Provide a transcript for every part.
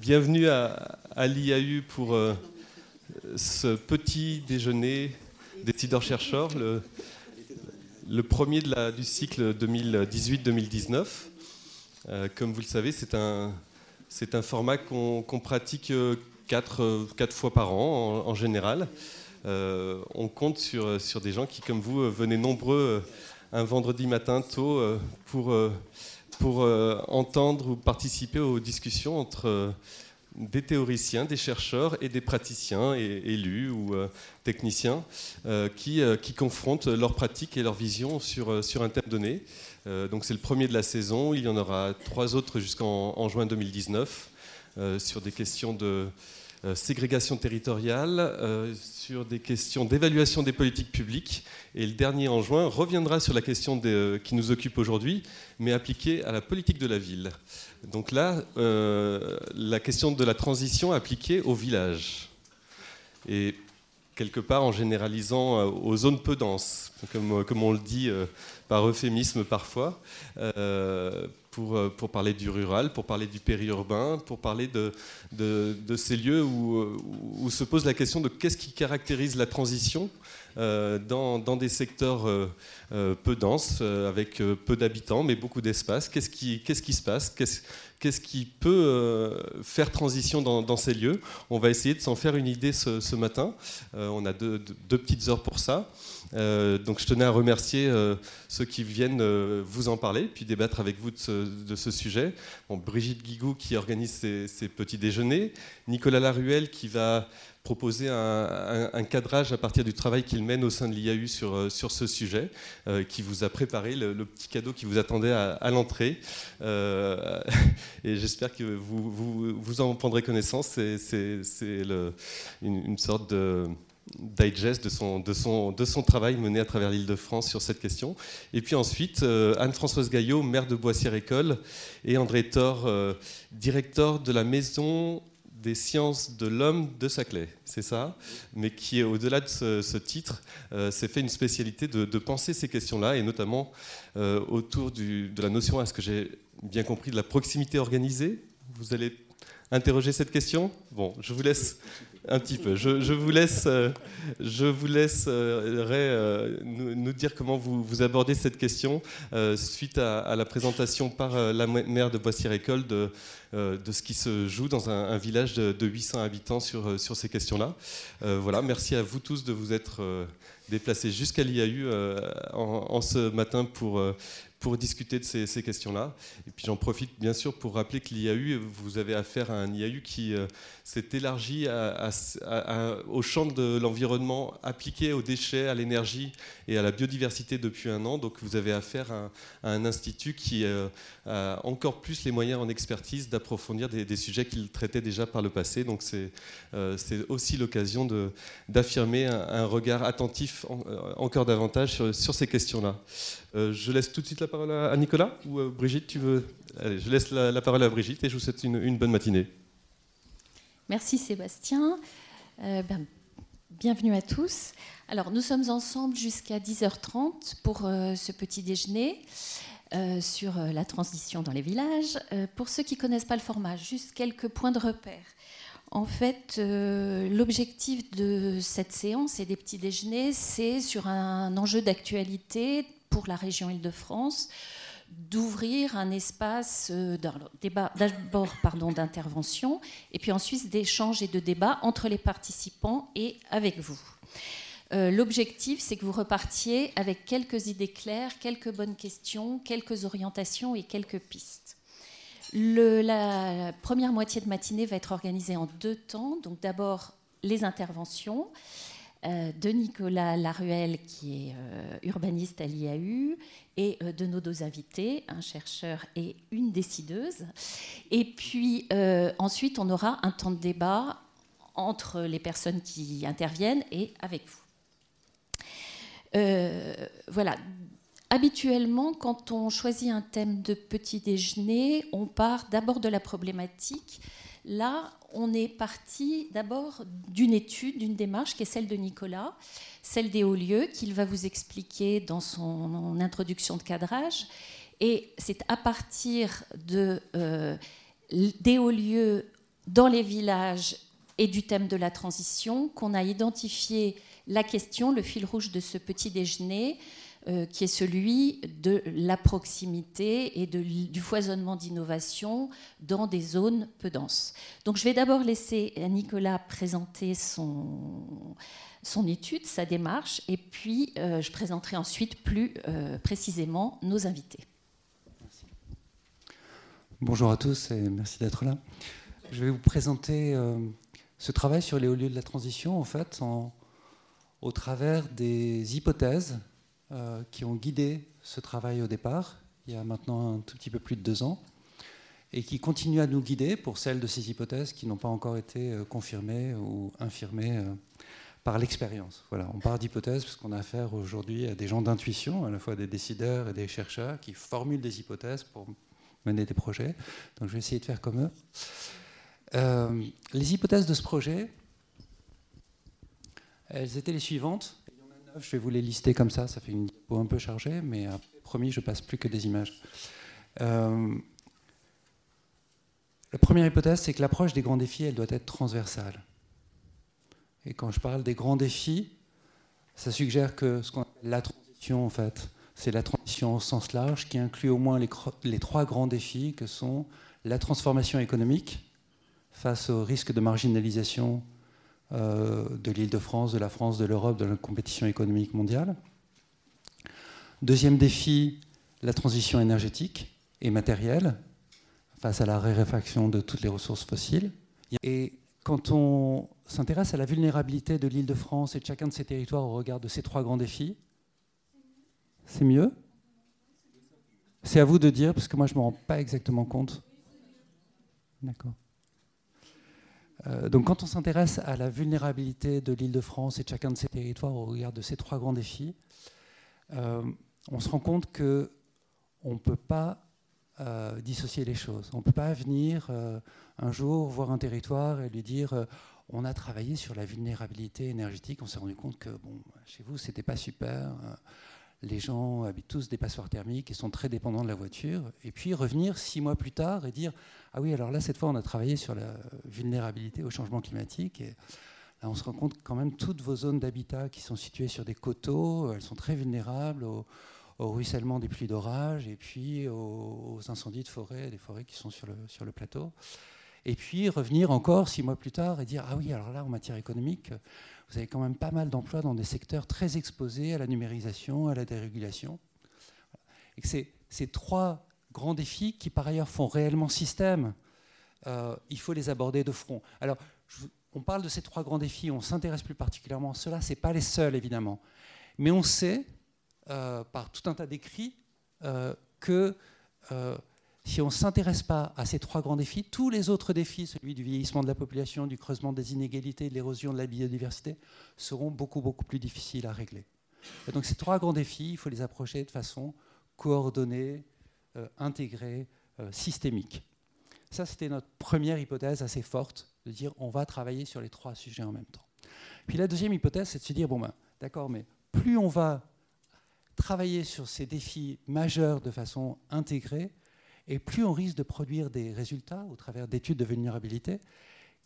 bienvenue à, l'IAU pour euh, ce petit déjeuner des décideurs-chercheurs, le, le, premier du cycle 2018-2019. Euh, comme vous le savez, c'est un, format qu'on, pratique quatre, quatre, fois par an en, général. on compte sur, sur des gens qui, comme vous, venez nombreux un vendredi matin tôt pour pour euh, entendre ou participer aux discussions entre euh, des théoriciens, des chercheurs et des praticiens et, élus ou euh, techniciens qui, qui, confrontent leurs pratiques et leurs visions sur, sur un thème donné. donc c'est le premier de la saison, il y en aura trois autres jusqu'en juin 2019 sur des questions de ségrégation territoriale, sur des questions d'évaluation des politiques publiques. Et le dernier en juin reviendra sur la question qui nous occupe aujourd'hui, mais appliquée à la politique de la ville. Donc là, euh, la question de la transition appliquée au village. Et quelque part en généralisant euh, aux zones peu denses, comme, on le dit euh, par euphémisme parfois, pour, pour, parler du rural, pour parler du périurbain, pour parler de, ces lieux où, où, se pose la question de qu'est-ce qui caractérise la transition dans, dans, des secteurs peu denses, avec peu d'habitants, mais beaucoup d'espace. Qu'est-ce qui, se passe? Qu'est-ce qui peut euh, faire transition dans, ces lieux? On va essayer de s'en faire une idée ce, matin. Euh, on a deux, petites heures pour ça. Euh, donc je tenais à remercier ceux qui viennent vous en parler, puis débattre avec vous de ce, sujet. Brigitte Guigou qui organise ces petits déjeuners, Nicolas Laruelle qui va proposer un, cadrage à partir du travail qu'il mène au sein de l'IAU sur, euh, ce sujet, euh, qui vous a préparé le, petit cadeau qui vous attendait à, l'entrée. Euh, et j'espère que vous, vous, en prendrez connaissance. C'est une sorte de digest de son, de, son, de son travail mené à travers l'île de France sur cette question. Et puis ensuite, Anne-Françoise Gaillot, maire de Boissière-École, et André Thor, directeur de la maison des sciences de l'homme de Saclay, c'est ça, mais qui, au-delà de ce, titre, euh, s'est fait une spécialité de, penser ces questions-là, et notamment euh, autour de la notion, à ce que j'ai bien compris, de la proximité organisée? Vous allez interroger cette question? Bon, je vous laisse un petit peu. Je, vous laisse, euh, je vous laisserai euh, nous, dire comment vous, abordez cette question euh, suite à, la présentation par la maire de Boissière-École de, ce qui se joue dans un, village de, 800 habitants sur, ces questions-là. voilà, merci à vous tous de vous être déplacés jusqu'à l'IAU en, ce matin pour discuter de ces, questions-là. Et puis j'en profite bien sûr pour rappeler que l'IAU, vous avez affaire à un IAU qui euh, s'est élargi au champ de l'environnement appliqué aux déchets, à l'énergie et à la biodiversité depuis un an. Donc vous avez affaire à, un institut qui euh, a encore plus les moyens en expertise d'approfondir des, sujets qu'il traitait déjà par le passé. Donc c'est euh, aussi l'occasion d'affirmer un, regard attentif encore davantage sur, ces questions-là. Euh, je laisse tout de suite la parole à, Nicolas ou euh, Brigitte, tu veux? Je laisse la, parole à Brigitte et je vous souhaite une, bonne matinée. Merci Sébastien. Euh, ben, bienvenue à tous. Alors nous sommes ensemble jusqu'à 10h30 pour ce petit déjeuner. sur la transition dans les villages. pour ceux qui ne connaissent pas le format, juste quelques points de repère. En fait, l'objectif de cette séance et des petits déjeuners, c'est sur un enjeu d'actualité pour la région Île-de-France d'ouvrir un espace euh, d'abord pardon d'intervention et puis ensuite d'échange et de débat entre les participants et avec vous. Euh, l'objectif, c'est que vous repartiez avec quelques idées claires, quelques bonnes questions, quelques orientations et quelques pistes. la première moitié de matinée va être organisée en deux temps. Donc d'abord les interventions de Nicolas Laruelle, qui est euh, urbaniste à l'IAU, et euh, de nos deux invités, un chercheur et une décideuse. Et puis ensuite, on aura un temps de débat entre les personnes qui interviennent et avec vous. voilà. Habituellement, quand on choisit un thème de petit déjeuner, on part d'abord de la problématique. Là, on est parti d'abord d'une étude, d'une démarche qui est celle de Nicolas, celle des hauts lieux, qu'il va vous expliquer dans son introduction de cadrage. Et c'est à partir euh, des hauts lieux dans les villages et du thème de la transition qu'on a identifié la question, le fil rouge de ce petit déjeuner, euh, qui est celui de la proximité et de, du foisonnement d'innovation dans des zones peu denses. Donc je vais d'abord laisser Nicolas présenter son, son étude, sa démarche, et puis euh, je présenterai ensuite plus euh, précisément nos invités. Bonjour à tous et merci d'être là. Je vais vous présenter ce travail sur les hauts lieux de la transition, en fait, au travers des hypothèses euh, qui ont guidé ce travail au départ, il y a maintenant un tout petit peu plus de deux ans, et qui continuent à nous guider pour celles de ces hypothèses qui n'ont pas encore été euh, confirmées ou infirmées euh, par l'expérience. Voilà, on part d'hypothèses parce qu'on a affaire aujourd'hui à des gens d'intuition, à la fois des décideurs et des chercheurs qui formulent des hypothèses pour mener des projets. Donc je vais essayer de faire comme eux. Les hypothèses de ce projet, elles étaient les suivantes. Je vais vous les lister comme ça, ça fait une diapo un peu chargée, mais promis, je passe plus que des images. Euh, la première hypothèse, c'est que l'approche des grands défis, elle doit être transversale. Et quand je parle des grands défis, ça suggère que ce qu'on appelle la transition, en fait, c'est la transition au sens large qui inclut au moins les, les trois grands défis que sont la transformation économique, face au risque de marginalisation euh, de l'île de France, de la France, de l'Europe, de la compétition économique mondiale. Deuxième défi, la transition énergétique et matérielle face à la raréfaction de toutes les ressources fossiles. Et quand on s'intéresse à la vulnérabilité de l'île de France et de chacun de ses territoires au regard de ces trois grands défis, c'est mieux? C'est à vous de dire, parce que moi je ne me rends pas exactement compte. D'accord. Euh, donc quand on s'intéresse à la vulnérabilité de l'île de France et de chacun de ses territoires au regard de ces trois grands défis, euh, on se rend compte qu'on ne peut pas euh, dissocier les choses. On ne peut pas venir un jour voir un territoire et lui dire on a travaillé sur la vulnérabilité énergétique, on s'est rendu compte que bon, chez vous, c'était pas super les gens habitent tous des passoires thermiques et sont très dépendants de la voiture, et puis revenir six mois plus tard et dire Ah oui, alors là, cette fois, on a travaillé sur la vulnérabilité au changement climatique. Et là, on se rend compte quand même toutes vos zones d'habitat qui sont situées sur des coteaux, elles sont très vulnérables au, ruissellement des pluies d'orage et puis aux, incendies de forêt, des forêts qui sont sur le, sur le plateau. Et puis revenir encore six mois plus tard et dire Ah oui, alors là, en matière économique, vous avez quand même pas mal d'emplois dans des secteurs très exposés à la numérisation, à la dérégulation. Et que ces trois grands défis qui par ailleurs font réellement système, euh, il faut les aborder de front. Alors, on parle de ces trois grands défis, on s'intéresse plus particulièrement à cela, ce pas les seuls évidemment. Mais on sait, euh, par tout un tas d'écrits, euh, que si on ne s'intéresse pas à ces trois grands défis, tous les autres défis, celui du vieillissement de la population, du creusement des inégalités, de l'érosion de la biodiversité, seront beaucoup, beaucoup plus difficiles à régler. Et donc ces trois grands défis, il faut les approcher de façon coordonnée, euh, intégrée, euh, systémique. Ça, c'était notre première hypothèse assez forte, de dire on va travailler sur les trois sujets en même temps. Puis la deuxième hypothèse, c'est de se dire, bon ben, d'accord, mais plus on va travailler sur ces défis majeurs de façon intégrée, et plus on risque de produire des résultats au travers d'études de vulnérabilité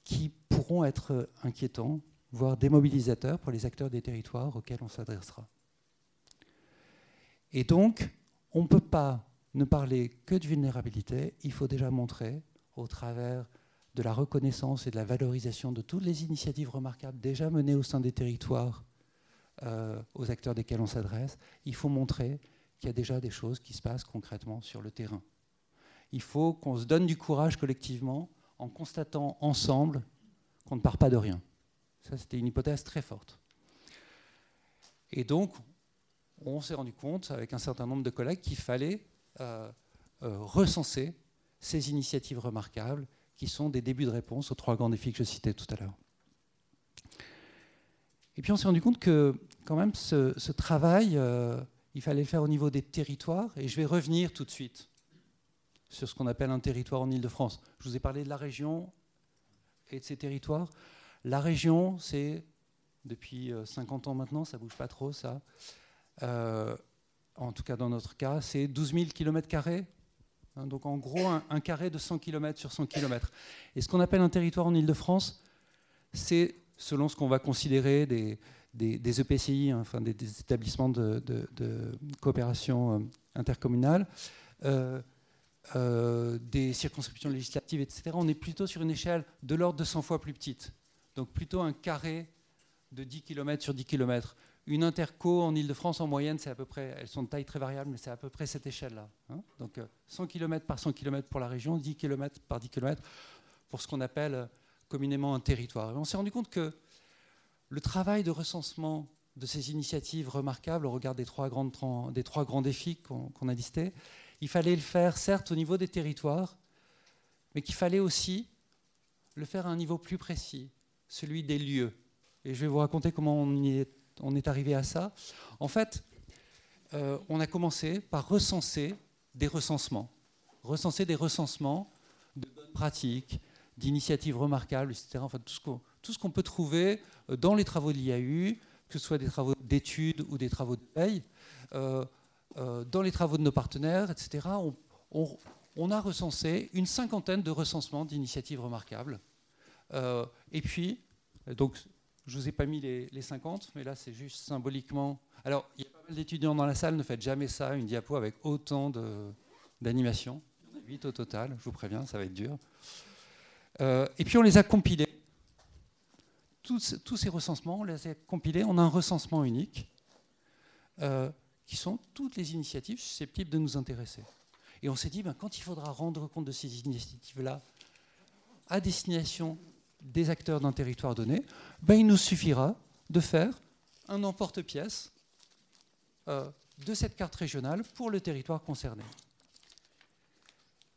qui pourront être inquiétants, voire démobilisateurs pour les acteurs des territoires auxquels on s'adressera. Et donc, on ne peut pas ne parler que de vulnérabilité, il faut déjà montrer, au travers de la reconnaissance et de la valorisation de toutes les initiatives remarquables déjà menées au sein des territoires euh, aux acteurs desquels on s'adresse, il faut montrer qu'il y a déjà des choses qui se passent concrètement sur le terrain il faut qu'on se donne du courage collectivement en constatant ensemble qu'on ne part pas de rien. Ça, c'était une hypothèse très forte. Et donc, on s'est rendu compte, avec un certain nombre de collègues, qu'il fallait euh, euh, recenser ces initiatives remarquables qui sont des débuts de réponse aux trois grands défis que je citais tout à l'heure. Et puis on s'est rendu compte que quand même ce, travail, euh, il fallait le faire au niveau des territoires, et je vais revenir tout de suite sur ce qu'on appelle un territoire en Ile-de-France. Je vous ai parlé de la région et de ses territoires. La région, c'est depuis 50 euh, ans maintenant, ça ne bouge pas trop ça. Euh, en tout cas dans notre cas, c'est 12 000 km Hein, donc en gros, un, carré de 100 km sur 100 km. Et ce qu'on appelle un territoire en Ile-de-France, c'est, selon ce qu'on va considérer des, EPCI, hein, enfin des, établissements de, coopération euh, intercommunale, euh, des circonscriptions législatives, etc., on est plutôt sur une échelle de l'ordre de 100 fois plus petite. Donc plutôt un carré de 10 km sur 10 km. Une interco en Ile-de-France, en moyenne, c'est à peu près, elles sont de taille très variable, mais c'est à peu près cette échelle-là. Hein. Donc 100 km par 100 km pour la région, 10 km par 10 km pour ce qu'on appelle communément un territoire. On s'est rendu compte que le travail de recensement de ces initiatives remarquables au regard des trois, des trois grands défis qu'on a listés, il fallait le faire certes au niveau des territoires, mais qu'il fallait aussi le faire à un niveau plus précis, celui des lieux. Et je vais vous raconter comment on, est, arrivé à ça. En fait, euh, on a commencé par recenser des recensements. Recenser des recensements de bonnes pratiques, d'initiatives remarquables, etc. Enfin, tout ce qu'on peut trouver euh, dans les travaux de l'IAU, que ce soit des travaux d'études ou des travaux de paye, dans les travaux de nos partenaires, etc. On, a recensé une cinquantaine de recensements d'initiatives remarquables. et puis, donc, je ne vous ai pas mis les, les 50, mais là, c'est juste symboliquement. Alors, il y a pas mal d'étudiants dans la salle, ne faites jamais ça, une diapo avec autant d'animations. 8 au total, je vous préviens, ça va être dur. Euh, et puis on les a compilés. Tous, ces recensements, on les a compilés. On a un recensement unique, euh, qui sont toutes les initiatives susceptibles de nous intéresser. Et on s'est dit, ben, quand il faudra rendre compte de ces initiatives-là à destination des acteurs d'un territoire donné, ben, il nous suffira de faire un emporte-pièce euh, de cette carte régionale pour le territoire concerné.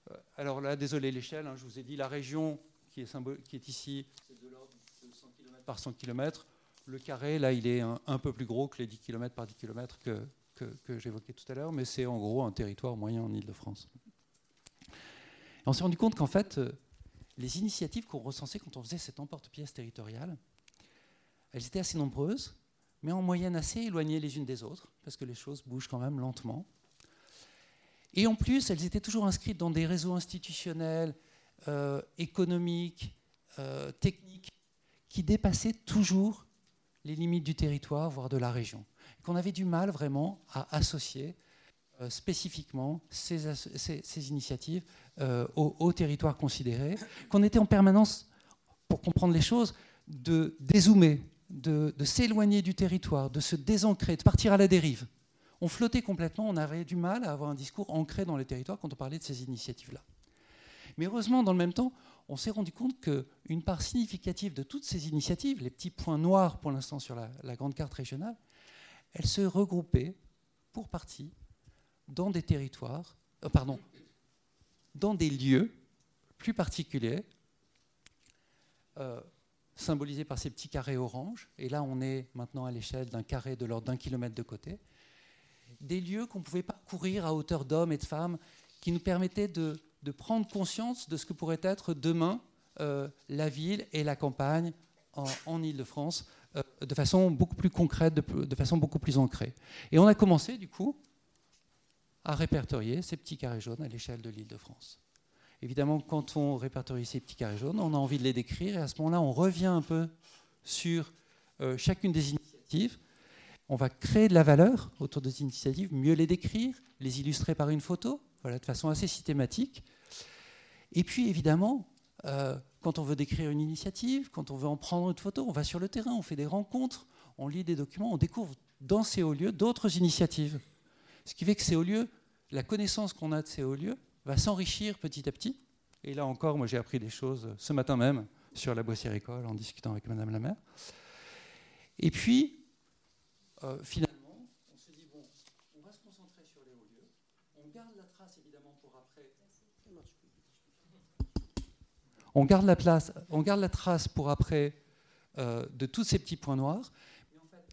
Euh, alors là, désolé l'échelle, hein, je vous ai dit la région qui est, ici, c'est de l'ordre de 100 km par 100 km. Le carré, là, il est un, peu plus gros que les 10 km par 10 km que, que, j'évoquais tout à l'heure, mais c'est en gros un territoire moyen en Ile-de-France. On s'est rendu compte qu'en fait, euh, les initiatives qu'on recensait quand on faisait cette emporte-pièce territoriale, elles étaient assez nombreuses, mais en moyenne assez éloignées les unes des autres, parce que les choses bougent quand même lentement. Et en plus, elles étaient toujours inscrites dans des réseaux institutionnels, euh, économiques, euh, techniques, qui dépassaient toujours les limites du territoire, voire de la région. Qu'on avait du mal vraiment à associer euh, spécifiquement ces, initiatives au, territoire considéré, qu'on était en permanence, pour comprendre les choses, de dézoomer, de s'éloigner du territoire, de se désancrer, de partir à la dérive on flottait complètement, on avait du mal à avoir un discours ancré dans les territoires quand on parlait de ces initiatives-là. Mais heureusement, dans le même temps, on s'est rendu compte qu'une part significative de toutes ces initiatives, les petits points noirs pour l'instant sur la, grande carte régionale, elles se regroupaient pour partie dans des territoires, euh, pardon, dans des lieux plus particuliers, euh, symbolisés par ces petits carrés orange. Et là, on est maintenant à l'échelle d'un carré de l'ordre d'un kilomètre de côté des lieux qu'on pouvait parcourir à hauteur d'hommes et de femmes, qui nous permettaient de, prendre conscience de ce que pourrait être demain euh, la ville et la campagne en, en Ile-de-France de façon beaucoup plus concrète, de, façon beaucoup plus ancrée. Et on a commencé du coup à répertorier ces petits carrés jaunes à l'échelle de l'Île-de-France. Évidemment, quand on répertorie ces petits carrés jaunes, on a envie de les décrire et à ce moment-là, on revient un peu sur euh, chacune des initiatives on va créer de la valeur autour des initiatives, mieux les décrire, les illustrer par une photo, voilà, de façon assez systématique. Et puis évidemment, euh, quand on veut décrire une initiative, quand on veut en prendre une photo, on va sur le terrain, on fait des rencontres, on lit des documents, on découvre dans ces hauts lieux d'autres initiatives. Ce qui fait que ces hauts lieux, la connaissance qu'on a de ces hauts lieux va s'enrichir petit à petit. Et là encore, moi j'ai appris des choses ce matin même sur la Boissière École en discutant avec Madame la maire. Et puis, euh, finalement, on se dit, bon, on va se concentrer sur les hauts lieux. On garde la trace, évidemment, pour après. On garde la, place, on garde la trace pour après euh, de tous ces petits points noirs.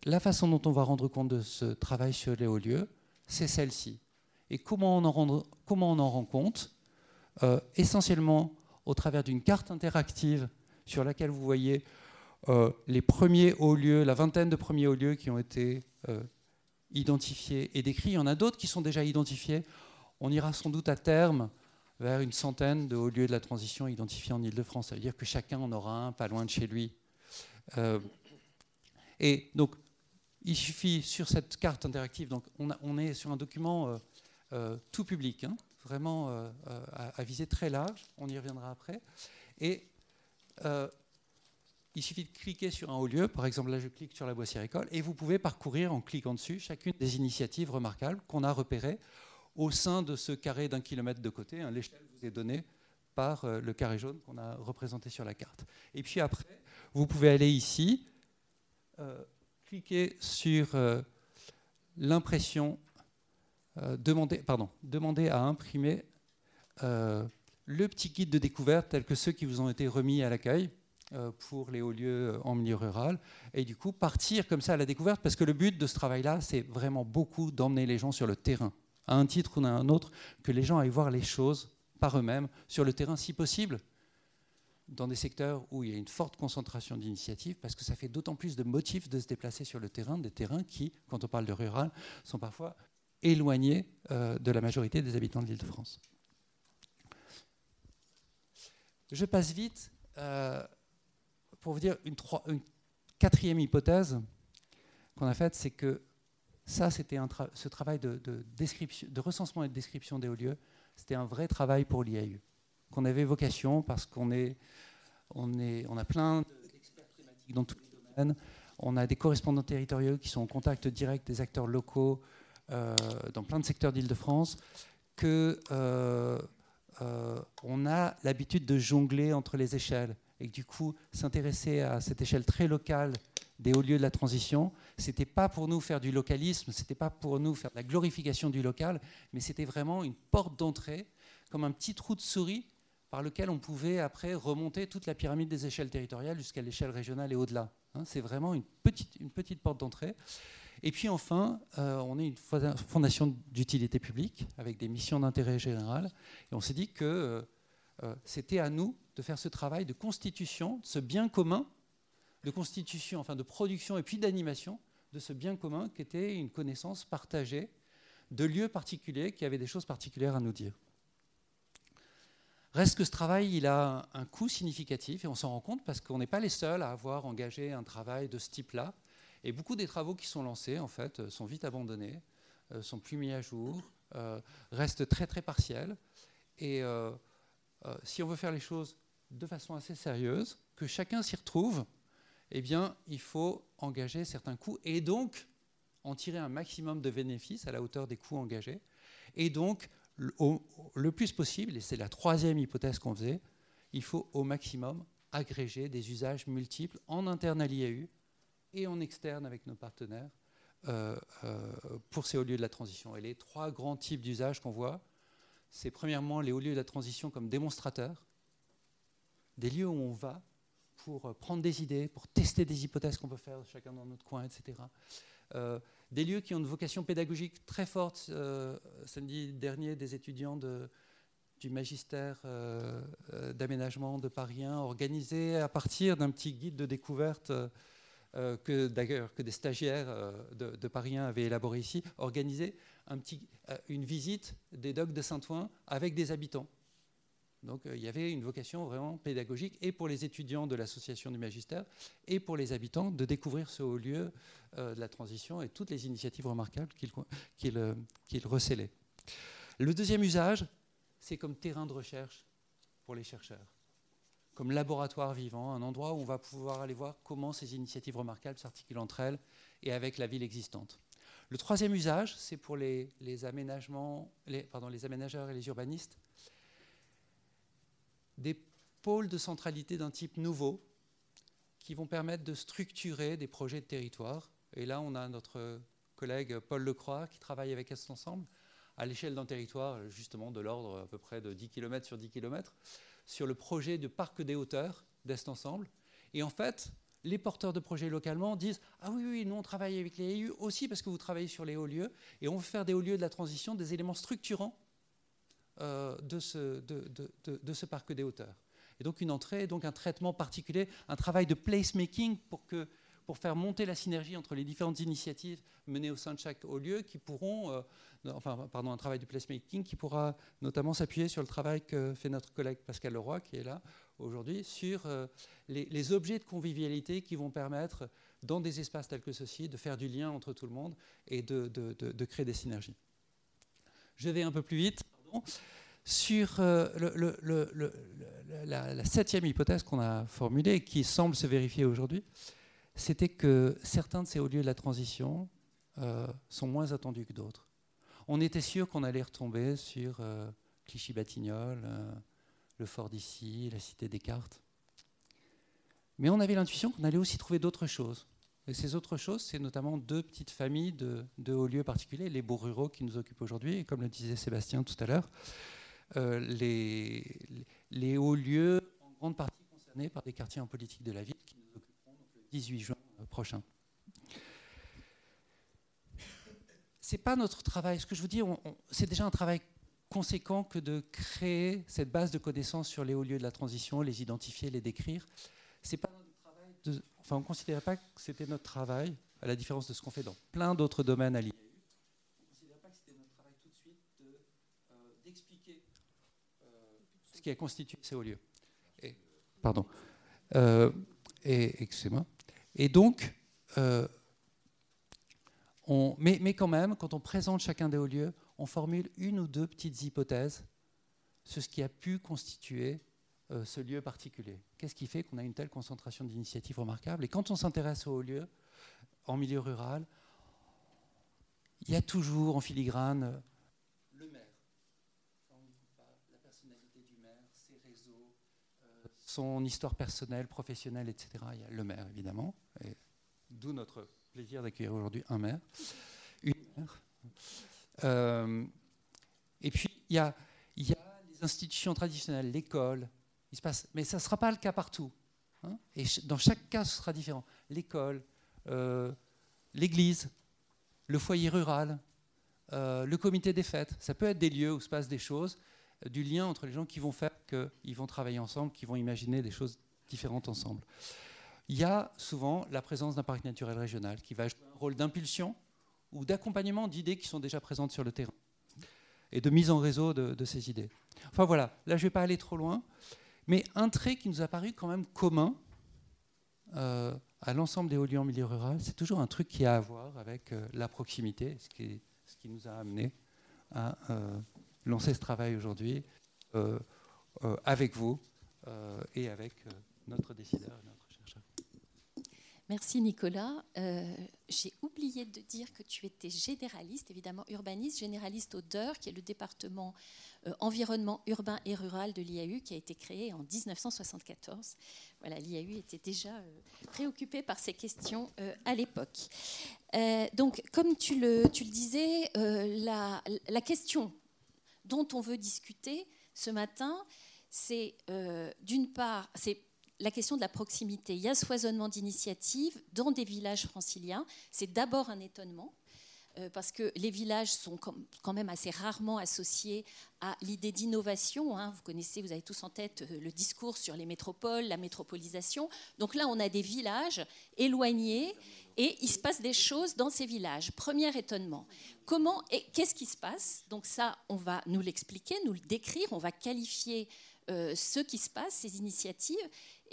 La façon dont on va rendre compte de ce travail sur les hauts lieux, c'est celle-ci. Et comment on en, rend, comment on en rend compte euh, Essentiellement au travers d'une carte interactive sur laquelle vous voyez euh, les premiers hauts lieux, la vingtaine de premiers hauts lieux qui ont été identifiés et décrits. Il y en a d'autres qui sont déjà identifiés. On ira sans doute à terme vers une centaine de hauts lieux de la transition identifiés en Ile-de-France. Ça veut dire que chacun en aura un pas loin de chez lui. Euh, et donc, il suffit sur cette carte interactive, donc on, est sur un document euh, euh, tout public, hein, vraiment à, à, visée très large, on y reviendra après. Et il suffit de cliquer sur un haut lieu, par exemple là je clique sur la Boissière-École, et vous pouvez parcourir en cliquant dessus chacune des initiatives remarquables qu'on a repérées au sein de ce carré d'un kilomètre de côté. Hein, L'échelle vous est donnée par euh, le carré jaune qu'on a représenté sur la carte. Et puis après, vous pouvez aller ici, euh, cliquer sur euh, l'impression, demander, pardon, demander à imprimer le petit guide de découverte tel que ceux qui vous ont été remis à l'accueil. Pour les hauts lieux en milieu rural. Et du coup, partir comme ça à la découverte, parce que le but de ce travail-là, c'est vraiment beaucoup d'emmener les gens sur le terrain, à un titre ou à un autre, que les gens aillent voir les choses par eux-mêmes, sur le terrain si possible, dans des secteurs où il y a une forte concentration d'initiatives, parce que ça fait d'autant plus de motifs de se déplacer sur le terrain, des terrains qui, quand on parle de rural, sont parfois éloignés euh, de la majorité des habitants de l'Île-de-France. Je passe vite. Euh, pour vous dire une, quatrième hypothèse qu'on a faite, c'est que ça, c'était ce travail de, recensement et de description des hauts lieux, c'était un vrai travail pour l'IAU, qu'on avait vocation parce qu'on est, on a plein d'experts thématiques dans tous les domaines, on a des correspondants territoriaux qui sont en contact direct des acteurs locaux euh, dans plein de secteurs d'Île-de-France, que euh, euh, on a l'habitude de jongler entre les échelles et que du coup, s'intéresser à cette échelle très locale des hauts lieux de la transition, c'était pas pour nous faire du localisme, c'était pas pour nous faire de la glorification du local, mais c'était vraiment une porte d'entrée, comme un petit trou de souris par lequel on pouvait après remonter toute la pyramide des échelles territoriales jusqu'à l'échelle régionale et au-delà. Hein. c'est vraiment une petite, une petite porte d'entrée. Et puis enfin, euh, on est une fondation d'utilité publique avec des missions d'intérêt général. Et on s'est dit que euh, euh, c'était à nous de faire ce travail de constitution, de ce bien commun, de constitution, enfin de production et puis d'animation de ce bien commun qui était une connaissance partagée de lieux particuliers qui avaient des choses particulières à nous dire. Reste que ce travail, il a un coût significatif et on s'en rend compte parce qu'on n'est pas les seuls à avoir engagé un travail de ce type-là. Et beaucoup des travaux qui sont lancés, en fait, sont vite abandonnés, euh, sont plus mis à jour, euh, restent très très partiels. Et euh, si on veut faire les choses de façon assez sérieuse, que chacun s'y retrouve, eh bien, il faut engager certains coûts et donc en tirer un maximum de bénéfices à la hauteur des coûts engagés. Et donc, le, plus possible, et c'est la troisième hypothèse qu'on faisait, il faut au maximum agréger des usages multiples en interne à l'IAU et en externe avec nos partenaires euh, euh, pour ces hauts lieux de la transition. Et les trois grands types d'usages qu'on voit, c'est premièrement les hauts lieux de la transition comme démonstrateurs, des lieux où on va pour euh, prendre des idées, pour tester des hypothèses qu'on peut faire chacun dans notre coin, etc. Euh, des lieux qui ont une vocation pédagogique très forte. Euh, samedi dernier, des étudiants du magistère d'aménagement de Paris 1 organisés à partir d'un petit guide de découverte que d'ailleurs que des stagiaires de, Paris 1 avaient élaboré ici, organisé une visite des docks de Saint-Ouen avec des habitants. Donc euh, il y avait une vocation vraiment pédagogique et pour les étudiants de l'association du magistère et pour les habitants de découvrir ce haut lieu euh, de la transition et toutes les initiatives remarquables qu'il qu recelait. Le deuxième usage, c'est comme terrain de recherche pour les chercheurs, comme laboratoire vivant, un endroit où on va pouvoir aller voir comment ces initiatives remarquables s'articulent entre elles et avec la ville existante. Le troisième usage, c'est pour les, aménagements, pardon, les aménageurs et les urbanistes, des pôles de centralité d'un type nouveau qui vont permettre de structurer des projets de territoire. Et là, on a notre collègue Paul Lecroix qui travaille avec Est Ensemble à l'échelle d'un territoire justement de l'ordre à peu près de 10 km sur 10 km sur le projet de parc des hauteurs d'Est Ensemble. Et en fait, les porteurs de projets localement disent Ah oui, oui, nous on travaille avec les EU aussi parce que vous travaillez sur les hauts lieux et on veut faire des hauts lieux de la transition des éléments structurants euh, de, ce, parc des hauteurs. Et donc une entrée, donc un traitement particulier, un travail de placemaking pour, que, pour faire monter la synergie entre les différentes initiatives menées au sein de chaque haut lieu qui pourront, euh, enfin, pardon, un travail de placemaking qui pourra notamment s'appuyer sur le travail que fait notre collègue Pascal Leroy, qui est là aujourd'hui, sur euh, les, objets de convivialité qui vont permettre, dans des espaces tels que ceux-ci, de faire du lien entre tout le monde et de créer des synergies. Je vais un peu plus vite. Sur euh, la, septième hypothèse qu'on a formulée et qui semble se vérifier aujourd'hui, c'était que certains de ces hauts lieux de la transition euh, sont moins attendus que d'autres. On était sûr qu'on allait retomber sur euh, Clichy-Batignolles, le fort d'ici, la cité des cartes. Mais on avait l'intuition qu'on allait aussi trouver d'autres choses. Et ces autres choses, c'est notamment deux petites familles de, hauts lieux particuliers, les beaux ruraux qui nous occupent aujourd'hui, et comme le disait Sébastien tout à l'heure, euh, les, hauts lieux, en grande partie concernés par des quartiers en politique de la ville, qui nous occuperont le 18 juin euh, prochain. C'est pas notre travail. Ce que je vous dis, c'est déjà un travail conséquent que de créer cette base de connaissances sur les hauts lieux de la transition, les identifier, les décrire. C'est pas enfin, on ne considérait pas que c'était notre travail, à la différence de ce qu'on fait dans plein d'autres domaines à l'IAU. On ne considérait pas que c'était notre travail tout de suite d'expliquer qui a constitué ces hauts lieux. Pardon. Euh, et, excusez-moi. Et donc, euh, on, mais, mais, quand même, quand on présente chacun des hauts lieux, on formule une ou deux petites hypothèses sur ce qui a pu constituer euh, ce lieu particulier. Qu'est-ce qui fait qu'on a une telle concentration d'initiatives remarquables? Et quand on s'intéresse aux lieux, en milieu rural, il y a toujours en filigrane son histoire personnelle, professionnelle, etc. Il y a le maire, évidemment, d'où notre plaisir d'accueillir aujourd'hui un maire, une maire. Euh, et puis, il y, a, les institutions traditionnelles, l'école, mais ça ne sera pas le cas partout. Hein. et dans chaque cas, ce sera différent. L'école, euh, l'église, le foyer rural, euh, le comité des fêtes, ça peut être des lieux où se passent des choses, du lien entre les gens qui vont faire qu'ils vont travailler ensemble, qui vont imaginer des choses différentes ensemble. Il y a souvent la présence d'un parc naturel régional qui va jouer un rôle d'impulsion ou d'accompagnement d'idées qui sont déjà présentes sur le terrain et de mise en réseau de, ces idées. Enfin voilà, là je ne vais pas aller trop loin, mais un trait qui nous a paru quand même commun euh, à l'ensemble des hauts lieux en milieu rural, c'est toujours un truc qui a à voir avec euh, la proximité, ce qui, nous a amené à euh, lancer ce travail aujourd'hui avec vous et avec notre décideur. Merci Nicolas. J'ai oublié de dire que tu étais généraliste, évidemment urbaniste, généraliste au DEUR, qui est le département environnement urbain et rural de l'IAU, qui a été créé en 1974. Voilà, l'IAU était déjà préoccupé par ces questions à l'époque. donc, comme tu le, tu le disais, la, la question dont on veut discuter ce matin, c'est euh, d'une part, c'est la question de la proximité. Il y a ce foisonnement d'initiatives dans des villages franciliens. C'est d'abord un étonnement. Euh, parce que les villages sont quand même assez rarement associés à l'idée d'innovation. Hein. Vous connaissez, vous avez tous en tête euh, le discours sur les métropoles, la métropolisation. Donc là, on a des villages éloignés et il se passe des choses dans ces villages. Premier étonnement. Comment et qu'est-ce qui se passe? Donc ça, on va nous l'expliquer, nous le décrire, on va qualifier euh, ce qui se passe, ces initiatives.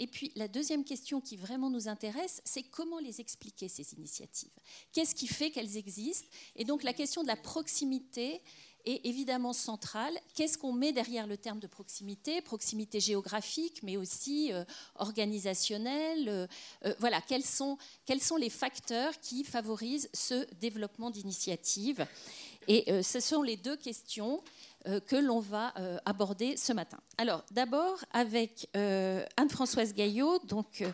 Et puis la deuxième question qui vraiment nous intéresse, c'est comment les expliquer, ces initiatives? Qu'est-ce qui fait qu'elles existent? Et donc la question de la proximité est évidemment centrale. Qu'est-ce qu'on met derrière le terme de proximité? Proximité géographique, mais aussi euh, organisationnelle. Euh, euh, voilà, quels sont, quels sont les facteurs qui favorisent ce développement d'initiatives? Et ce sont les deux questions que l'on va euh, aborder ce matin. Alors, d'abord, avec euh, Anne-Françoise Gaillot, donc.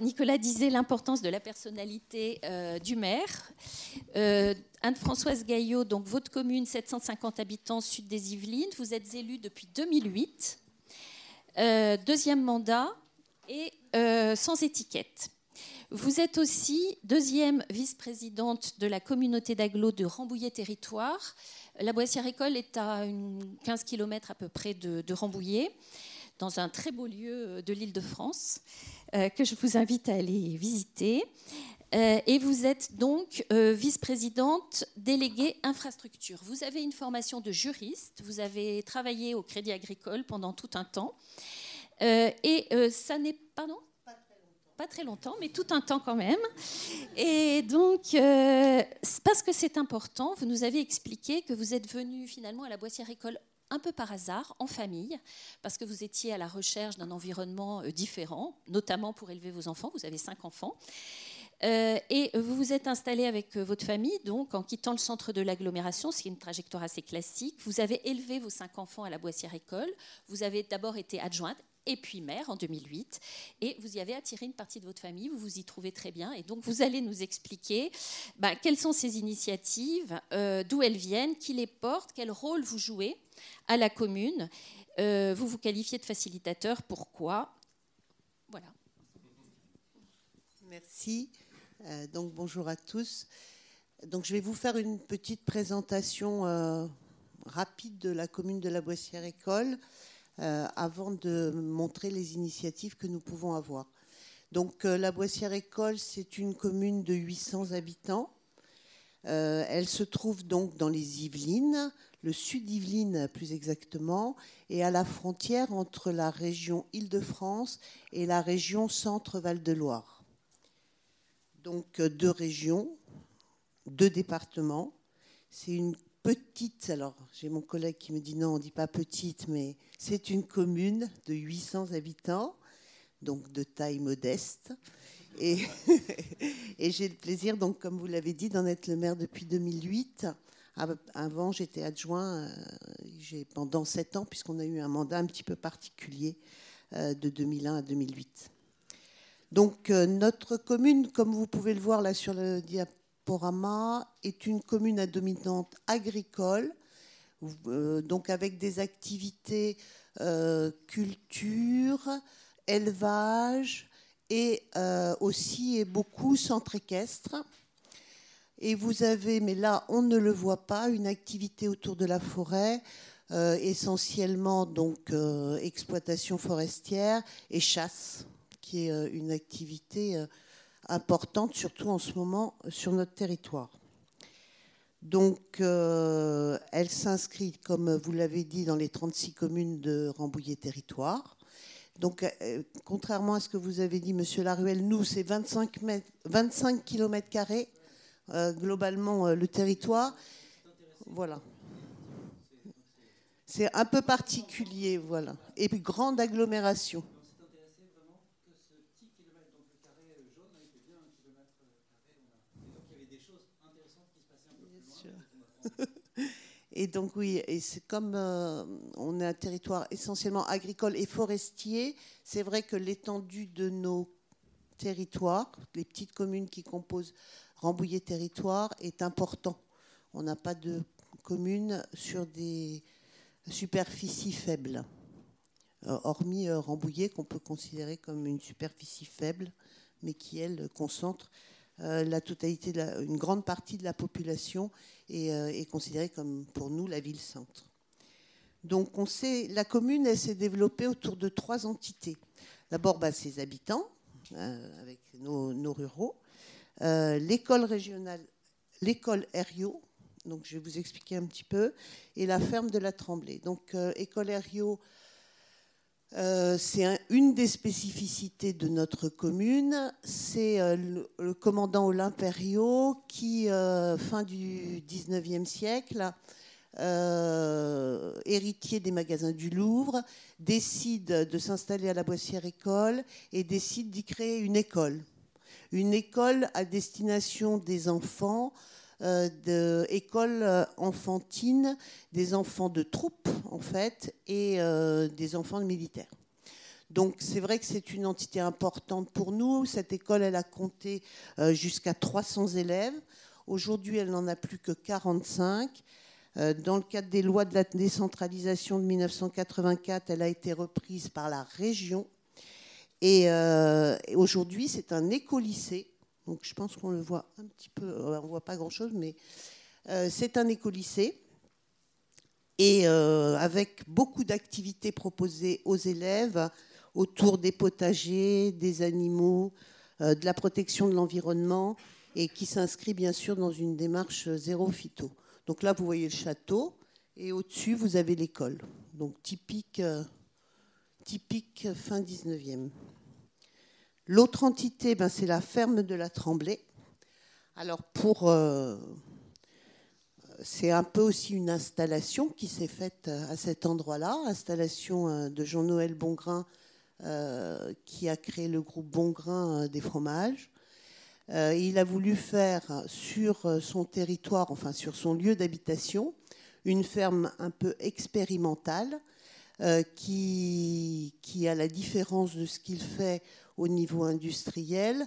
Nicolas disait l'importance de la personnalité du maire. Anne-Françoise Gaillot, donc votre commune, 750 habitants, sud des Yvelines. Vous êtes élue depuis 2008. deuxième mandat et sans étiquette. Vous êtes aussi deuxième vice-présidente de la communauté d'agglo de Rambouillet Territoire. La Boissière-École est à 15 km à peu près de, Rambouillet, dans un très beau lieu de l'île de France. que je vous invite à aller visiter. et vous êtes donc vice-présidente déléguée infrastructure. Vous avez une formation de juriste, vous avez travaillé au Crédit Agricole pendant tout un temps. et ça n'est pas, non pas très longtemps, mais tout un temps quand même. Et donc, euh, parce que c'est important, vous nous avez expliqué que vous êtes venu finalement à la Boissière École un peu par hasard, en famille, parce que vous étiez à la recherche d'un environnement euh, différent, notamment pour élever vos enfants. Vous avez cinq enfants. Euh, et vous vous êtes installé avec votre famille, donc en quittant le centre de l'agglomération, ce qui est une trajectoire assez classique. Vous avez élevé vos cinq enfants à la Boissière École. Vous avez d'abord été adjointe et puis mère en 2008. Et vous y avez attiré une partie de votre famille, vous vous y trouvez très bien. Et donc vous allez nous expliquer bah, quelles sont ces initiatives, euh, d'où elles viennent, qui les portent, quel rôle vous jouez à la commune. Euh, vous vous qualifiez de facilitateur, pourquoi? Voilà. Merci. Euh, donc bonjour à tous. Donc je vais vous faire une petite présentation rapide de la commune de la Boissière École. Euh, avant de montrer les initiatives que nous pouvons avoir. Donc euh, la Boissière École, c'est une commune de 800 habitants. Euh, elle se trouve donc dans les Yvelines, le sud Yvelines plus exactement, et à la frontière entre la région Île-de-France et la région Centre-Val de Loire. Donc deux régions, deux départements. C'est une petite, alors j'ai mon collègue qui me dit non, on ne dit pas petite, mais c'est une commune de 800 habitants, donc de taille modeste. Et, j'ai le plaisir, donc, comme vous l'avez dit, d'en être le maire depuis 2008. Avant, j'étais adjoint euh, pendant sept ans, puisqu'on a eu un mandat un petit peu particulier euh, de 2001 à 2008. Donc, euh, notre commune, comme vous pouvez le voir là sur le diaporama, Porama est une commune à dominante agricole, euh, donc avec des activités euh, culture, élevage et euh, aussi beaucoup centre équestre. Et vous avez, mais là on ne le voit pas, une activité autour de la forêt, essentiellement donc exploitation forestière et chasse, qui est une activité importante, surtout en ce moment sur notre territoire. Donc, euh, elle s'inscrit, comme vous l'avez dit, dans les 36 communes de Rambouillet Territoire. Donc, euh, contrairement à ce que vous avez dit, Monsieur Laruelle, nous, c'est 25, 25 km globalement le territoire. Voilà. C'est un peu particulier, voilà. Et puis, grande agglomération. Et donc oui, et c'est comme euh, on est un territoire essentiellement agricole et forestier, c'est vrai que l'étendue de nos territoires, les petites communes qui composent Rambouillet territoire, est important. On n'a pas de communes sur des superficies faibles, euh, hormis euh, Rambouillet qu'on peut considérer comme une superficie faible, mais qui elle concentre la totalité, une grande partie de la population euh, est, considérée comme pour nous la ville-centre. Donc on sait, la commune elle s'est développée autour de trois entités. D'abord bah, ses habitants, euh, avec nos, ruraux, l'école régionale, l'école Herriot, donc je vais vous expliquer un petit peu, et la ferme de la Tremblay. Donc école Herriot, euh, c'est une des de notre commune. C'est euh, le, commandant Olympe qui, euh, fin du 19e siècle, héritier des magasins du Louvre, décide de s'installer à la Boissière École et décide d'y créer une école. Une école à destination des enfants euh, d'école euh, enfantine des enfants de troupes, en fait, et euh, des enfants de militaires. Donc c'est vrai que c'est une entité importante pour nous. Cette école, elle a compté jusqu'à 300 élèves. Aujourd'hui, elle n'en a plus que 45. Dans le cadre des lois de la décentralisation de 1984, elle a été reprise par la région. Et aujourd'hui, c'est un écolycée donc je pense qu'on le voit un petit peu, euh, on ne voit pas grand-chose, mais euh, c'est un écolycée. Et euh, avec beaucoup d'activités proposées aux élèves, autour des potagers, des animaux, de la protection de l'environnement et qui s'inscrit bien sûr dans une démarche zéro phyto. Donc là, vous voyez le château et au-dessus, vous avez l'école. Donc typique, typique fin 19e. L'autre entité, ben, c'est la ferme de la Tremblay. Alors pour c'est un peu aussi une installation qui s'est faite euh, à cet endroit-là, installation euh, de Jean-Noël Bongrain euh, qui a créé le groupe Bongrain des fromages. il a voulu faire sur son territoire, enfin sur son lieu d'habitation, une ferme un peu expérimentale qui, qui, à la différence de ce qu'il fait au niveau industriel,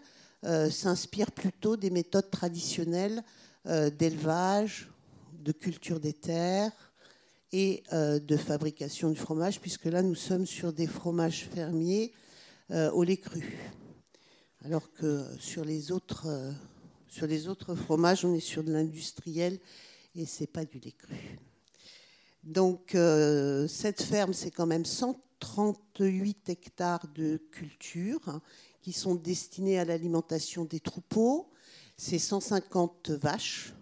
s'inspire plutôt des méthodes traditionnelles d'élevage, de culture des terres et euh, de fabrication du fromage, puisque là, nous sommes sur des fromages fermiers euh, au lait cru. Alors que sur les autres, euh, sur les autres fromages, on est sur de l'industriel et c'est pas du lait cru. Donc, cette ferme, c'est quand même 138 hectares de culture qui sont destinés à l'alimentation des troupeaux. C'est 150 vaches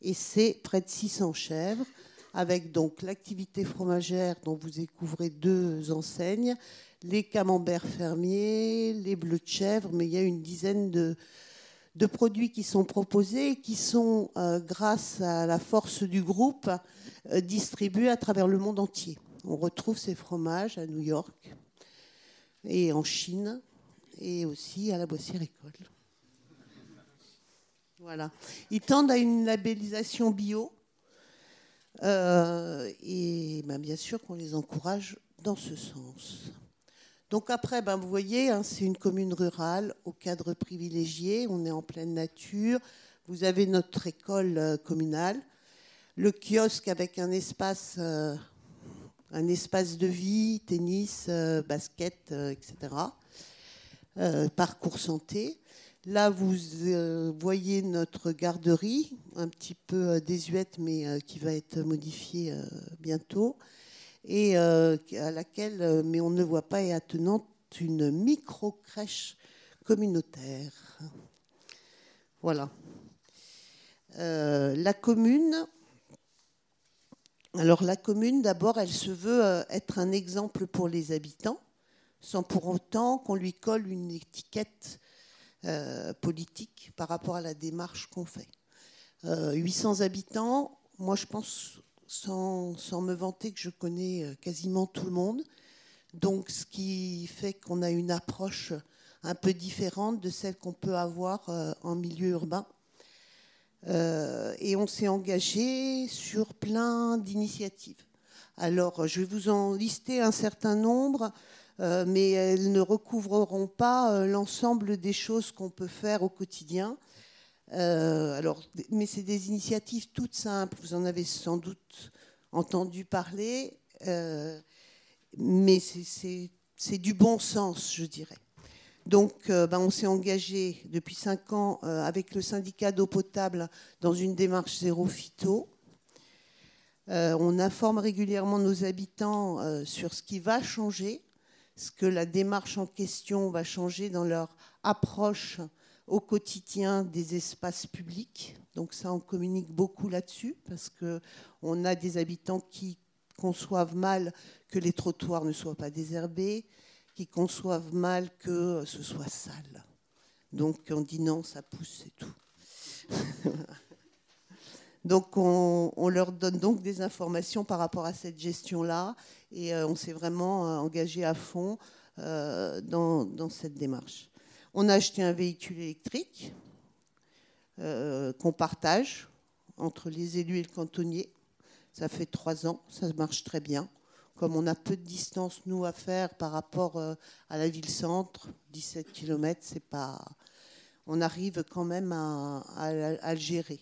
et c'est près de 600 chèvres, avec donc l'activité fromagère dont vous découvrez deux enseignes, les camemberts fermiers, les bleus de chèvre, mais il y a une dizaine de, de produits qui sont proposés et qui sont, euh, grâce à la force du groupe, euh, distribués à travers le monde entier. On retrouve ces fromages à New York et en Chine et aussi à la Boissière École. Voilà. Ils tendent à une labellisation bio. Euh, et ben, bien sûr qu'on les encourage dans ce sens. Donc après, ben, vous voyez, hein, c'est une commune rurale au cadre privilégié, on est en pleine nature, vous avez notre école euh, communale, le kiosque avec un espace, euh, un espace de vie, tennis, basket, etc. parcours santé. Là, vous euh, voyez notre garderie, un petit peu euh, désuète, mais euh, qui va être modifiée bientôt, et à laquelle, mais on ne voit pas, est attenante une micro-crèche communautaire. Voilà. la commune, alors la commune, d'abord, elle se veut être un exemple pour les habitants, sans pour autant qu'on lui colle une étiquette euh, politique par rapport à la démarche qu'on fait. 800 euh, habitants, moi je pense, sans, me vanter, que je connais euh, quasiment tout le monde. Donc ce qui fait qu'on a une approche un peu différente de celle qu'on peut avoir en milieu urbain. Et on s'est engagé sur plein d'initiatives. Alors, je vais vous en lister un certain nombre. Euh, mais elles ne recouvreront pas euh, l'ensemble des choses qu'on peut faire au quotidien. Euh, alors, mais c'est des initiatives toutes simples, vous en avez sans doute entendu parler, mais c'est du bon sens, je dirais. Donc, ben, on s'est engagé depuis cinq ans avec le syndicat d'eau potable dans une démarche zéro phyto. on informe régulièrement nos habitants sur ce qui va changer ce que la démarche en question va changer dans leur approche au quotidien des espaces publics. Donc ça, on communique beaucoup là-dessus parce qu'on a des habitants qui conçoivent mal que les trottoirs ne soient pas désherbés, qui conçoivent mal que ce soit sale. Donc on dit non, ça pousse, c'est tout. donc on, leur donne donc des informations par rapport à cette gestion-là et euh, on s'est vraiment euh, engagé à fond euh, dans, cette démarche. On a acheté un véhicule électrique qu'on partage entre les élus et le cantonnier. Ça fait trois ans, ça marche très bien. Comme on a peu de distance, nous, à faire par rapport à la ville-centre, 17 km, c'est pas... on arrive quand même à, à, le gérer.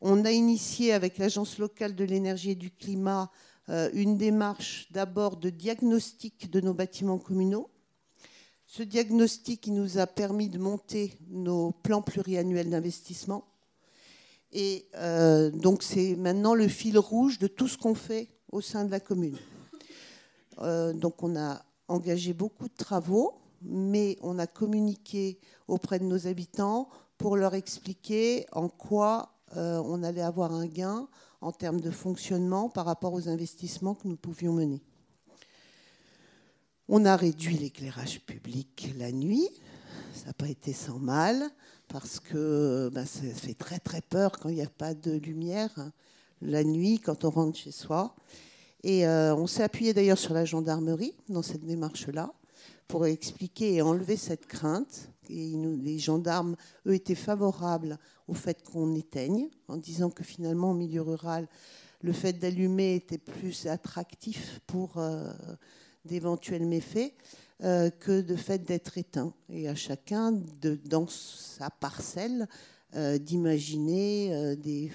On a initié avec l'Agence locale de l'énergie et du climat euh, une démarche d'abord de diagnostic de nos bâtiments communaux. Ce diagnostic nous a permis de monter nos plans pluriannuels d'investissement. Et euh, donc c'est maintenant le fil rouge de tout ce qu'on fait au sein de la commune. Euh, donc on a engagé beaucoup de travaux, mais on a communiqué auprès de nos habitants pour leur expliquer en quoi euh, on allait avoir un gain en termes de fonctionnement par rapport aux investissements que nous pouvions mener. On a réduit l'éclairage public la nuit, ça n'a pas été sans mal, parce que ben, ça fait très très peur quand il n'y a pas de lumière la nuit, quand on rentre chez soi. Et euh, on s'est appuyé d'ailleurs sur la gendarmerie dans cette démarche-là pour expliquer et enlever cette crainte. Et les gendarmes, eux, étaient favorables au fait qu'on éteigne, en disant que finalement, au milieu rural, le fait d'allumer était plus attractif pour euh, d'éventuels méfaits euh, que de fait d'être éteint. Et à chacun, dans sa parcelle, d'imaginer des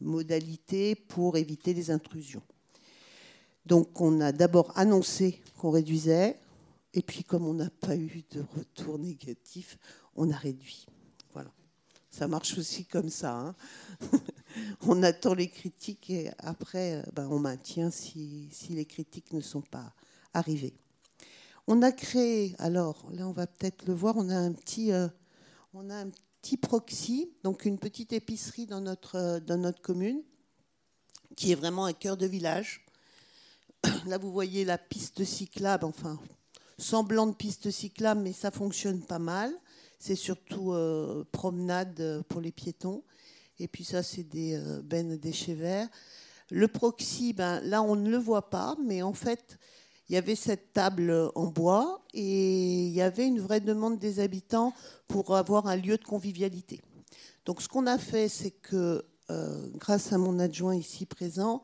modalités pour éviter les intrusions. Donc on a d'abord annoncé qu'on réduisait, et puis comme on n'a pas eu de retour négatif, on a réduit. Voilà. Ça marche aussi comme ça. Hein. on attend les critiques et après euh, ben, on maintient si, les critiques ne sont pas arrivées. On a créé, alors là on va peut-être le voir, on a un petit, euh, petit proxy, donc une petite épicerie dans notre, euh, dans notre commune, qui est vraiment un cœur de village Là, vous voyez la piste cyclable, enfin, semblant de piste cyclable, mais ça fonctionne pas mal. C'est surtout euh, promenade pour les piétons. Et puis ça, c'est des euh, bennes déchets verts. Le proxy, ben, là, on ne le voit pas, mais en fait, il y avait cette table en bois et il y avait une vraie demande des habitants pour avoir un lieu de convivialité. Donc ce qu'on a fait, c'est que, euh, grâce à mon adjoint ici présent,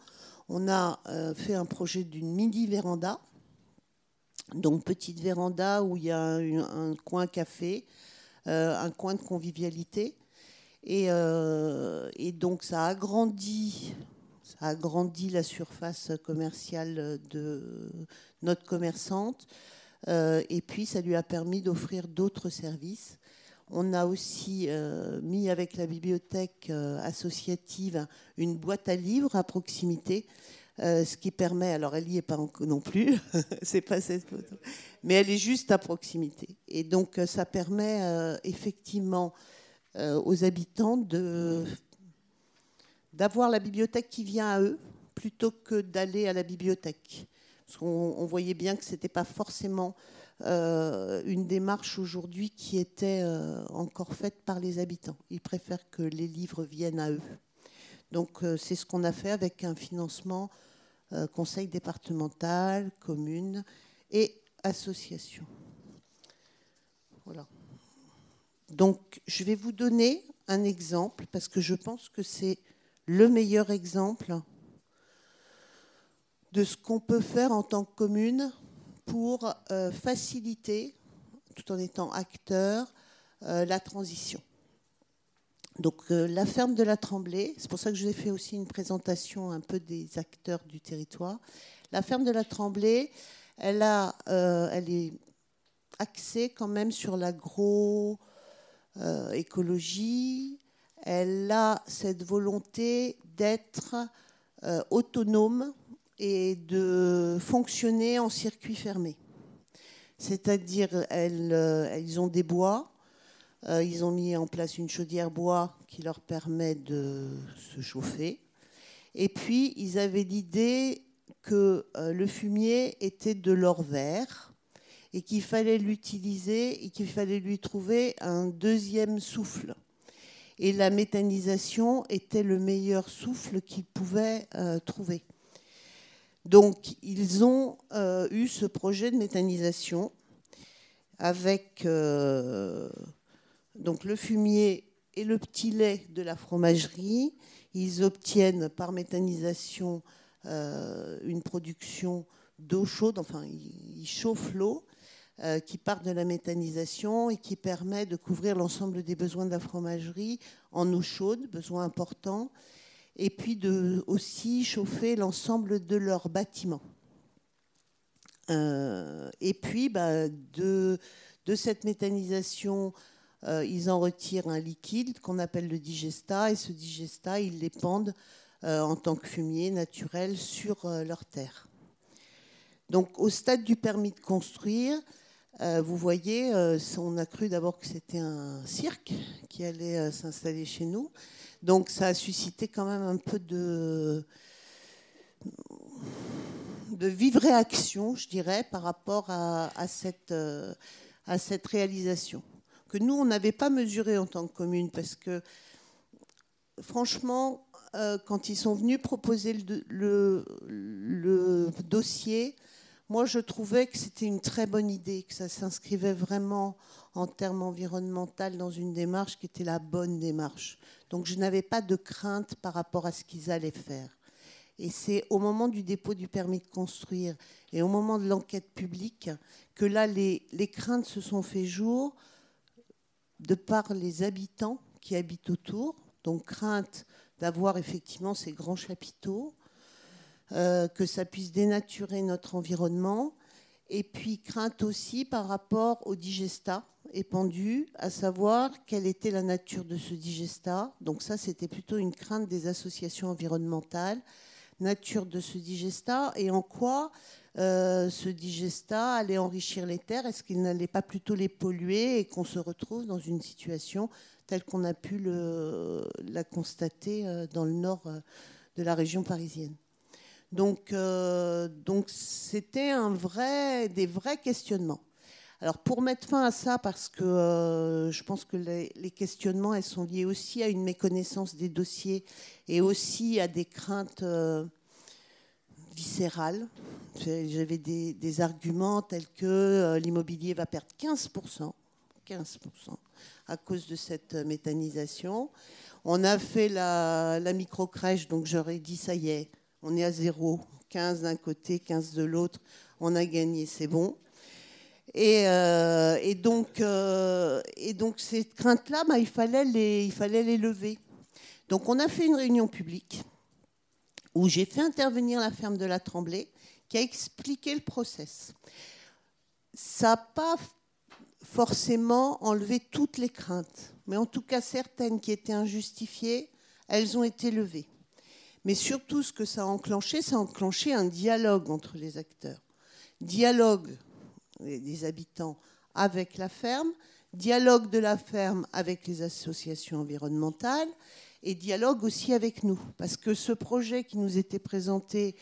on a euh, fait un projet d'une mini-véranda. Donc, petite véranda où il y a un, coin café, euh, un coin de convivialité. Et, donc, ça a agrandi, ça a agrandi la surface commerciale de notre commerçante. et puis, ça lui a permis d'offrir d'autres services. On a aussi mis avec la bibliothèque associative une boîte à livres à proximité euh, ce qui permet, alors elle n'y est pas non plus, c'est pas cette photo, mais elle est juste à proximité. Et donc euh, ça permet euh, effectivement aux habitants de, d'avoir la bibliothèque qui vient à eux plutôt que d'aller à la bibliothèque. Parce qu'on voyait bien que ce n'était pas forcément une démarche aujourd'hui qui était encore faite par les habitants. Ils préfèrent que les livres viennent à eux. Donc c'est ce qu'on a fait avec un financement euh, conseil départemental, commune et association. Voilà. Donc, je vais vous donner un exemple parce que je pense que c'est le meilleur exemple de ce qu'on peut faire en tant que commune pour euh, faciliter, tout en étant acteur, euh, la transition. Donc euh, la ferme de la Tremblay, c'est pour ça que je vous ai fait aussi une présentation un peu des acteurs du territoire. La ferme de la Tremblay, elle, a, elle est axée quand même sur l'agroécologie. Elle a cette volonté d'être euh, autonome et de fonctionner en circuit fermé. C'est-à-dire, elles ont des bois, euh, ils ont mis en place une chaudière bois qui leur permet de se chauffer. Et puis, ils avaient l'idée que euh, le fumier était de l'or vert et qu'il fallait l'utiliser et qu'il fallait lui trouver un deuxième souffle. Et la méthanisation était le meilleur souffle qu'ils pouvaient euh, trouver. Donc, ils ont eu ce projet de méthanisation avec donc le fumier et le petit lait de la fromagerie. Ils obtiennent par méthanisation euh, une production d'eau chaude, enfin ils chauffent l'eau euh, qui part de la méthanisation et qui permet de couvrir l'ensemble des besoins de la fromagerie en eau chaude, besoin important, et puis de aussi chauffer l'ensemble de leurs bâtiments. Euh, et puis bah, de, de, cette méthanisation euh, ils en retirent un liquide qu'on appelle le digesta, et ce digesta, ils l'épandent euh, en tant que fumier naturel sur euh, leur terre. Donc au stade du permis de construire, euh, vous voyez, euh, on a cru d'abord que c'était un cirque qui allait euh, s'installer chez nous. Donc ça a suscité quand même un peu de, de vive réaction, je dirais, par rapport à, cette, à cette réalisation. Que nous, on n'avait pas mesuré en tant que commune, parce que franchement, quand ils sont venus proposer le, le dossier, moi, je trouvais que c'était une très bonne idée, que ça s'inscrivait vraiment en termes environnementaux dans une démarche qui était la bonne démarche. Donc, je n'avais pas de crainte par rapport à ce qu'ils allaient faire. Et c'est au moment du dépôt du permis de construire et au moment de l'enquête publique que là, les, craintes se sont fait jour de par les habitants qui habitent autour. Donc, crainte d'avoir effectivement ces grands chapiteaux, euh, que ça puisse dénaturer notre environnement. Et puis crainte aussi par rapport au digestat épandu, à savoir quelle était la nature de ce digestat. Donc ça, c'était plutôt une crainte des associations environnementales. Nature de ce digestat et en quoi euh, ce digestat allait enrichir les terres Est-ce qu'il n'allait pas plutôt les polluer et qu'on se retrouve dans une situation telle qu'on a pu la constater euh, dans le nord de la région parisienne? Donc, euh, donc c'était des vrais questionnements. Alors pour mettre fin à ça, parce que euh, je pense que les, questionnements elles sont liés aussi à une méconnaissance des dossiers et aussi à des craintes euh, viscérales. J'avais des, des, arguments tels que l'immobilier va perdre 15%, 15% à cause de cette méthanisation. On a fait la, la micro-crèche, donc j'aurais dit ça y est, on est à zéro, 15 d'un côté, 15 de l'autre, on a gagné, c'est bon. Et, euh, donc, euh, ces craintes-là, bah, il, fallait les, il fallait les lever. Donc on a fait une réunion publique où j'ai fait intervenir la ferme de la Tremblay qui a expliqué le process. Ça n'a pas forcément enlevé toutes les craintes, mais en tout cas certaines qui étaient injustifiées, elles ont été levées. Mais surtout, ce que ça a enclenché, ça a enclenché un dialogue entre les acteurs. Dialogue des habitants avec la ferme, dialogue de la ferme avec les associations environnementales et dialogue aussi avec nous. Parce que ce projet qui nous était présenté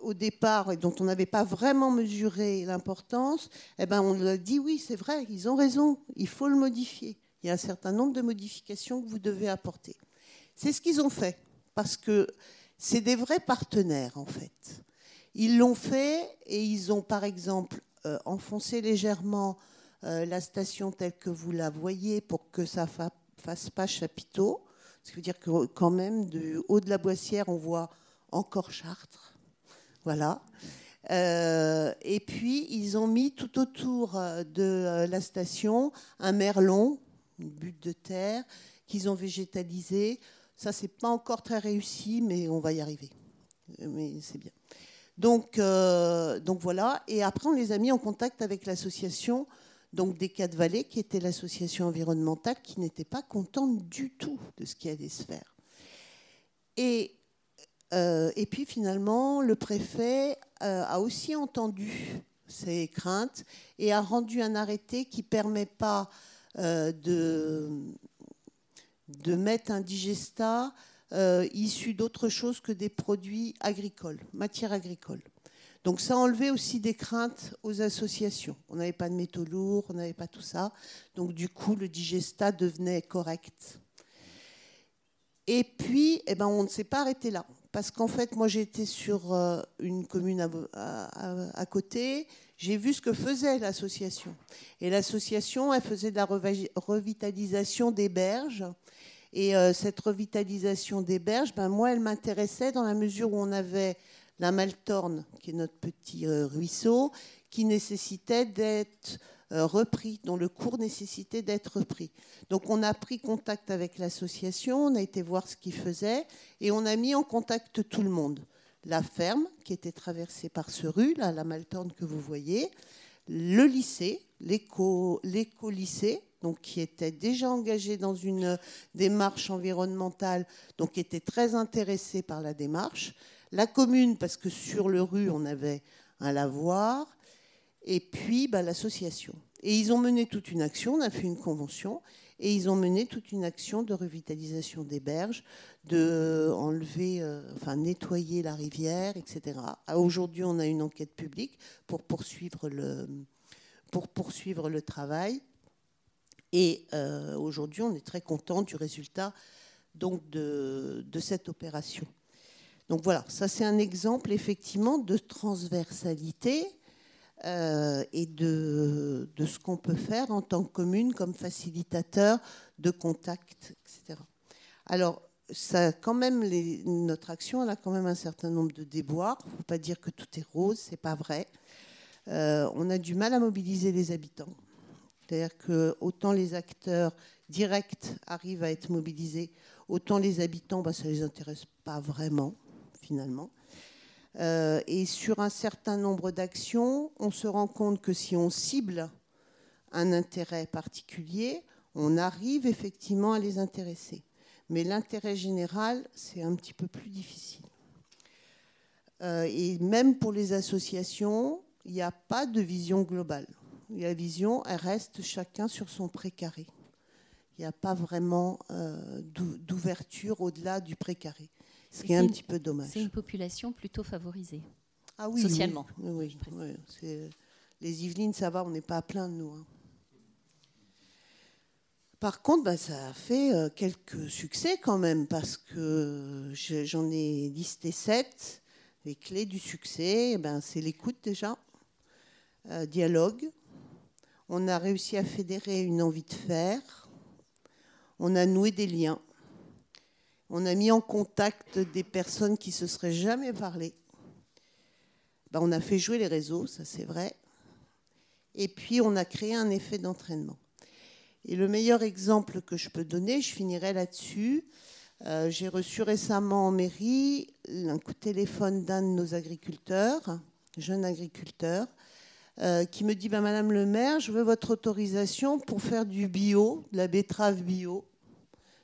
au départ et dont on n'avait pas vraiment mesuré l'importance, eh ben on a dit oui, c'est vrai, ils ont raison, il faut le modifier. Il y a un certain nombre de modifications que vous devez apporter. C'est ce qu'ils ont fait parce que c'est des vrais partenaires en fait. Ils l'ont fait et ils ont par exemple euh, enfoncé légèrement euh, la station telle que vous la voyez pour que ça ne fasse pas chapiteau. Ce qui veut dire que quand même, du haut de la boissière, on voit encore Chartres. Voilà. Euh, et puis, ils ont mis tout autour de la station un merlon, une butte de terre, qu'ils ont végétalisé ça, c'est pas encore très réussi, mais on va y arriver. Mais c'est bien. Donc, euh, donc voilà. Et après, on les a mis en contact avec l'association donc des Quatre Vallées, qui était l'association environnementale, qui n'était pas contente du tout de ce qui allait se faire. Et, euh, et puis finalement, le préfet euh, a aussi entendu ces craintes et a rendu un arrêté qui ne permet pas de, de mettre un digestat euh, issu d'autre chose que des produits agricoles, matières agricoles. Donc ça enlevait aussi des craintes aux associations. On n'avait pas de métaux lourds, on n'avait pas tout ça. Donc du coup, le digestat devenait correct. Et puis, eh ben, on ne s'est pas arrêté là. Parce qu'en fait, moi, j'étais sur euh, une commune à, côté. J'ai vu ce que faisait l'association. Et l'association, elle faisait de la revitalisation des berges et euh, cette revitalisation des berges, ben, moi, elle m'intéressait dans la mesure où on avait la Maltorne, qui est notre petit euh, ruisseau, qui nécessitait d'être euh, repris, dont le cours nécessitait d'être repris. Donc on a pris contact avec l'association, on a été voir ce qu'ils faisaient, et on a mis en contact tout le monde. La ferme, qui était traversée par ce rue, la Maltorne que vous voyez, le lycée, l'éco-lycée, donc qui était déjà engagé dans une démarche environnementale, donc qui était très intéressé par la démarche. La commune, parce que sur le rue, on avait un lavoir, et puis bah, l'association. Et ils ont mené toute une action, on a fait une convention, et ils ont mené toute une action de revitalisation des berges, de enlever, euh, enfin nettoyer la rivière, etc. Aujourd'hui, on a une enquête publique pour poursuivre le, pour poursuivre le travail. Et euh, aujourd'hui, on est très content du résultat donc, de, cette opération. Donc voilà, ça c'est un exemple effectivement de transversalité euh, et de, ce qu'on peut faire en tant que commune comme facilitateur de contact, etc. Alors, ça, quand même, notre action elle a quand même un certain nombre de déboires. Il ne faut pas dire que tout est rose, c'est pas vrai. Euh, on a du mal à mobiliser les habitants. C'est-à-dire que autant les acteurs directs arrivent à être mobilisés, autant les habitants, bah, ça ne les intéresse pas vraiment, finalement. Euh, et sur un certain nombre d'actions, on se rend compte que si on cible un intérêt particulier, on arrive effectivement à les intéresser. Mais l'intérêt général, c'est un petit peu plus difficile. Euh, et même pour les associations, il n'y a pas de vision globale. La vision, elle reste chacun sur son précaré. Il n'y a pas vraiment euh, d'ouverture au-delà du précaré. Ce qui est, un petit peu dommage. C'est une population plutôt favorisée. Ah oui, socialement. Oui, oui, les Yvelines, ça va, on n'est pas à plaindre, nous. Hein. Par contre, bah, ça a fait euh, quelques succès quand même, parce que j'en ai listé sept. Les clés du succès, eh ben, c'est l'écoute déjà, euh, dialogue. On a réussi à fédérer une envie de faire. On a noué des liens. On a mis en contact des personnes qui se seraient jamais parlé. Ben, on a fait jouer les réseaux, ça c'est vrai. Et puis on a créé un effet d'entraînement. Et le meilleur exemple que je peux donner, je finirai là-dessus. Euh, j'ai reçu récemment en mairie un coup de téléphone d'un de nos agriculteurs, jeune agriculteur, euh, qui me dit bah, Madame le maire, je veux votre autorisation pour faire du bio, de la betterave bio,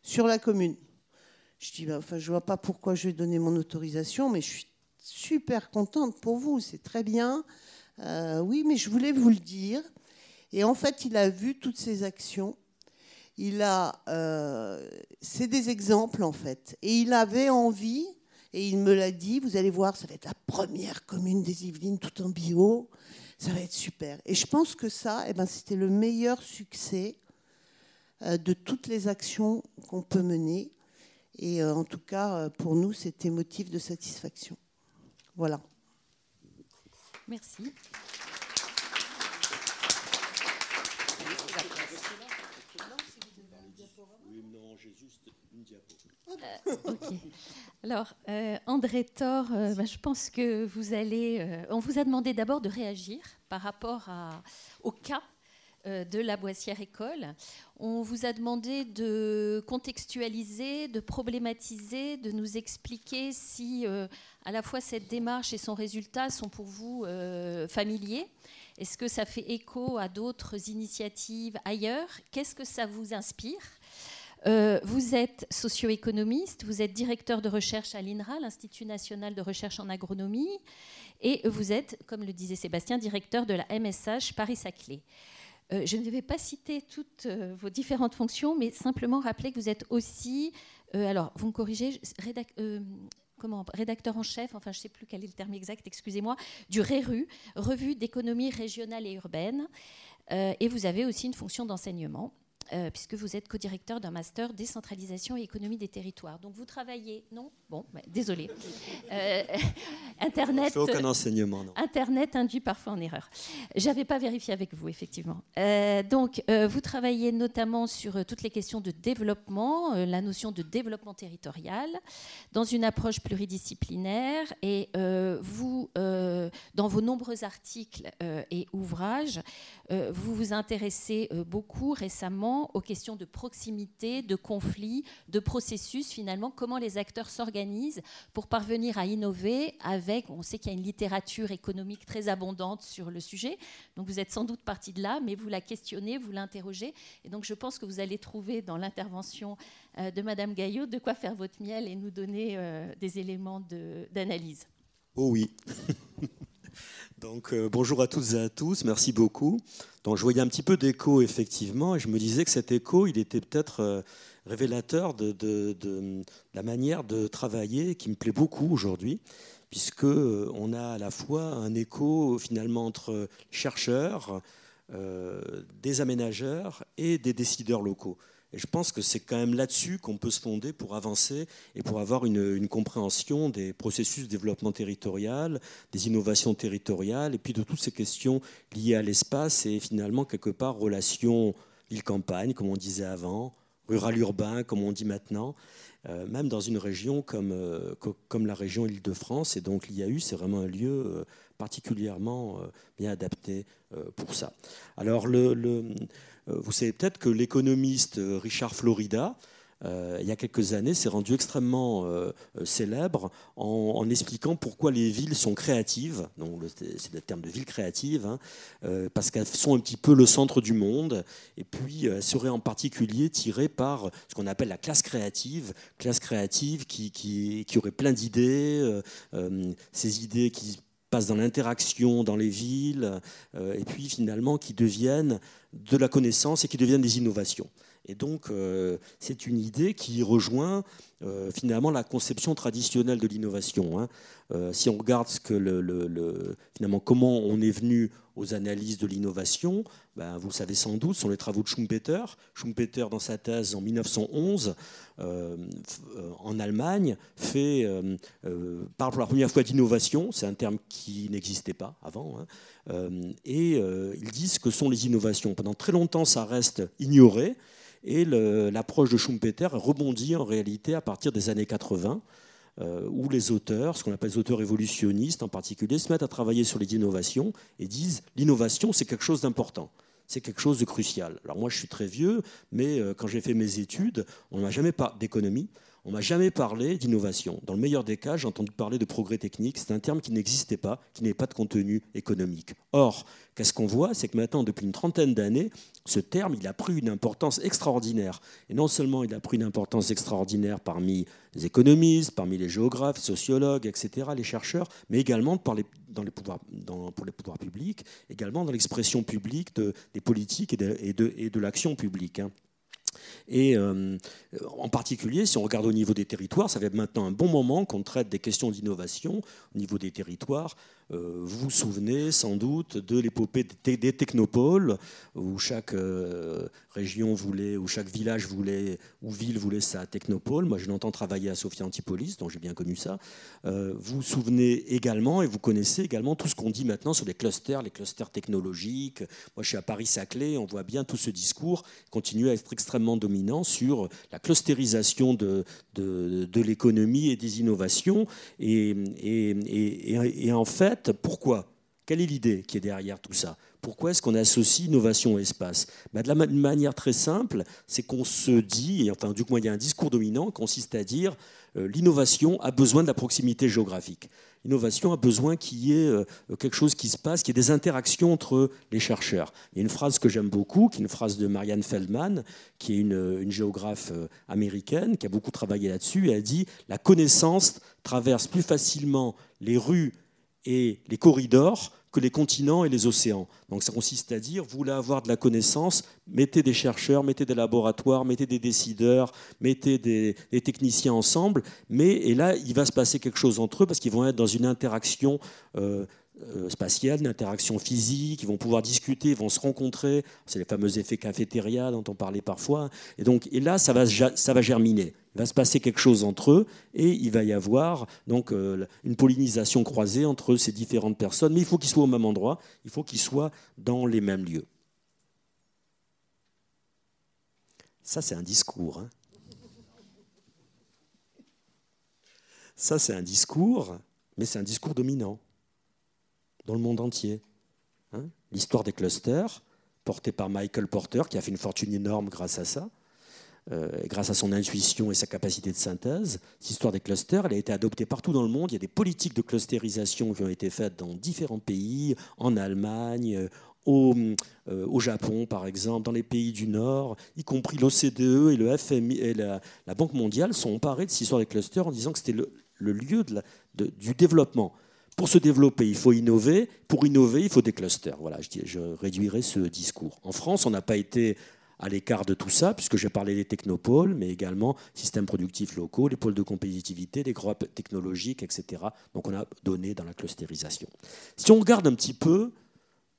sur la commune. Je dis, bah, enfin, je vois pas pourquoi je vais donner mon autorisation, mais je suis super contente pour vous, c'est très bien. Euh, oui, mais je voulais vous le dire. Et en fait, il a vu toutes ces actions. Il a, euh, c'est des exemples en fait. Et il avait envie, et il me l'a dit. Vous allez voir, ça va être la première commune des Yvelines tout en bio. Ça va être super. Et je pense que ça, eh ben, c'était le meilleur succès euh, de toutes les actions qu'on peut mener. Et euh, en tout cas, euh, pour nous, c'était motif de satisfaction. Voilà. Merci. Euh, Alors, André Thor, bah, je pense que vous allez. on vous a demandé d'abord de réagir par rapport au cas euh, de la Boissière École. On vous a demandé de contextualiser, de problématiser, de nous expliquer si euh, à la fois cette démarche et son résultat sont pour vous euh, familiers. Est-ce que ça fait écho à d'autres initiatives ailleurs? Qu'est-ce que ça vous inspire? Vous êtes socio-économiste, vous êtes directeur de recherche à l'INRA, l'Institut national de recherche en agronomie, et vous êtes, comme le disait Sébastien, directeur de la MSH Paris-Saclay. Euh, je ne vais pas citer toutes euh, vos différentes fonctions, mais simplement rappeler que vous êtes aussi, euh, alors vous me corrigez, comment, rédacteur en chef, enfin je ne sais plus quel est le terme exact, excusez-moi, du RERU, Revue d'économie régionale et urbaine, et vous avez aussi une fonction d'enseignement. Euh, puisque vous êtes co-directeur d'un master décentralisation et économie des territoires. Donc vous travaillez, non? Bon, bah, désolé. Euh, Internet. aucun enseignement, non. Internet induit parfois en erreur. J'avais pas vérifié avec vous, effectivement. Euh, donc vous travaillez notamment sur toutes les questions de développement, la notion de développement territorial, dans une approche pluridisciplinaire. Et vous, dans vos nombreux articles et ouvrages, vous vous intéressez beaucoup récemment aux questions de proximité, de conflit, de processus, finalement, comment les acteurs s'organisent pour parvenir à innover avec, on sait qu'il y a une littérature économique très abondante sur le sujet, donc vous êtes sans doute parti de là, mais vous la questionnez, vous l'interrogez, et donc je pense que vous allez trouver dans l'intervention euh, de Madame Gaillot de quoi faire votre miel et nous donner euh, des éléments d'analyse. oh oui Donc, euh, bonjour à toutes et à tous, merci beaucoup. Donc, je voyais un petit peu d'écho, effectivement, et je me disais que cet écho, il était peut-être euh, révélateur de, la manière de travailler qui me plaît beaucoup aujourd'hui, puisque euh, on a à la fois un écho finalement entre chercheurs, des aménageurs et des décideurs locaux. Et je pense que c'est quand même là-dessus qu'on peut se fonder pour avancer et pour avoir une, compréhension des processus de développement territorial, des innovations territoriales, et puis de toutes ces questions liées à l'espace et finalement quelque part relation ville-campagne, comme on disait avant, rural-urbain, comme on dit maintenant, euh, même dans une région comme, euh, comme la région Île-de-France. Et donc l'IAU, c'est vraiment un lieu euh, particulièrement bien adapté pour ça. Alors le vous savez peut-être que l'économiste euh, Richard Florida, euh, il y a quelques années, s'est rendu extrêmement célèbre en, expliquant pourquoi les villes sont créatives. C'est le terme de ville créative, hein, parce qu'elles sont un petit peu le centre du monde, et puis elles seraient en particulier tirées par ce qu'on appelle la classe créative, classe créative qui, qui aurait plein d'idées, ces idées qui passent dans l'interaction dans les villes, et puis finalement qui deviennent de la connaissance et qui deviennent des innovations. Et donc, euh, c'est une idée qui rejoint euh, finalement la conception traditionnelle de l'innovation. Hein. Euh, si on regarde ce que le, finalement comment on est venu aux analyses de l'innovation, ben, vous le savez sans doute, ce sont les travaux de Schumpeter. Schumpeter, dans sa thèse en 1911, en Allemagne, fait, parle pour la première fois d'innovation. C'est un terme qui n'existait pas avant. Hein. et ils disent que sont les innovations. Pendant très longtemps, ça reste ignoré. Et l'approche de Schumpeter rebondit en réalité à partir des années 80, euh, où les auteurs, ce qu'on appelle les auteurs évolutionnistes en particulier, se mettent à travailler sur les innovations et disent l'innovation, c'est quelque chose d'important. C'est quelque chose de crucial. Alors moi, je suis très vieux, mais euh, quand j'ai fait mes études, on n'a jamais parlé d'économie, on m'a jamais parlé d'innovation. Dans le meilleur des cas, j'ai entendu parler de progrès technique. C'est un terme qui n'existait pas, qui n'avait pas de contenu économique. Or, qu'est-ce qu'on voit? C'est que maintenant, depuis une trentaine d'années, ce terme, il a pris une importance extraordinaire. Et non seulement il a pris une importance extraordinaire parmi les économistes, parmi les géographes, sociologues, etc., les chercheurs, mais également dans les pouvoirs, pour les pouvoirs publics, également dans l'expression publique des politiques et de, l'action publique. Hein. Et euh, en particulier, si on regarde au niveau des territoires, ça fait maintenant un bon moment qu'on traite des questions d'innovation au niveau des territoires. Euh, vous vous souvenez sans doute de l'épopée des technopoles, où chaque euh, région voulait, où chaque village voulait, ou ville voulait sa technopole. Moi, j'ai longtemps travaillé à Sophia Antipolis, donc j'ai bien connu ça. Euh, vous vous souvenez également, et vous connaissez également tout ce qu'on dit maintenant sur les clusters, les clusters technologiques. Moi, je suis à Paris-Saclay, on voit bien tout ce discours continuer à être extrêmement dominant sur la clusterisation de, de, l'économie et des innovations. et, et, et en fait, pourquoi? Quelle est l'idée qui est derrière tout ça? Pourquoi est-ce qu'on associe innovation et espace? Ben De la manière très simple, c'est qu'on se dit, et enfin du moins il y a un discours dominant qui consiste à dire euh, l'innovation a besoin de la proximité géographique. L'innovation a besoin qu'il y ait euh, quelque chose qui se passe, qu'il y ait des interactions entre les chercheurs. Il y a une phrase que j'aime beaucoup, qui est une phrase de Marianne Feldman, qui est une, une géographe euh, américaine, qui a beaucoup travaillé là-dessus, et elle dit La connaissance traverse plus facilement les rues et les corridors que les continents et les océans. Donc ça consiste à dire, vous voulez avoir de la connaissance, mettez des chercheurs, mettez des laboratoires, mettez des décideurs, mettez des, techniciens ensemble, mais et là, il va se passer quelque chose entre eux parce qu'ils vont être dans une interaction euh, euh, spatiale, une interaction physique, ils vont pouvoir discuter, ils vont se rencontrer. C'est les fameux effets cafétéria dont on parlait parfois. Et donc, et là, ça va, ça va germiner. Il va se passer quelque chose entre eux et il va y avoir donc euh, une pollinisation croisée entre ces différentes personnes. Mais il faut qu'ils soient au même endroit, il faut qu'ils soient dans les mêmes lieux. Ça, c'est un discours. Hein. Ça, c'est un discours, mais c'est un discours dominant dans le monde entier. Hein. L'histoire des clusters, portée par Michael Porter, qui a fait une fortune énorme grâce à ça, euh, grâce à son intuition et sa capacité de synthèse. Cette histoire des clusters, a été adoptée partout dans le monde. Il y a des politiques de clusterisation qui ont été faites dans différents pays, en Allemagne, euh, au, euh, au, Japon, par exemple, dans les pays du Nord, y compris l'OCDE et le FMI et la, Banque mondiale sont emparés de cette histoire des clusters en disant que c'était le, lieu de du développement pour se développer, il faut innover. Pour innover, il faut des clusters. Voilà, je, je réduirai ce discours. En France, on n'a pas été à l'écart de tout ça, puisque j'ai parlé des technopoles, mais également systèmes productifs locaux, les pôles de compétitivité, les groupes technologiques, etc. Donc on a donné dans la clusterisation. Si on regarde un petit peu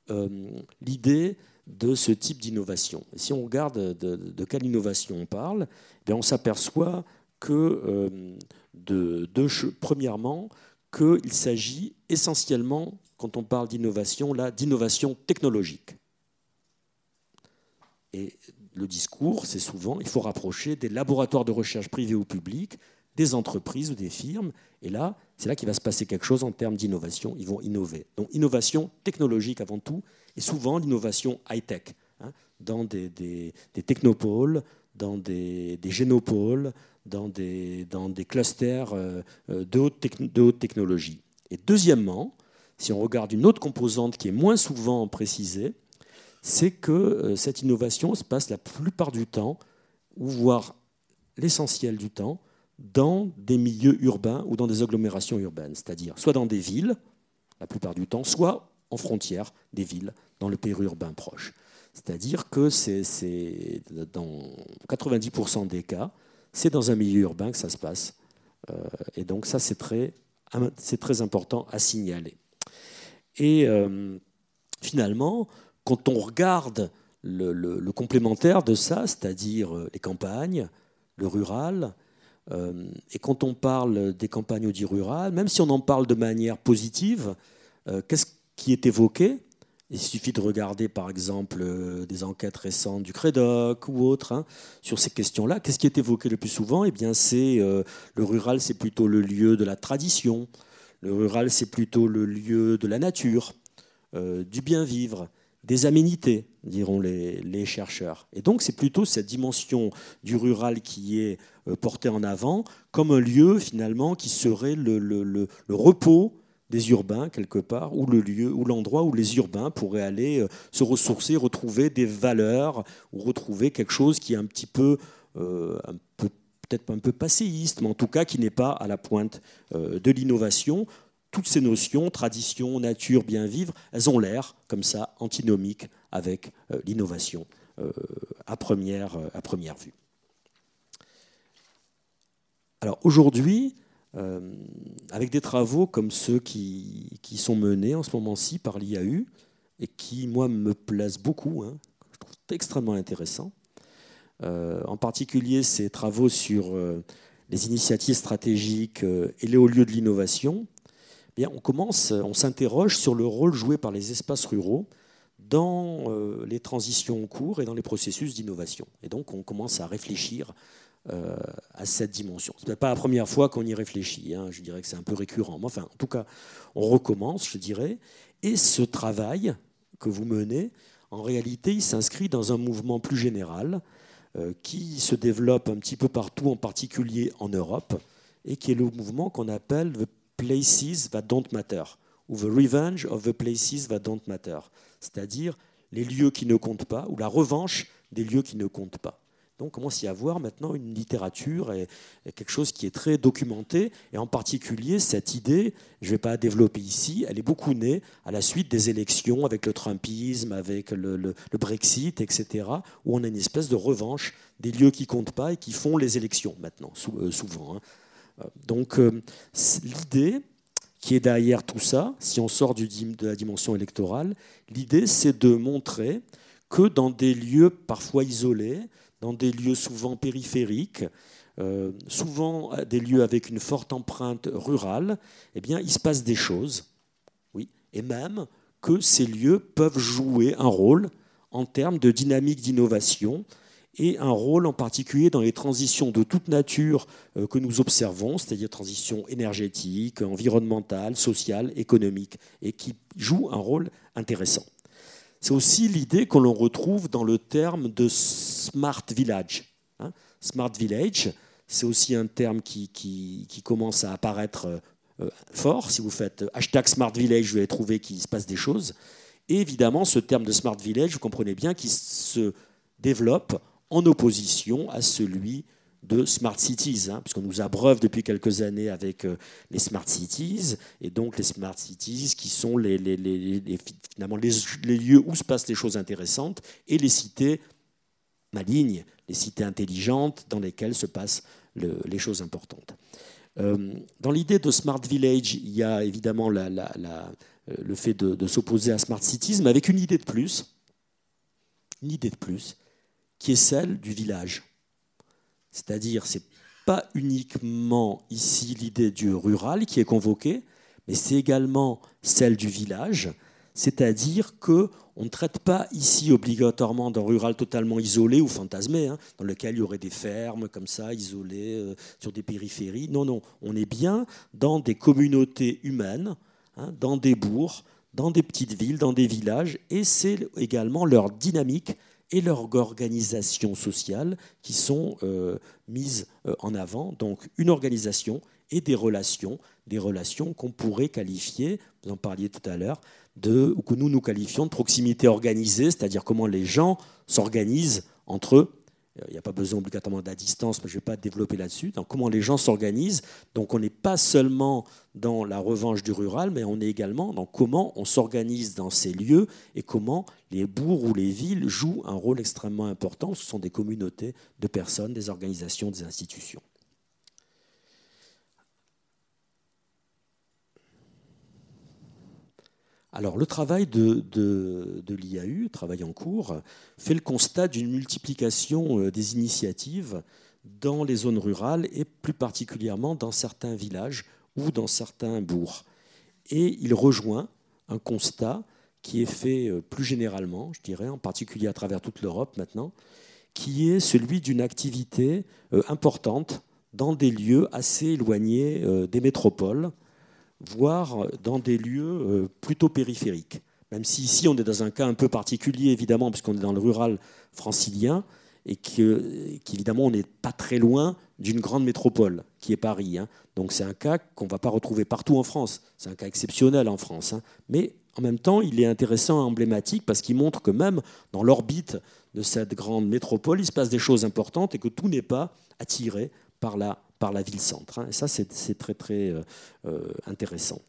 euh, l'idée de ce type d'innovation, si on regarde de, quelle innovation on parle, eh on s'aperçoit que, euh, premièrement, qu'il s'agit essentiellement, quand on parle d'innovation, là, d'innovation technologique. Et le discours, c'est souvent, il faut rapprocher des laboratoires de recherche privés ou publics, des entreprises ou des firmes. Et là, c'est là qu'il va se passer quelque chose en termes d'innovation. Ils vont innover. Donc, innovation technologique avant tout, et souvent l'innovation high-tech, hein, dans des, technopoles, dans des, génopoles, dans des, dans des clusters euh, euh, de haute, de haute technologie. Et deuxièmement, si on regarde une autre composante qui est moins souvent précisée, c'est que euh, cette innovation se passe la plupart du temps, ou voire l'essentiel du temps, dans des milieux urbains ou dans des agglomérations urbaines, c'est-à-dire soit dans des villes, la plupart du temps, soit en frontière des villes, dans le périurbain proche. C'est-à-dire que c'est dans 90% des cas, c'est dans un milieu urbain que ça se passe. Euh, et donc ça, c'est très, très important à signaler. Et euh, finalement, quand on regarde le, complémentaire de ça, c'est-à-dire euh, les campagnes, le rural, euh, et quand on parle des campagnes dit rurales, même si on en parle de manière positive, euh, qu'est-ce qui est évoqué? Il suffit de regarder par exemple des enquêtes récentes du CREDOC ou autres hein, sur ces questions-là. Qu'est-ce qui est évoqué le plus souvent? Eh bien, c'est le rural, c'est plutôt le lieu de la tradition. Le rural, c'est plutôt le lieu de la nature, du bien vivre des aménités, diront les, chercheurs. Et donc c'est plutôt cette dimension du rural qui est euh, portée en avant comme un lieu finalement qui serait le, repos des urbains quelque part, ou le lieu, ou l'endroit où les urbains pourraient aller euh, se ressourcer, retrouver des valeurs, ou retrouver quelque chose qui est un petit peu, euh, peu peut-être un peu passéiste, mais en tout cas qui n'est pas à la pointe de l'innovation, toutes ces notions, tradition, nature, bien vivre, elles ont l'air comme ça antinomiques avec euh, l'innovation euh, à, première, euh, à première vue. Alors aujourd'hui, avec des travaux comme ceux qui, sont menés en ce moment-ci par l'IAU, et qui, moi, me plaisent beaucoup, hein, je trouve extrêmement intéressants, en particulier ces travaux sur les initiatives stratégiques et les hauts lieux de l'innovation, on commence, on s'interroge sur le rôle joué par les espaces ruraux dans euh, les transitions en cours et dans les processus d'innovation. Et donc, on commence à réfléchir euh, à cette dimension. Ce n'est pas la première fois qu'on y réfléchit, hein. je dirais que c'est un peu récurrent. Enfin, en tout cas, on recommence, je dirais. Et ce travail que vous menez, en réalité, il s'inscrit dans un mouvement plus général euh, qui se développe un petit peu partout, en particulier en Europe, et qui est le mouvement qu'on appelle places that don't matter, ou the revenge of the places that don't matter, c'est-à-dire les lieux qui ne comptent pas, ou la revanche des lieux qui ne comptent pas. Donc, on commence à y avoir maintenant une littérature et, quelque chose qui est très documenté, et en particulier cette idée, je ne vais pas développer ici, elle est beaucoup née à la suite des élections avec le Trumpisme, avec le, Brexit, etc., où on a une espèce de revanche des lieux qui comptent pas et qui font les élections maintenant, euh, souvent. Hein. Donc euh, l'idée qui est derrière tout ça, si on sort de la dimension électorale, l'idée c'est de montrer que dans des lieux parfois isolés, dans des lieux souvent périphériques, euh, souvent des lieux avec une forte empreinte rurale, eh bien, il se passe des choses, oui, et même que ces lieux peuvent jouer un rôle en termes de dynamique d'innovation, et un rôle en particulier dans les transitions de toute nature euh, que nous observons, c'est-à-dire transition énergétique, environnementale, sociale, économique, et qui jouent un rôle intéressant. C'est aussi l'idée que l'on retrouve dans le terme de smart village. Hein. smart village, c'est aussi un terme qui, qui, commence à apparaître euh, fort. Si vous faites hashtag smart village, vous allez trouver qu'il se passe des choses. Et évidemment, ce terme de smart village, vous comprenez bien qu'il se développe en opposition à celui de smart cities, hein, puisqu'on nous abreuve depuis quelques années avec euh, les smart cities, et donc les smart cities qui sont les, finalement les, lieux où se passent les choses intéressantes, et les cités malignes, les cités intelligentes dans lesquelles se passent les choses importantes. Euh, dans l'idée de Smart Village, il y a évidemment euh, le fait de, s'opposer à Smart Cities, mais avec une idée de plus, une idée de plus, qui est celle du village. C'est-à-dire, c'est pas uniquement ici l'idée du rural qui est convoquée, mais c'est également celle du village, c'est-à-dire que on ne traite pas ici obligatoirement d'un rural totalement isolé ou fantasmé, hein, dans lequel il y aurait des fermes comme ça, isolées euh, sur des périphéries. Non, non, on est bien dans des communautés humaines, hein, dans des bourgs, dans des petites villes, dans des villages, et c'est également leur dynamique et leur organisation sociale qui sont euh, mises euh, en avant. Donc une organisation et des relations, des relations qu'on pourrait qualifier, vous en parliez tout à l'heure, de, que nous nous qualifions de proximité organisée, c'est-à-dire comment les gens s'organisent entre eux. Il n'y a pas besoin obligatoirement de la distance, mais je ne vais pas développer là-dessus. Donc, comment les gens s'organisent. Donc, on n'est pas seulement dans la revanche du rural, mais on est également dans comment on s'organise dans ces lieux et comment les bourgs ou les villes jouent un rôle extrêmement important. Ce sont des communautés de personnes, des organisations, des institutions. Alors le travail de, l'IAU, travail en cours, fait le constat d'une multiplication euh, des initiatives dans les zones rurales et plus particulièrement dans certains villages ou dans certains bourgs. Et il rejoint un constat qui est fait euh, plus généralement, je dirais, en particulier à travers toute l'Europe maintenant, qui est celui d'une activité euh, importante dans des lieux assez éloignés des métropoles, voire dans des lieux euh, plutôt périphériques. Même si ici on est dans un cas un peu particulier, évidemment, puisqu'on est dans le rural francilien, et qu'évidemment on n'est pas très loin d'une grande métropole, qui est Paris. Hein. Donc c'est un cas qu'on ne va pas retrouver partout en France. C'est un cas exceptionnel en France. Hein. Mais en même temps, il est intéressant et emblématique parce qu'il montre que même dans l'orbite de cette grande métropole, il se passe des choses importantes et que tout n'est pas attiré par la par la ville-centre. Hein. Et ça, c'est très, très euh, euh, intéressant.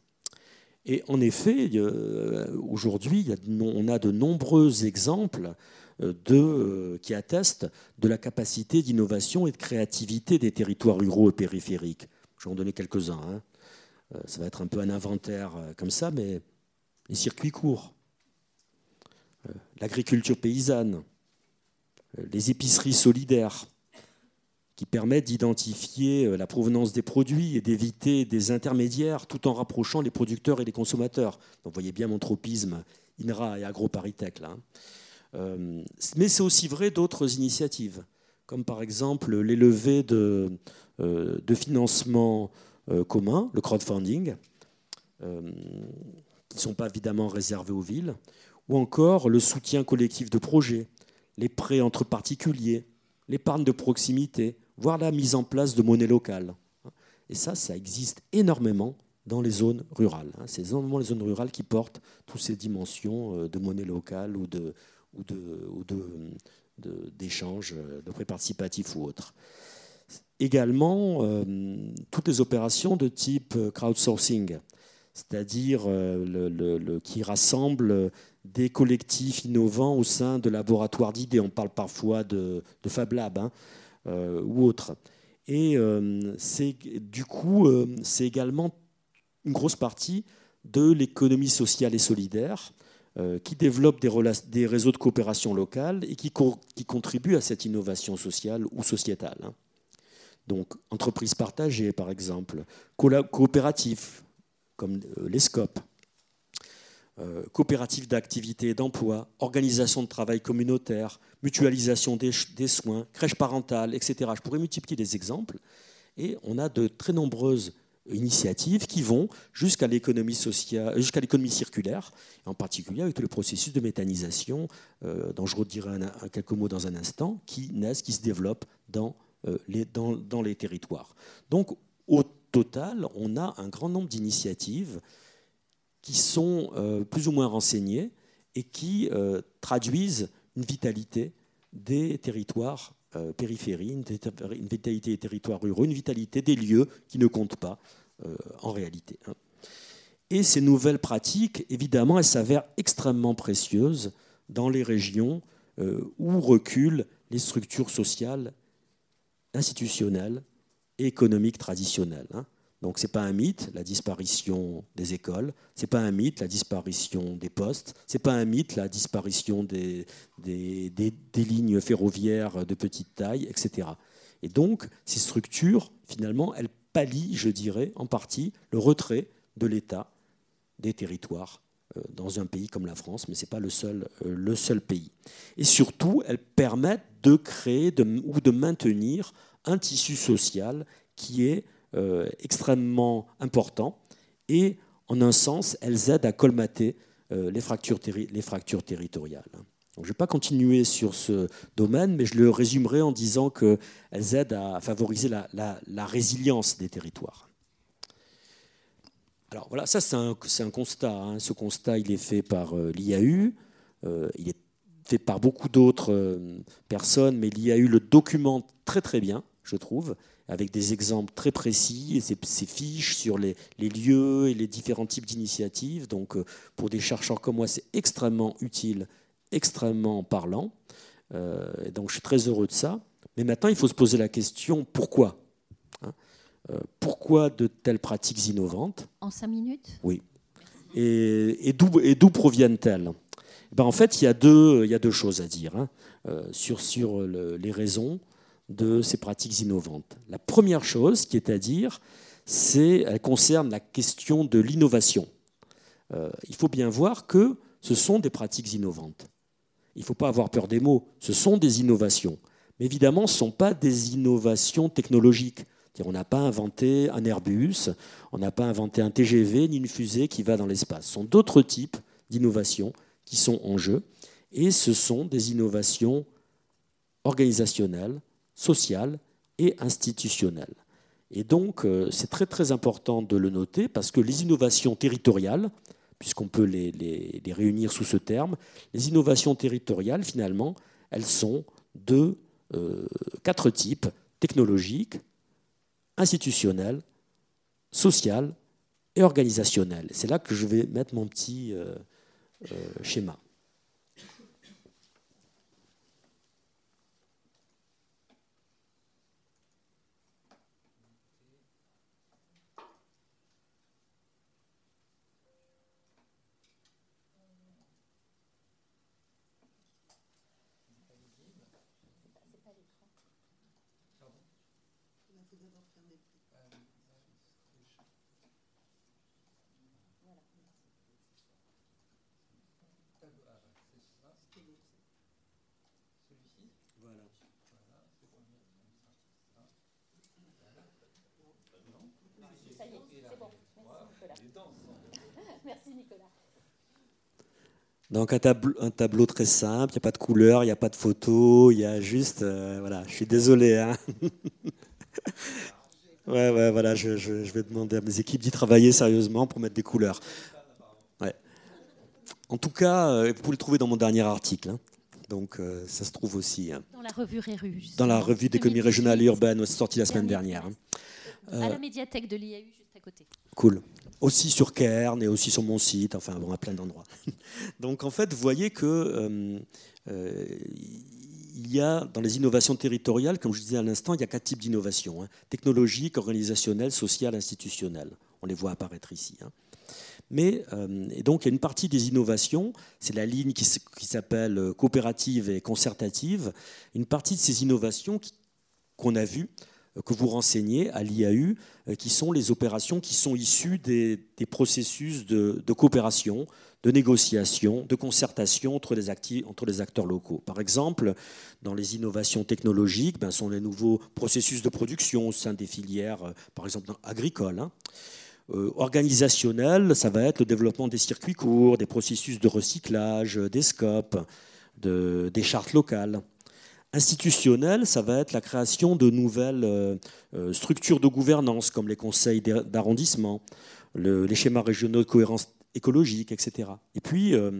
Et en effet, aujourd'hui, on a de nombreux exemples euh, qui attestent de la capacité d'innovation et de créativité des territoires ruraux et périphériques. Je vais en donner quelques-uns. Hein. Ça va être un peu un inventaire comme ça, mais les circuits courts, l'agriculture paysanne, les épiceries solidaires, qui permettent d'identifier euh, la provenance des produits et d'éviter des intermédiaires tout en rapprochant les producteurs et les consommateurs. vous voyez bien mon tropisme INRA et AgroParisTech là. Hein. Euh, mais c'est aussi vrai d'autres initiatives, comme par exemple les de, euh, de financement commun, le crowdfunding, qui ne sont pas évidemment réservés aux villes, ou encore le soutien collectif de projets, les prêts entre particuliers, l'épargne de proximité, voire la mise en place de monnaie locale. Et ça, ça existe énormément dans les zones rurales. Hein. C'est énormément les zones rurales qui portent toutes ces dimensions euh, de monnaie locale ou de ou d'échanges, de, de, de, prêts participatifs ou autres. Également, euh, toutes les opérations de type euh, crowdsourcing, c'est-à-dire qui rassemblent des collectifs innovants au sein de laboratoires d'idées. On parle parfois de, de Fab Lab. Hein. Euh, ou autres. Et euh, c'est du coup, euh, c'est également une grosse partie de l'économie sociale et solidaire qui développe des, des, réseaux de coopération locale et qui, qui contribuent à cette innovation sociale ou sociétale. Hein. Donc, entreprises partagées, par exemple, coopératives, comme les SCOP, euh, coopératives d'activité et d'emploi, organisation de travail communautaire, mutualisation des, soins, crèche parentale, etc. Je pourrais multiplier des exemples. Et on a de très nombreuses initiatives qui vont jusqu'à l'économie sociale, jusqu'à l'économie circulaire, en particulier avec le processus de méthanisation, euh, dont je redirai quelques mots dans un instant, qui naissent, qui se développent dans, euh, les territoires. Donc, au total, on a un grand nombre d'initiatives qui sont euh, plus ou moins renseignés et qui euh, traduisent une vitalité des territoires périphérie, une, vitalité des territoires ruraux, une vitalité des lieux qui ne comptent pas en réalité. Hein. Et ces nouvelles pratiques, évidemment, elles s'avèrent extrêmement précieuses dans les régions où reculent les structures sociales, institutionnelles et économiques traditionnelles. Hein. Donc ce n'est pas un mythe, la disparition des écoles, ce n'est pas un mythe, la disparition des postes, ce n'est pas un mythe, la disparition des, lignes ferroviaires de petite taille, etc. Et donc ces structures, finalement, elles pallient, je dirais, en partie le retrait de l'État des territoires euh, dans un pays comme la France, mais ce n'est pas euh, le seul pays. Et surtout, elles permettent de créer ou de maintenir un tissu social qui est euh, extrêmement important et en un sens, elles aident à colmater euh, les, fractures les fractures territoriales. je ne vais pas continuer sur ce domaine, mais je le résumerai en disant qu'elles aident à favoriser la, résilience des territoires. Alors voilà, ça c'est un, constat. Hein. Ce constat, il est fait par euh, l'IAU, il est fait par beaucoup d'autres personnes, mais l'IAU le documente très très bien, je trouve avec des exemples très précis et ces, fiches sur les, lieux et les différents types d'initiatives. Donc, euh, pour des chercheurs comme moi, c'est extrêmement utile, extrêmement parlant. Euh, et donc, je suis très heureux de ça. Mais maintenant, il faut se poser la question pourquoi hein euh, Pourquoi de telles pratiques innovantes? En cinq minutes? Oui. Et, et d'où proviennent-elles? Ben, En fait, il y, a deux, il y a deux choses à dire hein, sur, sur les raisons de ces pratiques innovantes. La première chose qui est à dire, c'est, elle concerne la question de l'innovation. Euh, il faut bien voir que ce sont des pratiques innovantes. Il ne faut pas avoir peur des mots, ce sont des innovations. Mais évidemment, ce ne sont pas des innovations technologiques. On n'a pas inventé un Airbus, on n'a pas inventé un TGV ni une fusée qui va dans l'espace. Ce sont d'autres types d'innovations qui sont en jeu. Et ce sont des innovations organisationnelles, sociale et institutionnelle. Et donc, euh, c'est très très important de le noter parce que les innovations territoriales, puisqu'on peut les, réunir sous ce terme, les innovations territoriales, finalement, elles sont de euh, quatre types, technologiques, institutionnelles, sociales et organisationnelles. C'est là que je vais mettre mon petit euh, schéma. Donc un tableau, un tableau, très simple, il n'y a pas de couleur, il n'y a pas de photo, il y a juste... Euh, voilà, je suis désolé. Hein. ouais, ouais, voilà, je, je, vais demander à mes équipes d'y travailler sérieusement pour mettre des couleurs. Ouais. En tout cas, euh, vous pouvez le trouver dans mon dernier article. Hein. Donc euh, ça se trouve aussi. Hein. Dans la revue Réru. Dans la revue d'économie régionale et urbaine, sortie la semaine dernière. À la médiathèque de l'IAU, juste à côté. Cool aussi sur Cairn et aussi sur mon site, enfin bon, à plein d'endroits. Donc en fait, vous voyez que euh, euh, il y a dans les innovations territoriales, comme je disais à l'instant, il y a quatre types d'innovations hein. technologiques, organisationnelles, sociales, institutionnelles. On les voit apparaître ici. Hein. Mais euh, et donc il y a une partie des innovations, c'est la ligne qui, s'appelle coopérative et concertative. Une partie de ces innovations qu'on a vues que vous renseignez à l'IAU, euh, qui sont les opérations qui sont issues des, processus de, coopération, de négociation, de concertation entre les, acteurs locaux. Par exemple, dans les innovations technologiques, ben, sont les nouveaux processus de production au sein des filières, euh, par exemple agricoles. Hein. Euh, organisationnel, ça va être le développement des circuits courts, des processus de recyclage, des scopes, de, des chartes locales. Institutionnel, ça va être la création de nouvelles euh, euh, structures de gouvernance, comme les conseils d'arrondissement, les schémas régionaux de cohérence écologique, etc. Et puis, euh,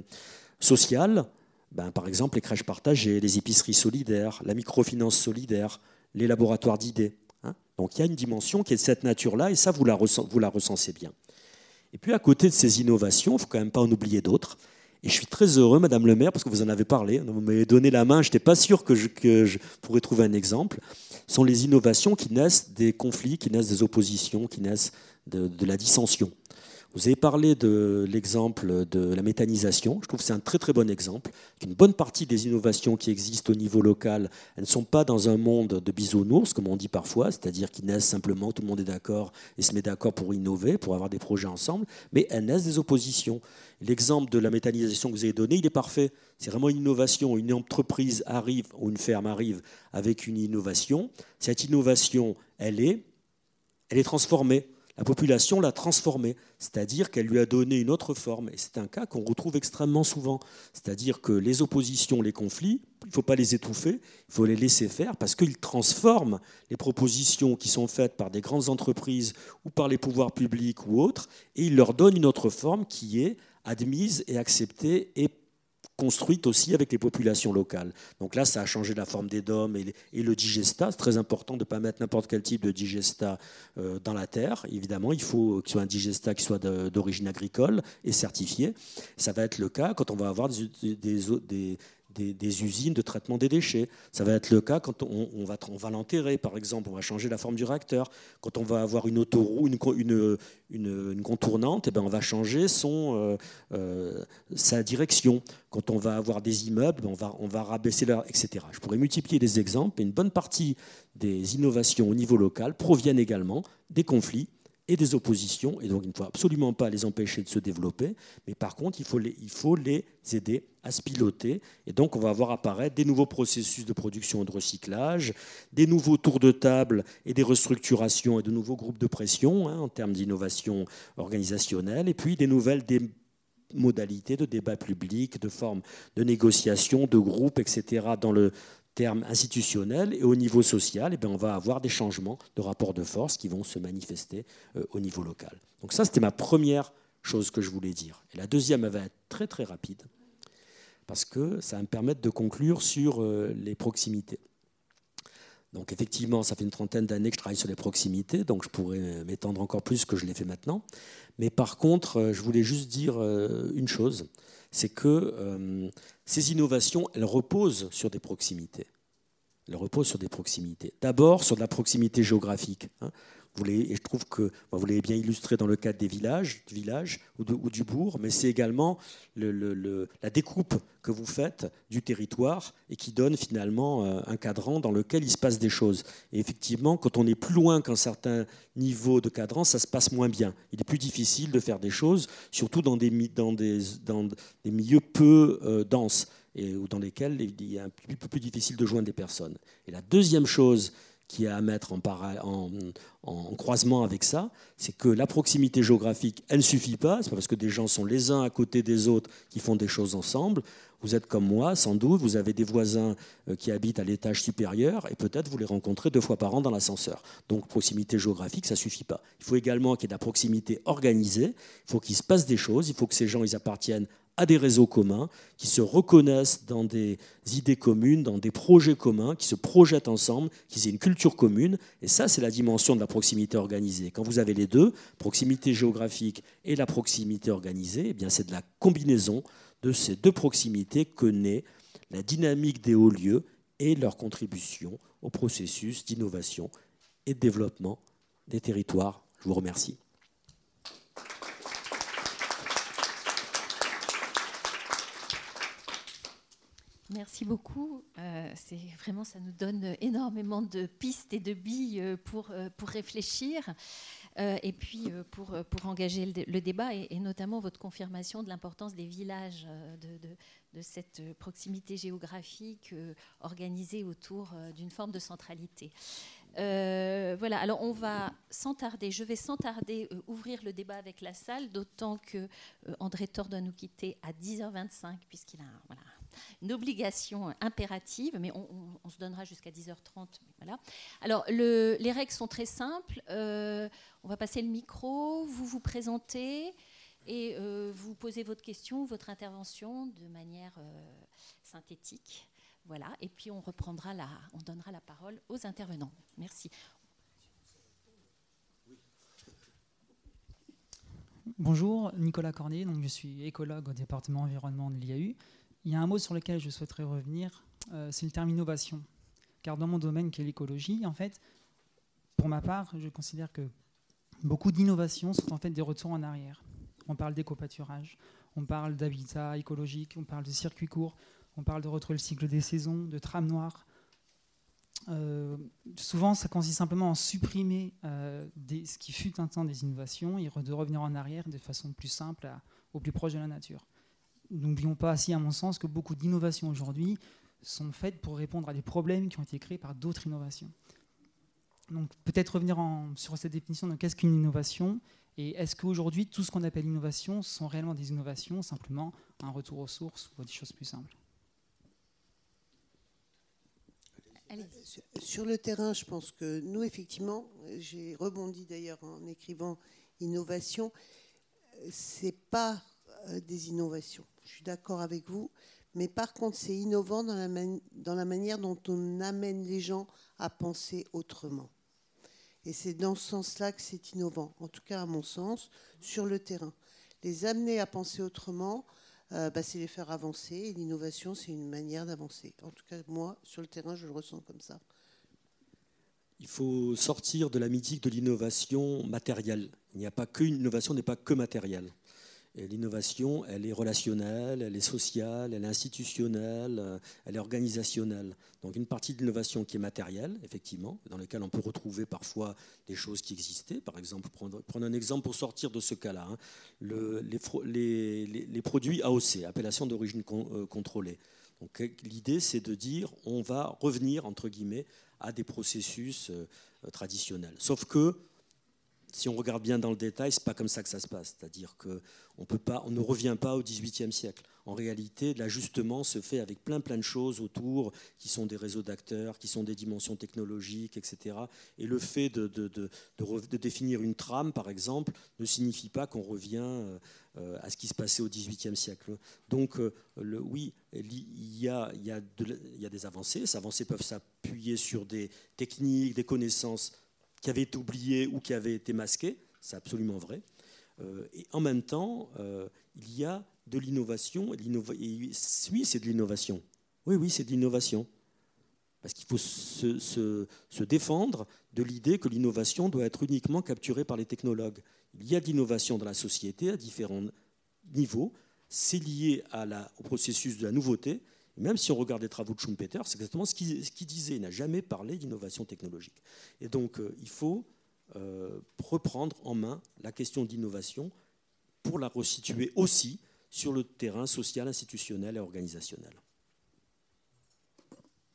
social, ben, par exemple les crèches partagées, les épiceries solidaires, la microfinance solidaire, les laboratoires d'idées. Hein. Donc il y a une dimension qui est de cette nature-là, et ça, vous la, vous la recensez bien. Et puis à côté de ces innovations, il ne faut quand même pas en oublier d'autres. Et je suis très heureux, Madame le maire, parce que vous en avez parlé, vous m'avez donné la main, je n'étais pas sûr que je, pourrais trouver un exemple, sont les innovations qui naissent des conflits, qui naissent des oppositions, qui naissent de la dissension. Vous avez parlé de l'exemple de la méthanisation. Je trouve que c'est un très très bon exemple. Une bonne partie des innovations qui existent au niveau local, elles ne sont pas dans un monde de bisounours, comme on dit parfois, c'est-à-dire qu'ils naissent simplement, tout le monde est d'accord et se met d'accord pour innover, pour avoir des projets ensemble, mais elles naissent des oppositions. L'exemple de la méthanisation que vous avez donné, il est parfait. C'est vraiment une innovation. Une entreprise arrive, ou une ferme arrive avec une innovation. Cette innovation, elle est, elle est transformée la population l'a transformée, c'est-à-dire qu'elle lui a donné une autre forme. Et c'est un cas qu'on retrouve extrêmement souvent. C'est-à-dire que les oppositions, les conflits, il ne faut pas les étouffer, il faut les laisser faire parce qu'ils transforment les propositions qui sont faites par des grandes entreprises ou par les pouvoirs publics ou autres, et ils leur donnent une autre forme qui est admise et acceptée et construite aussi avec les populations locales. Donc là, ça a changé la forme des dômes et, le digesta. C'est très important de ne pas mettre n'importe quel type de digesta euh, dans la terre. Évidemment, il faut qu'il soit un digesta qui soit d'origine agricole et certifié. Ça va être le cas quand on va avoir des, des, des, usines de traitement des déchets. Ça va être le cas quand on, va, l'enterrer, par exemple, on va changer la forme du réacteur. Quand on va avoir une autoroute, une, une, une, contournante, et eh ben on va changer son, euh, euh, sa direction. Quand on va avoir des immeubles, on va, on va rabaisser leur, etc. Je pourrais multiplier des exemples, mais une bonne partie des innovations au niveau local proviennent également des conflits et des oppositions, et donc il ne faut absolument pas les empêcher de se développer, mais par contre, il faut les, il faut les aider à se piloter, et donc on va voir apparaître des nouveaux processus de production et de recyclage, des nouveaux tours de table et des restructurations et de nouveaux groupes de pression hein, en termes d'innovation organisationnelle, et puis des nouvelles modalités de débat public, de formes de négociation, de groupes, etc., dans le, terme institutionnel et au niveau social, eh bien, on va avoir des changements de rapport de force qui vont se manifester euh, au niveau local. Donc ça, c'était ma première chose que je voulais dire. Et la deuxième, elle va être très très rapide, parce que ça va me permettre de conclure sur euh, les proximités. Donc effectivement, ça fait une trentaine d'années que je travaille sur les proximités, donc je pourrais m'étendre encore plus que je l'ai fait maintenant. Mais par contre, euh, je voulais juste dire une chose, c'est que ces innovations, elles reposent sur des proximités. Elles reposent sur des proximités. D'abord sur de la proximité géographique. Hein. Et je trouve que vous l'avez bien illustré dans le cadre des villages, du ou, du bourg, mais c'est également la découpe que vous faites du territoire et qui donne finalement euh, un cadran dans lequel il se passe des choses. Et effectivement, quand on est plus loin qu'un certain niveau de cadran, ça se passe moins bien. Il est plus difficile de faire des choses, surtout dans des, milieux peu euh, denses ou dans lesquels il est un peu plus difficile de joindre des personnes. Et la deuxième chose qui est à mettre en, en, en croisement avec ça, c'est que la proximité géographique, elle ne suffit pas. C'est pas parce que des gens sont les uns à côté des autres qui font des choses ensemble. Vous êtes comme moi, sans doute, vous avez des voisins euh, qui habitent à l'étage supérieur et peut-être vous les rencontrez deux fois par an dans l'ascenseur. Donc proximité géographique, ça suffit pas. Il faut également qu'il y ait de la proximité organisée, il faut qu'il se passe des choses, il faut que ces gens ils appartiennent à des réseaux communs, qui se reconnaissent dans des idées communes, dans des projets communs, qui se projettent ensemble, qui aient une culture commune. Et ça, c'est la dimension de la proximité organisée. Quand vous avez les deux, proximité géographique et la proximité organisée, eh bien c'est de la combinaison de ces deux proximités que naît la dynamique des hauts lieux et leur contribution au processus d'innovation et de développement des territoires. Je vous remercie. Merci beaucoup. Euh, vraiment, ça nous donne énormément de pistes et de billes euh, pour, euh, pour réfléchir et puis pour, pour engager le, débat et, notamment votre confirmation de l'importance des villages, de, de, cette proximité géographique organisée autour d'une forme de centralité. voilà, alors on va sans tarder, je vais sans tarder ouvrir le débat avec la salle, d'autant que André Thor doit nous quitter à 10h25 puisqu'il a voilà, une obligation impérative, mais on, se donnera jusqu'à 10h30. Voilà. Alors, les règles sont très simples. Euh, on va passer le micro, vous vous présentez et euh, vous posez votre question, votre intervention de manière euh, synthétique. Voilà, et puis on reprendra la, on donnera la parole aux intervenants. Merci. Bonjour, Nicolas Cornet, donc je suis écologue au département environnement de l'IAU. Il y a un mot sur lequel je souhaiterais revenir, euh, c'est le terme innovation. Car dans mon domaine qui est l'écologie, en fait, pour ma part, je considère que beaucoup d'innovations sont en fait des retours en arrière. On parle d'éco-pâturage, on parle d'habitat écologique, on parle de circuits courts, on parle de retrouver le cycle des saisons, de trame noire. Euh, souvent, ça consiste simplement en supprimer euh, ce qui fut un temps des innovations et de revenir en arrière de façon plus simple, au plus proche de la nature. N'oublions pas aussi, à mon sens, que beaucoup d'innovations aujourd'hui sont faites pour répondre à des problèmes qui ont été créés par d'autres innovations. Donc peut-être revenir sur cette définition de qu'est-ce qu'une innovation et est-ce qu'aujourd'hui tout ce qu'on appelle innovation sont réellement des innovations, simplement un retour aux sources ou des choses plus simples? Sur le terrain, je pense que nous, effectivement, j'ai rebondi d'ailleurs en écrivant innovation, c'est pas euh, des innovations. Je suis d'accord avec vous, mais par contre, c'est innovant dans la, manière dont on amène les gens à penser autrement. Et c'est dans ce sens-là que c'est innovant, en tout cas à mon sens, sur le terrain. Les amener à penser autrement, euh, bah, c'est les faire avancer. Et l'innovation, c'est une manière d'avancer. En tout cas, moi, sur le terrain, je le ressens comme ça. Il faut sortir de la mythique de l'innovation matérielle. Il n'y a pas qu'une innovation, n'est pas que matérielle. L'innovation, elle est relationnelle, elle est sociale, elle est institutionnelle, euh, elle est organisationnelle. Donc une partie de l'innovation qui est matérielle, effectivement, dans laquelle on peut retrouver parfois des choses qui existaient. Par exemple, prendre, un exemple pour sortir de ce cas-là. Hein. Le, les, produits AOC, appellation d'origine euh, contrôlée. Donc l'idée, c'est de dire, on va revenir, entre guillemets, à des processus euh, traditionnels. Sauf que si on regarde bien dans le détail, c'est pas comme ça que ça se passe. C'est-à-dire qu'on ne revient pas au XVIIIe siècle. En réalité, l'ajustement se fait avec plein plein de choses autour, qui sont des réseaux d'acteurs, qui sont des dimensions technologiques, etc. Et le fait de, définir une trame, par exemple, ne signifie pas qu'on revient euh, à ce qui se passait au XVIIIe siècle. Donc, euh, oui, il y a des avancées. Ces avancées peuvent s'appuyer sur des techniques, des connaissances qui avait été oublié ou qui avait été masqué, c'est absolument vrai. Euh, et en même temps, euh, il y a de l'innovation. Oui, c'est de l'innovation. Oui, oui, c'est de l'innovation. Parce qu'il faut se, défendre de l'idée que l'innovation doit être uniquement capturée par les technologues. Il y a de l'innovation dans la société à différents niveaux. C'est lié au processus de la nouveauté, même si on regarde les travaux de Schumpeter, c'est exactement ce qu'il disait. Il n'a jamais parlé d'innovation technologique. Et donc, euh, il faut euh, reprendre en main la question d'innovation pour la resituer aussi sur le terrain social, institutionnel et organisationnel.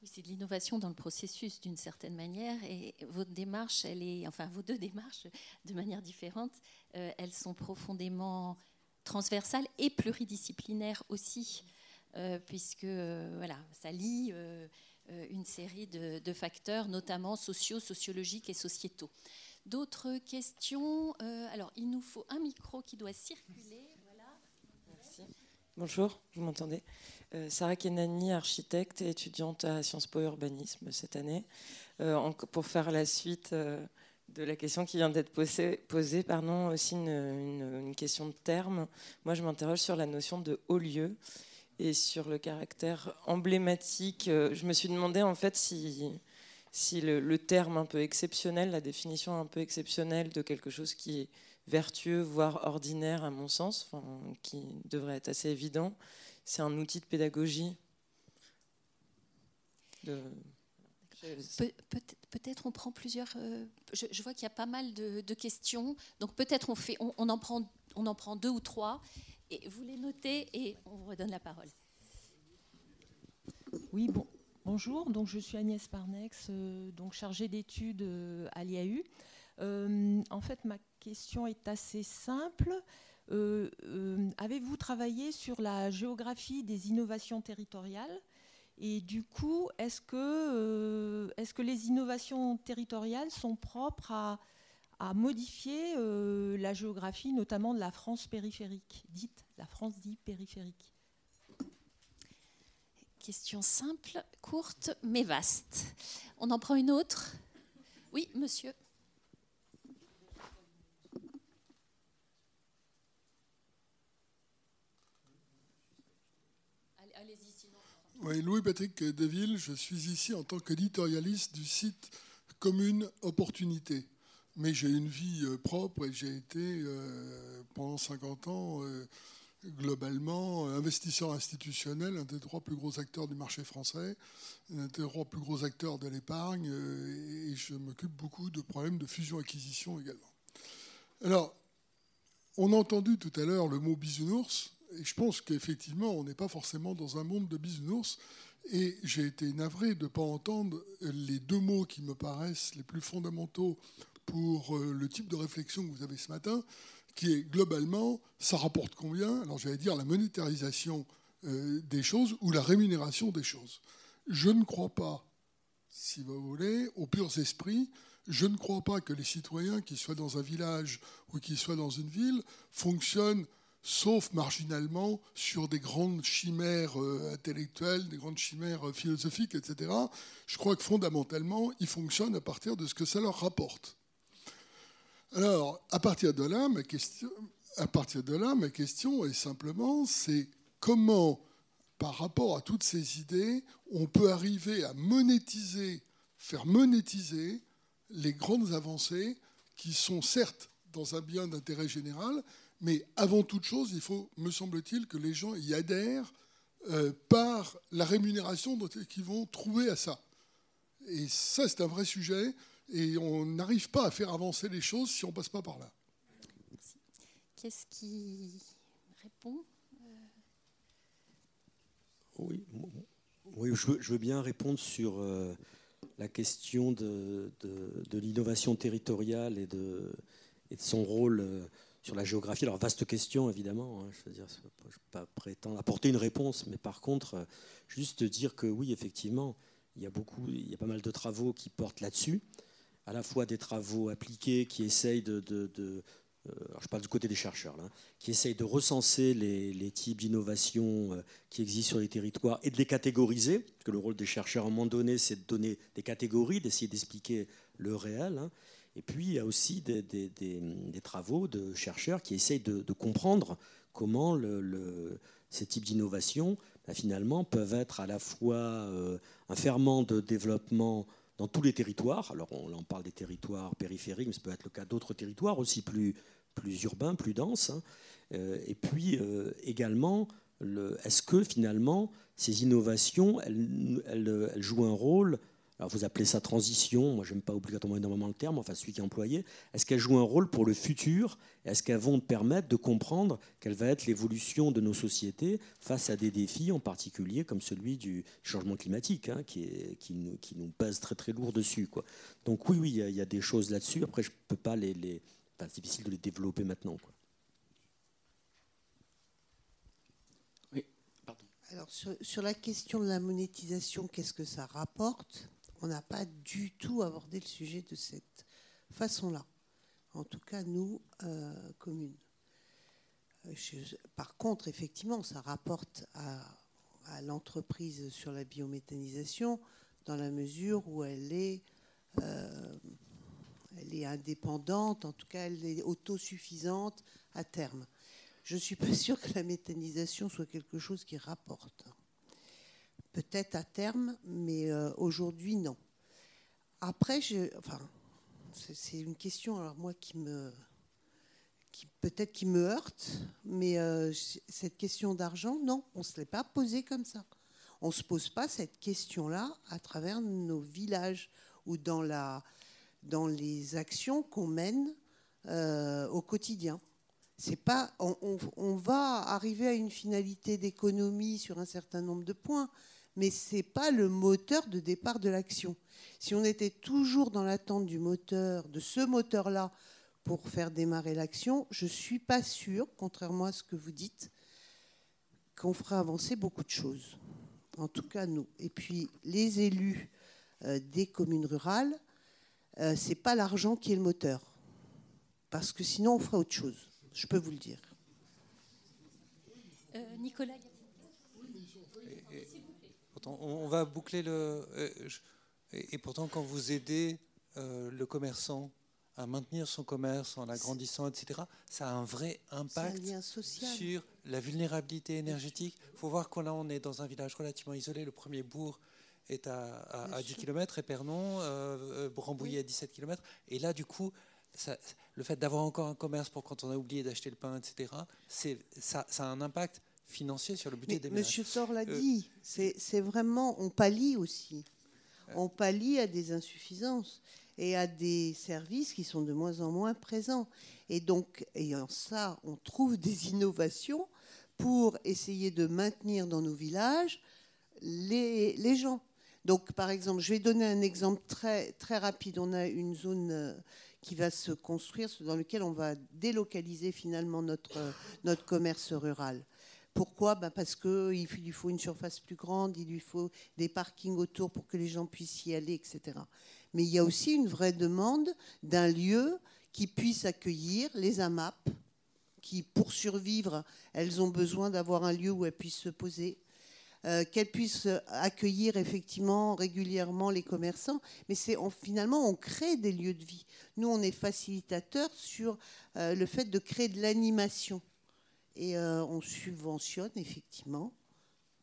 c'est de l'innovation dans le processus d'une certaine manière et votre démarche, elle est, enfin vos deux démarches de manière différente, euh, elles sont profondément transversales et pluridisciplinaires aussi. Euh, puisque euh, voilà, ça lie euh, une série de, facteurs, notamment sociaux, sociologiques et sociétaux. D'autres questions Alors, il nous faut un micro qui doit circuler. Bonjour, vous m'entendez? Sarah Kenani, architecte et étudiante à Sciences Po Urbanisme cette année. pour faire la suite de la question qui vient d'être posée, pardon, aussi une, question de terme. Moi, je m'interroge sur la notion de haut lieu et sur le caractère emblématique. Euh, je me suis demandé en fait si, si le, terme un peu exceptionnel, la définition un peu exceptionnelle de quelque chose qui est vertueux, voire ordinaire à mon sens, qui devrait être assez évident, c'est un outil de pédagogie. peut-être on prend plusieurs. Euh, je, vois qu'il y a pas mal de, questions, donc peut-être on on, on en prend deux ou trois, vous les notez et on vous redonne la parole. Oui, bon, bonjour. Donc, je suis Agnès Parnex, euh, donc chargée d'études euh, à l'IAU. Euh, en fait, ma question est assez simple. Avez-vous travaillé sur la géographie des innovations territoriales? Et du coup, est-ce que, est que les innovations territoriales sont propres à, à modifier euh, la géographie, notamment de la France périphérique, dite la France dite périphérique. Question simple, courte, mais vaste. On en prend une autre? Oui, monsieur. Oui, Louis-Patrick Deville, je suis ici en tant qu'éditorialiste du site Commune Opportunité. Mais j'ai une vie euh, propre et j'ai été euh, pendant 50 ans euh, globalement investisseur institutionnel, un des trois plus gros acteurs du marché français, un des trois plus gros acteurs de l'épargne et je m'occupe beaucoup de problèmes de fusion-acquisition également. Alors, on a entendu tout à l'heure le mot bisounours et je pense qu'effectivement, on n'est pas forcément dans un monde de bisounours. Et j'ai été navré de ne pas entendre les deux mots qui me paraissent les plus fondamentaux pour euh, le type de réflexion que vous avez ce matin, qui est globalement, ça rapporte combien? Alors j'allais dire la monétarisation euh, des choses ou la rémunération des choses. Je ne crois pas, si vous voulez, aux purs esprits, je ne crois pas que les citoyens, qui soient dans un village ou qui soient dans une ville, fonctionnent sauf marginalement sur des grandes chimères euh, intellectuelles, des grandes chimères philosophiques, etc. Je crois que fondamentalement, ils fonctionnent à partir de ce que ça leur rapporte. Alors, à partir de là, ma question, est simplement, c'est comment, par rapport à toutes ces idées, on peut arriver à monétiser, faire monétiser les grandes avancées qui sont certes dans un bien d'intérêt général, mais avant toute chose, il faut, me semble-t-il, que les gens y adhèrent euh, par la rémunération qu'ils vont trouver à ça. Et ça, c'est un vrai sujet. Et on n'arrive pas à faire avancer les choses si on ne passe pas par là. Qu'est-ce qui répond euh? Oui, oui je, veux, bien répondre sur euh, la question de, de, l'innovation territoriale et de, et de, son rôle sur la géographie. Alors, vaste question, évidemment. Hein, je veux dire, je ne peux pas prétendre apporter une réponse, mais par contre, euh, juste dire que oui, effectivement, il y a beaucoup, il y a pas mal de travaux qui portent là-dessus, à la fois des travaux appliqués qui essayent de, euh, je parle du côté des chercheurs, là, qui essayent de recenser les, types d'innovation euh, qui existent sur les territoires et de les catégoriser, parce que le rôle des chercheurs à un moment donné, c'est de donner des catégories, d'essayer d'expliquer le réel. Hein. Et puis, il y a aussi des, travaux de chercheurs qui essayent de, comprendre comment ces types d'innovations, bah, finalement, peuvent être à la fois euh, un ferment de développement dans tous les territoires. Alors, on, on parle des territoires périphériques, mais ça peut être le cas d'autres territoires aussi plus, urbains, plus denses. Hein. Euh, et puis, euh, également, est-ce que finalement, ces innovations, elles jouent un rôle alors vous appelez ça transition, moi j'aime pas obligatoirement énormément le terme, enfin celui qui est employé, est-ce qu'elles jouent un rôle pour le futur? Est-ce qu'elles vont permettre de comprendre quelle va être l'évolution de nos sociétés face à des défis en particulier comme celui du changement climatique, hein, qui, est, qui, nous, qui, nous, pèse très très lourd dessus quoi? Donc oui, oui, il y, a des choses là-dessus, après je peux pas les... les enfin, c'est difficile de les développer maintenant. Quoi. Oui, pardon. Alors sur, sur la question de la monétisation, qu'est-ce que ça rapporte? On n'a pas du tout abordé le sujet de cette façon-là. En tout cas, nous, euh, communes. Euh, par contre, effectivement, ça rapporte à, l'entreprise sur la biométhanisation dans la mesure où elle est, euh, elle est indépendante, en tout cas, elle est autosuffisante à terme. Je ne suis pas sûre que la méthanisation soit quelque chose qui rapporte. Peut-être à terme, mais euh, aujourd'hui, non. Après, c'est une question, alors moi, qui me. Qui, peut-être qui me heurte, mais euh, cette question d'argent, non, on ne se l'est pas posée comme ça. On ne se pose pas cette question-là à travers nos villages ou dans, la, dans les actions qu'on mène euh, au quotidien. C'est pas, on, va arriver à une finalité d'économie sur un certain nombre de points, mais ce n'est pas le moteur de départ de l'action. Si on était toujours dans l'attente du moteur, de ce moteur-là, pour faire démarrer l'action, je ne suis pas sûre, contrairement à ce que vous dites, qu'on fera avancer beaucoup de choses. En tout cas, nous. Et puis, les élus euh, des communes rurales, euh, ce n'est pas l'argent qui est le moteur. Parce que sinon, on fera autre chose. Je peux vous le dire. Euh, Nicolas Pourtant, on, va boucler le. et, pourtant, quand vous aidez le commerçant à maintenir son commerce en l'agrandissant, etc., ça a un vrai impact sur la vulnérabilité énergétique. Il faut voir qu'on on est dans un village relativement isolé. Le premier bourg est à, 10 km, Épernon, euh, Brambouillet à 17 km. Et là, du coup, ça, le fait d'avoir encore un commerce pour quand on a oublié d'acheter le pain, etc., ça, ça a un impact financier sur le budget des ménages. Monsieur Thor l'a euh, dit, c'est vraiment, on pallie aussi. On pallie à des insuffisances et à des services qui sont de moins en moins présents. Et donc, ayant ça, on trouve des innovations pour essayer de maintenir dans nos villages les, les gens. Donc, par exemple, je vais donner un exemple très, très rapide. On a une zone euh, qui va se construire, dans laquelle on va délocaliser finalement notre, notre commerce rural. Pourquoi? Ben Parce qu'il lui faut une surface plus grande, il lui faut des parkings autour pour que les gens puissent y aller, etc mais il y a aussi une vraie demande d'un lieu qui puisse accueillir les AMAP, qui, pour survivre, elles ont besoin d'avoir un lieu où elles puissent se poser, euh, qu'elles puissent accueillir effectivement régulièrement les commerçants. Mais c'est finalement, on crée des lieux de vie. Nous, on est facilitateurs sur euh, le fait de créer de l'animation. Et euh, on subventionne effectivement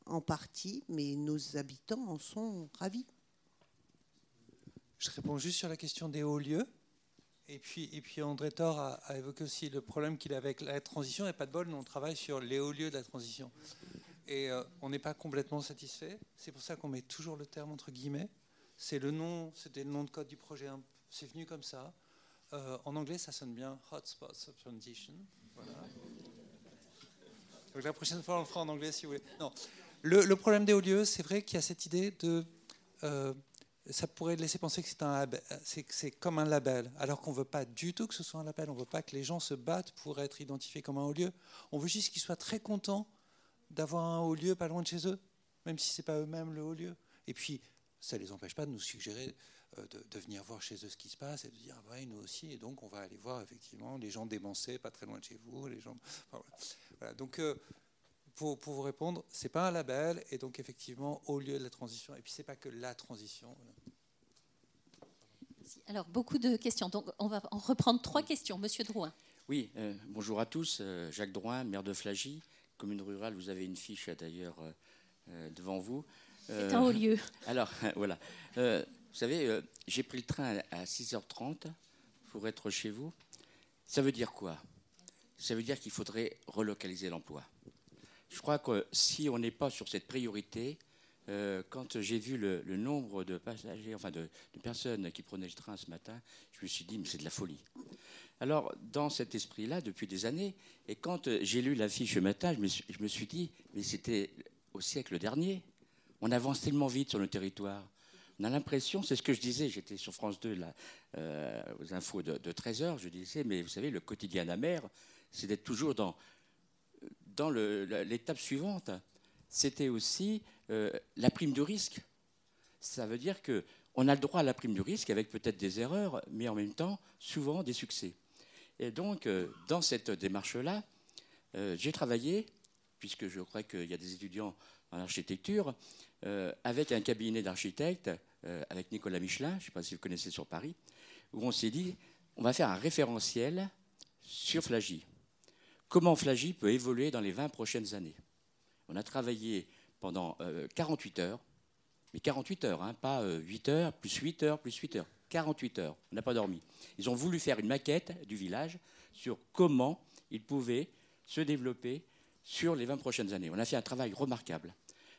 en partie, mais nos habitants en sont ravis. Je réponds juste sur la question des hauts lieux. Et puis, et puis André Thor a, évoqué aussi le problème qu'il a avec la transition. Et pas de bol, nous on travaille sur les hauts lieux de la transition. Et euh, on n'est pas complètement satisfait. C'est pour ça qu'on met toujours le terme entre guillemets. C'est le nom, c'était le nom de code du projet. C'est venu comme ça. Euh, en anglais, ça sonne bien. Hotspots of transition. Voilà. La prochaine fois, on le fera en anglais si vous voulez. Non. Le, problème des hauts lieux, c'est vrai qu'il y a cette idée de euh, ça pourrait laisser penser que c'est comme un label, alors qu'on ne veut pas du tout que ce soit un label. On ne veut pas que les gens se battent pour être identifiés comme un haut lieu. On veut juste qu'ils soient très contents d'avoir un haut lieu pas loin de chez eux, même si ce n'est pas eux-mêmes le haut lieu. Et puis, ça ne les empêche pas de nous suggérer euh, de, venir voir chez eux ce qui se passe et de dire, ah nous aussi, et donc on va aller voir effectivement les gens démancés, pas très loin de chez vous, les gens... voilà. Donc, euh, pour, vous répondre, c'est pas un label, et donc effectivement, au lieu de la transition, et puis c'est pas que la transition. Alors, beaucoup de questions. Donc, on va en reprendre trois questions. Monsieur Drouin. Oui, euh, bonjour à tous. Euh, Jacques Drouin, maire de Flagy, commune rurale. Vous avez une fiche d'ailleurs euh, devant vous. C'est un haut lieu. Alors, voilà. Vous savez, j'ai pris le train à 6h30 pour être chez vous. Ça veut dire quoi? Ça veut dire qu'il faudrait relocaliser l'emploi. Je crois que si on n'est pas sur cette priorité, euh, quand j'ai vu le, nombre de passagers, enfin de, personnes qui prenaient le train ce matin, je me suis dit, mais c'est de la folie. Alors, dans cet esprit-là, depuis des années, et quand j'ai lu l'affiche ce matin, je me, je me suis dit, mais c'était au siècle dernier. On avance tellement vite sur le territoire. On a l'impression, c'est ce que je disais, j'étais sur France 2 là, euh, aux infos de, de 13h, je disais, mais vous savez, le quotidien amer, c'est d'être toujours dans dans l'étape suivante, c'était aussi euh, la prime de risque. Ça veut dire qu'on a le droit à la prime du risque avec peut-être des erreurs, mais en même temps, souvent des succès. Et donc, euh, dans cette démarche-là, j'ai travaillé, puisque je crois qu'il y a des étudiants en architecture, avec un cabinet d'architectes, avec Nicolas Michelin, je ne sais pas si vous connaissez sur Paris, où on s'est dit, on va faire un référentiel sur Flagy comment Flagy peut évoluer dans les 20 prochaines années? On a travaillé pendant 48 euh, heures, mais 48 heures, hein, pas 8 euh, heures, plus 8 heures, plus 8 heures. 48 heures, on n'a pas dormi. Ils ont voulu faire une maquette du village sur comment ils pouvaient se développer sur les 20 prochaines années. On a fait un travail remarquable.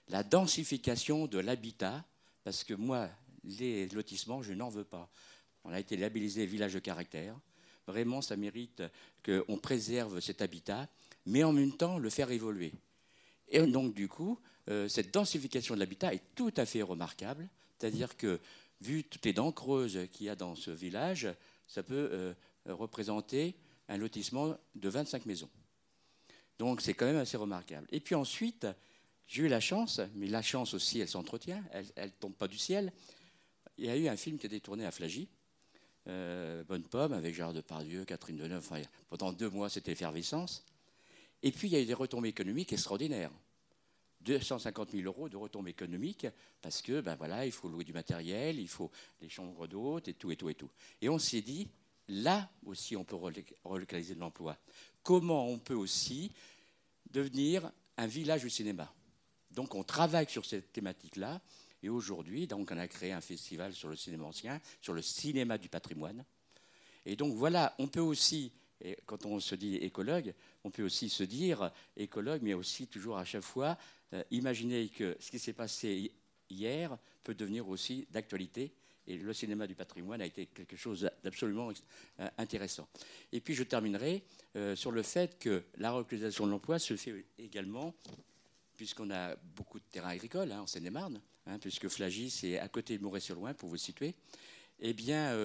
La densification de l'habitat, parce que moi, les lotissements, je n'en veux pas. On a été labellisé village de caractère. Vraiment, ça mérite qu'on préserve cet habitat, mais en même temps le faire évoluer. Et donc, du coup, euh, cette densification de l'habitat est tout à fait remarquable. C'est-à-dire que, vu toutes les dents creuses qu'il y a dans ce village, ça peut euh, représenter un lotissement de 25 maisons. Donc, c'est quand même assez remarquable. Et puis ensuite, j'ai eu la chance, mais la chance aussi, elle s'entretient, elle ne tombe pas du ciel. Il y a eu un film qui a été tourné à Flagy, euh, Bonne Pomme avec Gérard Depardieu, Catherine Deneuve. Pendant deux mois, c'était effervescence. Et puis, il y a eu des retombées économiques extraordinaires. 250 000 euros de retombées économiques parce que ben voilà, il faut louer du matériel, il faut les chambres d'hôtes et tout et tout et tout. Et on s'est dit, là aussi on peut relocaliser de l'emploi. Comment on peut aussi devenir un village du cinéma? Donc on travaille sur cette thématique-là. Et aujourd'hui, donc on a créé un festival sur le cinéma ancien, sur le cinéma du patrimoine. Et donc voilà, on peut aussi quand on se dit écologue, on peut aussi se dire écologue, mais aussi toujours à chaque fois euh, imaginer que ce qui s'est passé hier peut devenir aussi d'actualité. Et le cinéma du patrimoine a été quelque chose d'absolument euh, intéressant. Et puis je terminerai euh, sur le fait que la relocalisation de l'emploi se fait également, puisqu'on a beaucoup de terrains agricoles hein, en Seine-et-Marne, hein, puisque Flagis est à côté de Moret-sur-Loing, pour vous situer. Eh bien,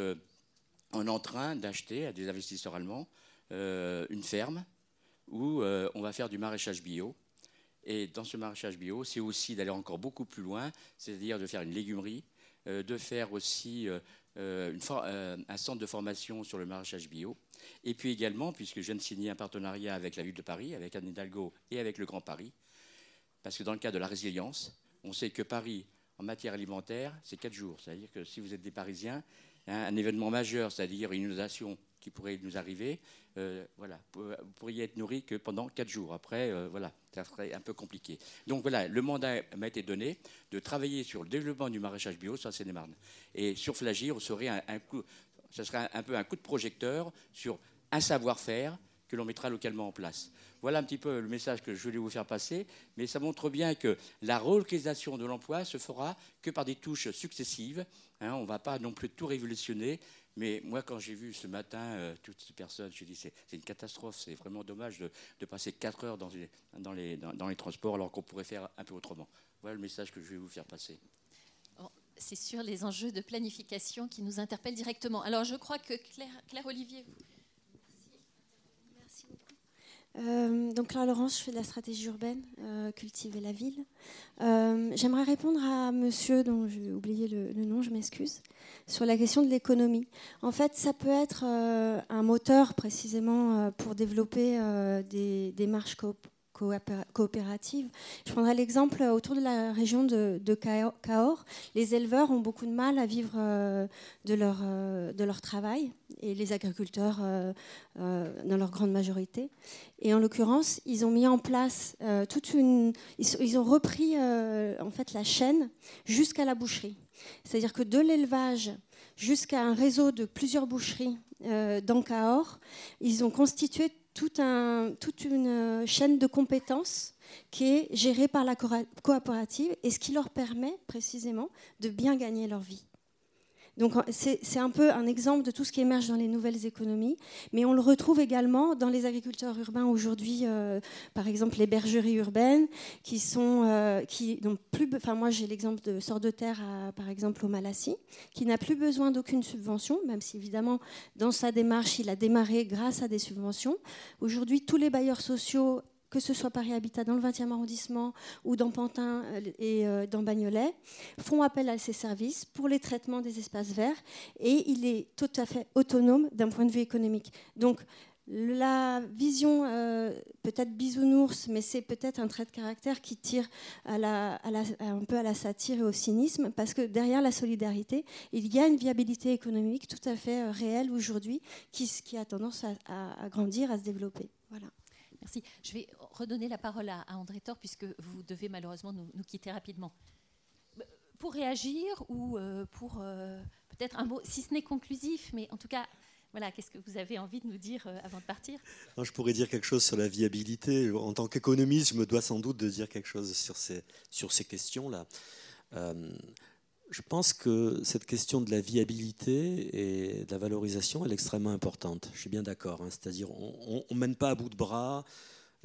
on est en train d'acheter à des investisseurs allemands une ferme où on va faire du maraîchage bio et dans ce maraîchage bio, c'est aussi d'aller encore beaucoup plus loin, c'est-à-dire de faire une légumerie, euh, de faire aussi euh, euh, un centre de formation sur le maraîchage bio. Et puis également, puisque je viens de signer un partenariat avec la ville de Paris, avec Anne Hidalgo et avec le Grand Paris, parce que dans le cadre de la résilience, on sait que Paris, en matière alimentaire, c'est quatre jours. C'est-à-dire que si vous êtes des Parisiens, hein, un événement majeur, c'est-à-dire une inondation qui pourrait nous arriver, euh, voilà, vous pourriez être nourri que pendant quatre jours. Après, euh, voilà, ça serait un peu compliqué. Donc voilà, le mandat m'a été donné de travailler sur le développement du maraîchage bio sur Seine-et-Marne. Et sur Flagir, ça serait un, peu un coup de projecteur sur un savoir-faire que l'on mettra localement en place. Voilà un petit peu le message que je voulais vous faire passer, mais ça montre bien que la relocalisation de l'emploi se fera que par des touches successives. Hein, on ne va pas non plus tout révolutionner, mais moi, quand j'ai vu ce matin euh, toutes ces personnes, je me dit c'est une catastrophe, c'est vraiment dommage de, passer 4 heures dans les, transports alors qu'on pourrait faire un peu autrement. Voilà le message que je vais vous faire passer. C'est sur les enjeux de planification qui nous interpellent directement. Alors je crois que Claire, Olivier, euh, donc Claire Laurence, je fais de la stratégie urbaine, euh, cultiver la ville. Euh, j'aimerais répondre à monsieur, dont j'ai oublié le, nom, je m'excuse, sur la question de l'économie. En fait, ça peut être un moteur précisément pour développer des démarches coop coopératives. Je prendrai l'exemple autour de la région de, Cahors. Les éleveurs ont beaucoup de mal à vivre euh, de, leur, euh, de leur travail et les agriculteurs euh, dans leur grande majorité. Et en l'occurrence, ils ont mis en place toute une... Ils, ont repris en fait la chaîne jusqu'à la boucherie. C'est-à-dire que de l'élevage jusqu'à un réseau de plusieurs boucheries dans Cahors, ils ont constitué toute une euh, chaîne de compétences qui est gérée par la coopérative et ce qui leur permet précisément de bien gagner leur vie. Donc c'est un peu un exemple de tout ce qui émerge dans les nouvelles économies, mais on le retrouve également dans les agriculteurs urbains aujourd'hui, euh, par exemple les bergeries urbaines, qui sont, euh, qui n'ont plus, enfin moi j'ai l'exemple de Sort de Terre, par exemple au Malassis, qui n'a plus besoin d'aucune subvention, même si évidemment dans sa démarche il a démarré grâce à des subventions. Aujourd'hui tous les bailleurs sociaux que ce soit Paris Habitat dans le 20e arrondissement ou dans Pantin euh, et euh, dans Bagnolet, font appel à ces services pour les traitements des espaces verts et il est tout à fait autonome d'un point de vue économique. Donc, la vision euh, peut-être bisounours, mais c'est peut-être un trait de caractère qui tire un peu à la satire et au cynisme, parce que derrière la solidarité, il y a une viabilité économique tout à fait réelle aujourd'hui qui, qui, a tendance à, à grandir, à se développer. Voilà. Merci. Je vais redonner la parole à, André Thor, puisque vous devez malheureusement nous, quitter rapidement. Pour réagir ou euh, pour euh, peut-être un mot, si ce n'est conclusif, mais en tout cas, voilà, qu'est-ce que vous avez envie de nous dire euh, avant de partir? Je pourrais dire quelque chose sur la viabilité. En tant qu'économiste, je me dois sans doute de dire quelque chose sur ces, sur ces questions-là je pense que cette question de la viabilité et de la valorisation est extrêmement importante. Je suis bien d'accord. Hein. C'est-à-dire, on ne mène pas à bout de bras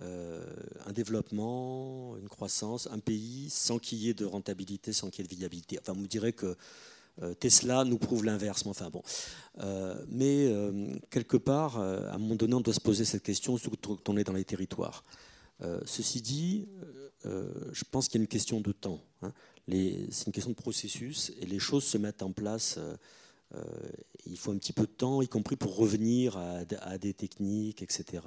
euh, un développement, une croissance, un pays sans qu'il y ait de rentabilité, sans qu'il y ait de viabilité. Enfin, vous me direz que euh, Tesla nous prouve l'inverse. Mais enfin bon. Euh, mais quelque part, à un moment donné, on doit se poser cette question, surtout quand on est dans les territoires. ceci dit, je pense qu'il y a une question de temps. Hein c'est une question de processus et les choses se mettent en place. Euh, euh, il faut un petit peu de temps, y compris pour revenir à, des techniques, etc.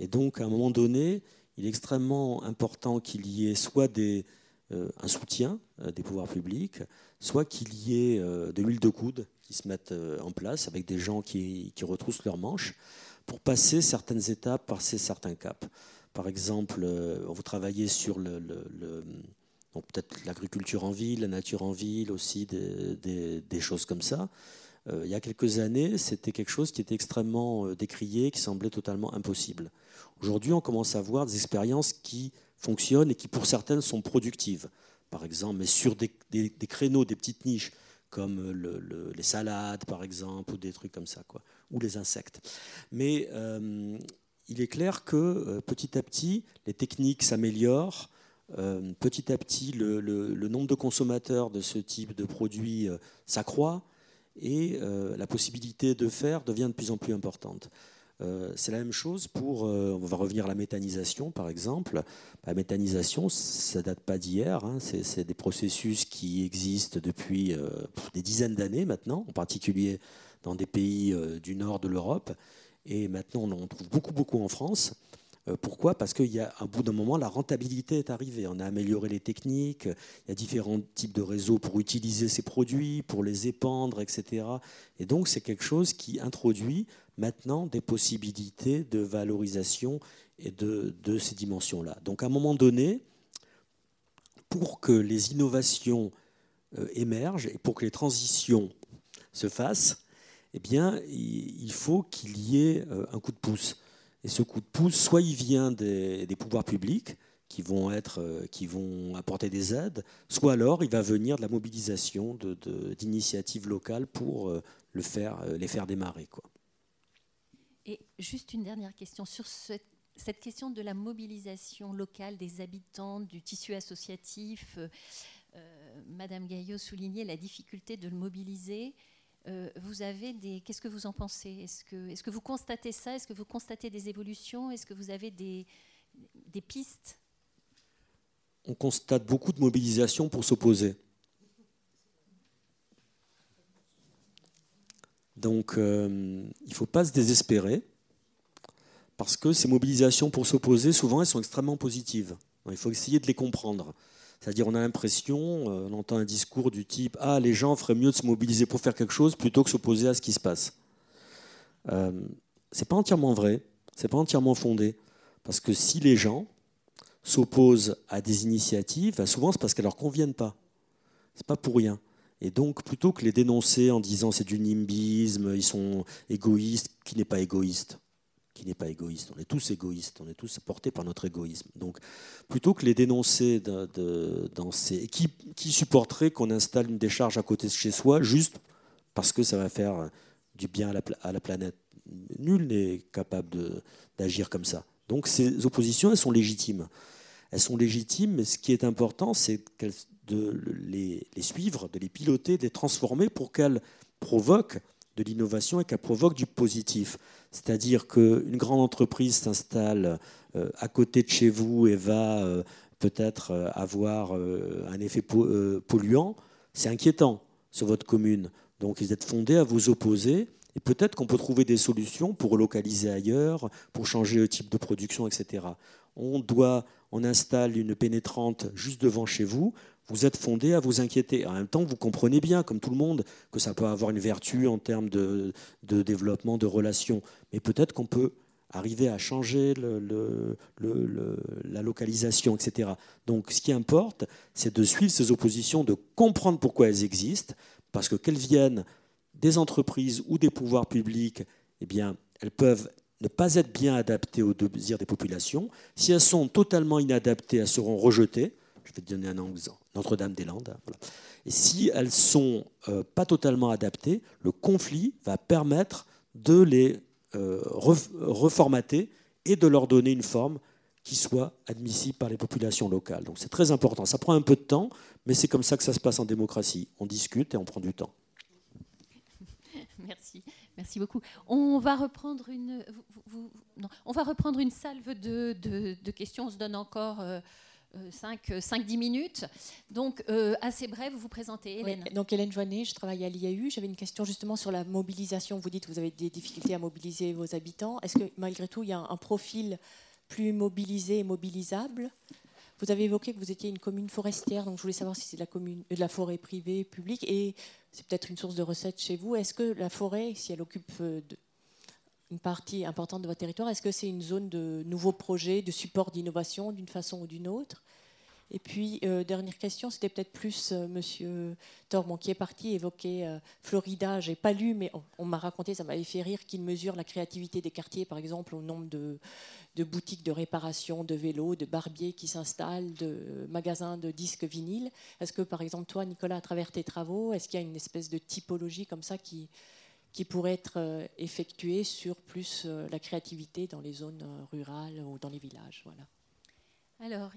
Et donc, à un moment donné, il est extrêmement important qu'il y ait soit des, un soutien des pouvoirs publics, soit qu'il y ait de l'huile de coude qui se mette en place avec des gens qui retroussent leurs manches pour passer certaines étapes, passer certains caps. Par exemple, vous travaillez sur le, peut-être l'agriculture en ville, la nature en ville aussi, des, choses comme ça. Euh, il y a quelques années, c'était quelque chose qui était extrêmement euh, décrié, qui semblait totalement impossible. Aujourd'hui, on commence à voir des expériences qui fonctionnent et qui, pour certaines, sont productives. Par exemple, mais sur des, créneaux, des petites niches, comme les salades, par exemple, ou des trucs comme ça, ou les insectes. Mais euh, il est clair que petit à petit, les techniques s'améliorent, euh, petit à petit, le, nombre de consommateurs de ce type de produits euh, s'accroît et euh, la possibilité de faire devient de plus en plus importante. c'est la même chose pour, on va revenir à la méthanisation par exemple. La méthanisation, ça date pas d'hier, hein. c'est des processus qui existent depuis des dizaines d'années maintenant, en particulier dans des pays du nord de l'Europe. Et maintenant, on en trouve beaucoup, beaucoup en France. Euh, pourquoi? Parce qu'il y a un bout d'un moment, la rentabilité est arrivée. On a amélioré les techniques, il y a différents types de réseaux pour utiliser ces produits, pour les épandre, etc. Et donc c'est quelque chose qui introduit maintenant des possibilités de valorisation et de, ces dimensions-là. Donc à un moment donné, pour que les innovations euh, émergent et pour que les transitions se fassent, eh bien, il faut qu'il y ait euh, un coup de pouce. Et ce coup de pouce, soit il vient des, pouvoirs publics qui vont, être, euh, qui vont apporter des aides, soit alors il va venir de la mobilisation d'initiatives locales pour euh, le faire, euh, les faire démarrer. Quoi. Et juste une dernière question sur cette, question de la mobilisation locale des habitants, du tissu associatif. Madame Gaillot soulignait la difficulté de le mobiliser. Euh, vous avez des. Qu'est-ce que vous en pensez? Est-ce que, est que vous constatez ça? Est-ce que vous constatez des évolutions? Est-ce que vous avez des, des pistes? On constate beaucoup de mobilisation pour s'opposer. Donc, euh, il ne faut pas se désespérer, parce que ces mobilisations pour s'opposer, souvent, elles sont extrêmement positives. Il faut essayer de les comprendre. C'est-à-dire, on a l'impression, euh, on entend un discours du type Ah, les gens feraient mieux de se mobiliser pour faire quelque chose plutôt que s'opposer à ce qui se passe. Euh, c'est pas entièrement vrai, c'est pas entièrement fondé. Parce que si les gens s'opposent à des initiatives, ben, souvent c'est parce qu'elles leur conviennent pas. C'est pas pour rien. Et donc, plutôt que les dénoncer en disant c'est du nimbisme, ils sont égoïstes, qui n'est pas égoïste? Qui n'est pas égoïste. On est tous égoïstes, on est tous portés par notre égoïsme. Donc, plutôt que les dénoncer dans ces... Qui, supporterait qu'on installe une décharge à côté de chez soi juste parce que ça va faire du bien à la, planète? Nul n'est capable d'agir comme ça. Donc, ces oppositions, elles sont légitimes. Elles sont légitimes, mais ce qui est important, c'est de les, suivre, de les piloter, de les transformer pour qu'elles provoquent de l'innovation et qu'elle provoque du positif. C'est-à-dire qu'une grande entreprise s'installe euh, à côté de chez vous et va euh, peut-être euh, avoir un effet polluant, c'est inquiétant sur votre commune. Donc vous êtes fondé à vous opposer et peut-être qu'on peut trouver des solutions pour relocaliser ailleurs, pour changer le type de production, etc. On doit, on installe une pénétrante juste devant chez vous vous êtes fondé à vous inquiéter. En même temps, vous comprenez bien, comme tout le monde, que ça peut avoir une vertu en termes de, développement de relations. Mais peut-être qu'on peut arriver à changer la localisation, etc. Donc ce qui importe, c'est de suivre ces oppositions, de comprendre pourquoi elles existent, parce que qu'elles viennent des entreprises ou des pouvoirs publics, eh bien, elles peuvent ne pas être bien adaptées aux désirs des populations. Si elles sont totalement inadaptées, elles seront rejetées. Je vais te donner un exemple. Notre-Dame-des-Landes. Et si elles ne sont euh, pas totalement adaptées, le conflit va permettre de les euh, reformater et de leur donner une forme qui soit admissible par les populations locales. Donc c'est très important. Ça prend un peu de temps, mais c'est comme ça que ça se passe en démocratie. On discute et on prend du temps. Merci, merci beaucoup. On va reprendre une, on va reprendre une salve de, de, questions. On se donne encore. Euh, 5-10 euh, minutes. Donc, euh, assez bref, vous vous présentez, Hélène. donc, Hélène Joannet, je travaille à l'IAU. J'avais une question justement sur la mobilisation. Vous dites que vous avez des difficultés à mobiliser vos habitants. Est-ce que malgré tout, il y a un, profil plus mobilisés et mobilisables. Vous avez évoqué que vous étiez une commune forestière, donc je voulais savoir si c'est de la, commune, de la forêt privée, publique, et c'est peut-être une source de recettes chez vous. Est-ce que la forêt, si elle occupe une partie importante de votre territoire, est-ce que c'est une zone de nouveaux projets, de support d'innovation d'une façon ou d'une autre? Et puis, euh, dernière question, c'était peut-être plus. Euh, Monsieur Tormont qui est parti évoquer euh, Florida. J'ai pas lu, mais on, m'a raconté, ça m'avait fait rire, qu'il mesure la créativité des quartiers, par exemple, au nombre de, boutiques de réparation de vélos, de barbiers qui s'installent, de magasins de disques vinyles. Est-ce que, par exemple, toi, Nicolas, à travers tes travaux, est-ce qu'il y a une espèce de typologie comme ça qui, qui pourrait être effectuée sur plus la créativité dans les zones rurales ou dans les villages voilà. Alors,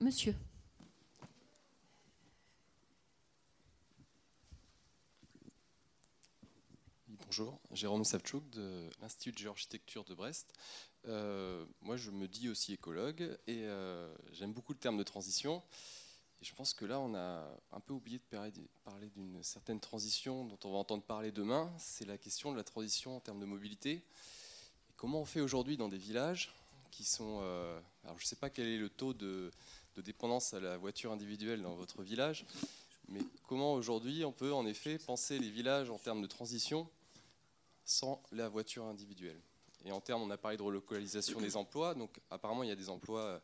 monsieur. Bonjour, Jérôme Savchouk de l'Institut de géoarchitecture de Brest. Euh, moi, je me dis aussi écologue et euh, j'aime beaucoup le terme de transition. Et je pense que là, on a un peu oublié de parler d'une certaine transition dont on va entendre parler demain. C'est la question de la transition en termes de mobilité. comment on fait aujourd'hui dans des villages qui sont... Euh, alors, je ne sais pas quel est le taux de, de dépendance à la voiture individuelle dans votre village, mais comment aujourd'hui on peut en effet penser les villages en termes de transition sans la voiture individuelle? Et en termes, on a parlé de relocalisation des emplois, donc apparemment il y a des emplois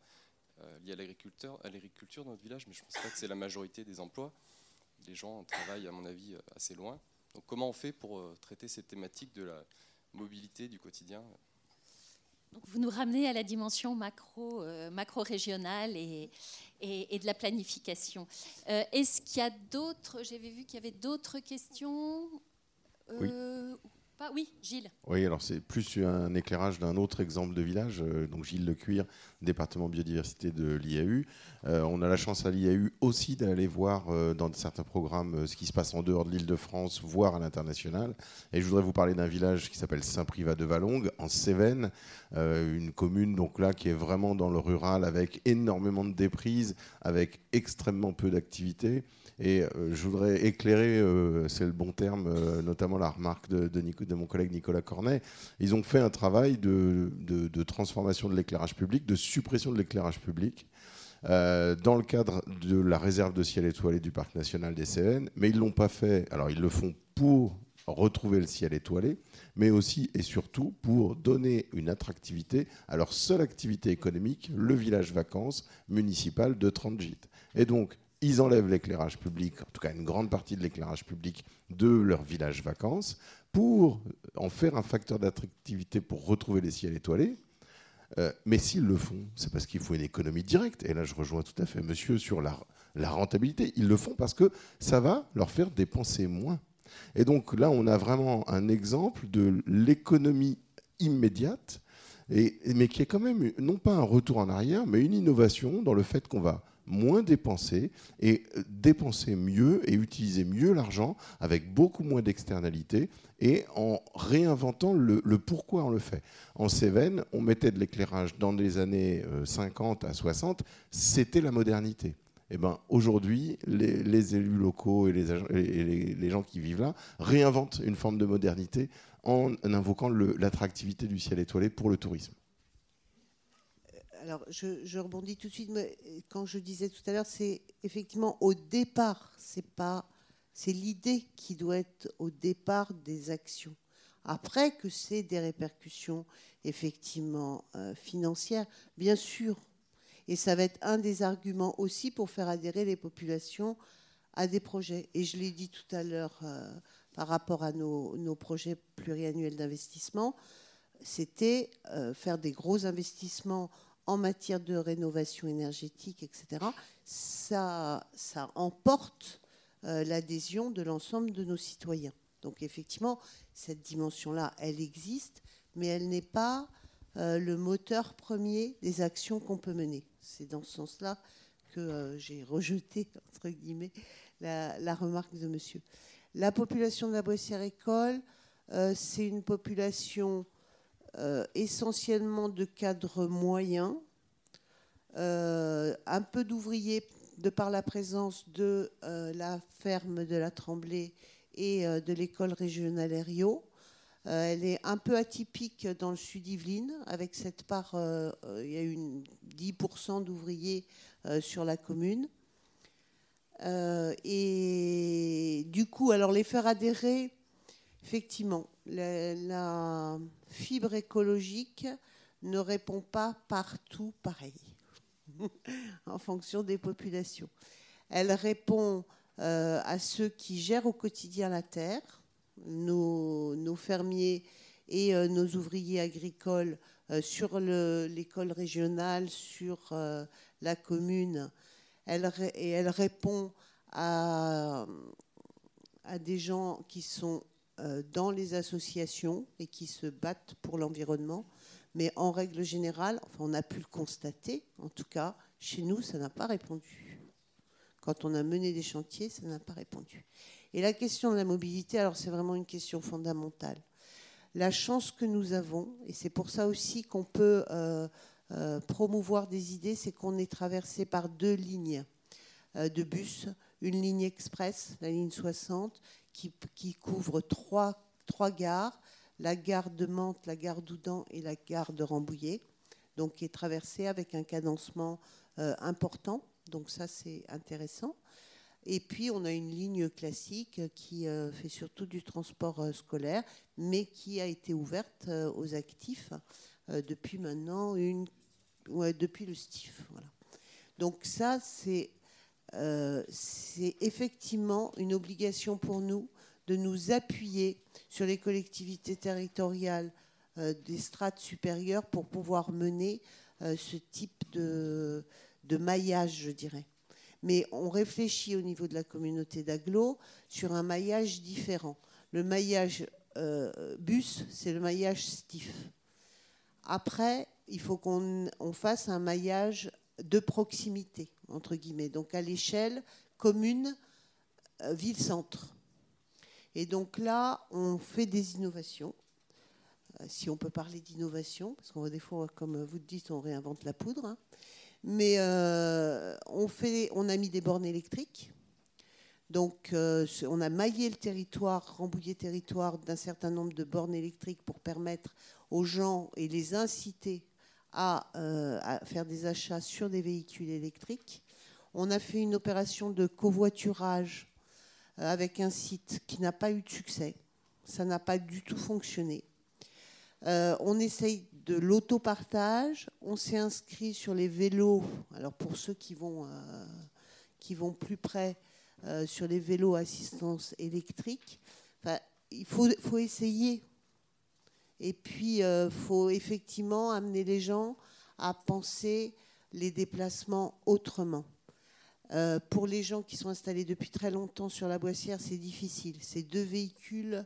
euh, liés à l'agriculture, à l'agriculture dans notre village, mais je ne pense pas que c'est la majorité des emplois. Les gens travaillent, à mon avis, euh, assez loin. Donc comment on fait pour euh, traiter cette thématique de la mobilité du quotidien? Donc vous nous ramenez à la dimension macro, macro régionale et, et, de la planification. Est-ce qu'il y a d'autres J'avais vu qu'il y avait d'autres questions? oui. Oui, Gilles. Oui, alors c'est plus un éclairage d'un autre exemple de village. Euh, donc Gilles Lecuir, département biodiversité de l'IAU. Euh, on a la chance à l'IAU aussi d'aller voir euh, dans certains programmes ce qui se passe en dehors de l'île de France, voire à l'international. Et je voudrais vous parler d'un village qui s'appelle Saint-Privat de Valongue, en Cévennes, une commune donc là qui est vraiment dans le rural avec énormément de déprises, avec extrêmement peu d'activités. Et euh, je voudrais éclairer, euh, c'est le bon terme, euh, notamment la remarque de, mon collègue Nicolas Cornet. Ils ont fait un travail de, transformation de l'éclairage public, de suppression de l'éclairage public. dans le cadre de la réserve de ciel étoilé du parc national des Cévennes, mais ils ne l'ont pas fait. Alors ils le font pour retrouver le ciel étoilé, mais aussi et surtout pour donner une attractivité à leur seule activité économique, le village vacances municipal de 30 gîtes. Et donc, ils enlèvent l'éclairage public, en tout cas une grande partie de l'éclairage public de leur village vacances, pour en faire un facteur d'attractivité pour retrouver les ciels étoilés. Euh, mais s'ils le font, c'est parce qu'il faut une économie directe. Et là, je rejoins tout à fait monsieur sur la, rentabilité. Ils le font parce que ça va leur faire dépenser moins. Et donc là, on a vraiment un exemple de l'économie immédiate, mais qui est quand même non pas un retour en arrière, mais une innovation dans le fait qu'on va moins dépenser et euh, dépenser mieux et utiliser mieux l'argent avec beaucoup moins d'externalités et en réinventant le, pourquoi on le fait. En Cévennes, on mettait de l'éclairage dans les années 50 euh, à 60, c'était la modernité. Eh ben, aujourd'hui, les, élus locaux et les, gens qui vivent là réinventent une forme de modernité en invoquant l'attractivité du ciel étoilé pour le tourisme alors je, rebondis tout de suite, mais quand je disais tout à l'heure, c'est effectivement au départ, c'est pas, c'est l'idée qui doit être au départ des actions. Après que c'est des répercussions effectivement euh, financières, bien sûr, et ça va être un des arguments aussi pour faire adhérer les populations à des projets. Et je l'ai dit tout à l'heure euh, par rapport à nos, projets pluriannuels d'investissement, c'était euh, faire des gros investissements en matière de rénovation énergétique, etc., ça, ça emporte euh, l'adhésion de l'ensemble de nos citoyens. Donc effectivement, cette dimension-là, elle existe, mais elle n'est pas euh, le moteur premier des actions qu'on peut mener. C'est dans ce sens-là que euh, j'ai rejeté, entre guillemets, la, la, remarque de monsieur. La population de la Boissière-École, c'est une population euh, essentiellement de cadres moyens, euh, un peu d'ouvriers de par la présence de euh, la ferme de la Tremblay et de l'école régionale Aério. elle est un peu atypique dans le sud Yvelines, avec cette part, il y a une 10% d'ouvriers sur la commune. et du coup, alors les faire adhérer, effectivement, la, fibre écologique ne répond pas partout pareil, en fonction des populations. Elle répond euh, à ceux qui gèrent au quotidien la terre, nos, fermiers et euh, nos ouvriers agricoles euh, sur l'école régionale, sur la commune. Elle, et elle répond à, à des gens qui sont dans les associations et qui se battent pour l'environnement. Mais en règle générale, enfin, on a pu le constater, en tout cas, chez nous, ça n'a pas répondu. Quand on a mené des chantiers, ça n'a pas répondu. Et la question de la mobilité, alors c'est vraiment une question fondamentale. La chance que nous avons, et c'est pour ça aussi qu'on peut euh, euh, promouvoir des idées, c'est qu'on est traversé par deux lignes de bus. Une ligne express, la ligne 60, qui, couvre trois, trois gares, la gare de Mantes, la gare d'Oudan et la gare de Rambouillet, donc qui est traversée avec un cadencement euh, important. Donc ça, c'est intéressant. Et puis, on a une ligne classique qui euh, fait surtout du transport euh, scolaire, mais qui a été ouverte aux actifs depuis maintenant une, depuis le STIF. Voilà. Donc ça, c'est euh, c'est effectivement une obligation pour nous de nous appuyer sur les collectivités territoriales euh, des strates supérieures pour pouvoir mener euh, ce type de, maillage, je dirais. Mais on réfléchit au niveau de la communauté d'agglo sur un maillage différent. Le maillage bus, c'est le maillage STIF. Après, il faut qu'on fasse un maillage de proximité, entre guillemets, donc à l'échelle commune, euh, ville-centre. Et donc là, on fait des innovations, euh, si on peut parler d'innovation, parce qu'on des fois, comme vous le dites, on réinvente la poudre. Hein. Mais euh, on, fait, on a mis des bornes électriques. Donc, on a maillé le territoire, rembouillé le territoire d'un certain nombre de bornes électriques pour permettre aux gens et les inciter euh, à, faire des achats sur des véhicules électriques. On a fait une opération de covoiturage euh, avec un site qui n'a pas eu de succès. Ça n'a pas du tout fonctionné. Euh, on essaye de l'autopartage. On s'est inscrit sur les vélos. Alors pour ceux qui vont, qui vont plus près, sur les vélos assistance électrique, il faut, faut essayer. Et puis, il euh, faut effectivement amener les gens à penser les déplacements autrement. Euh, pour les gens qui sont installés depuis très longtemps sur la Boissière, c'est difficile. C'est deux véhicules,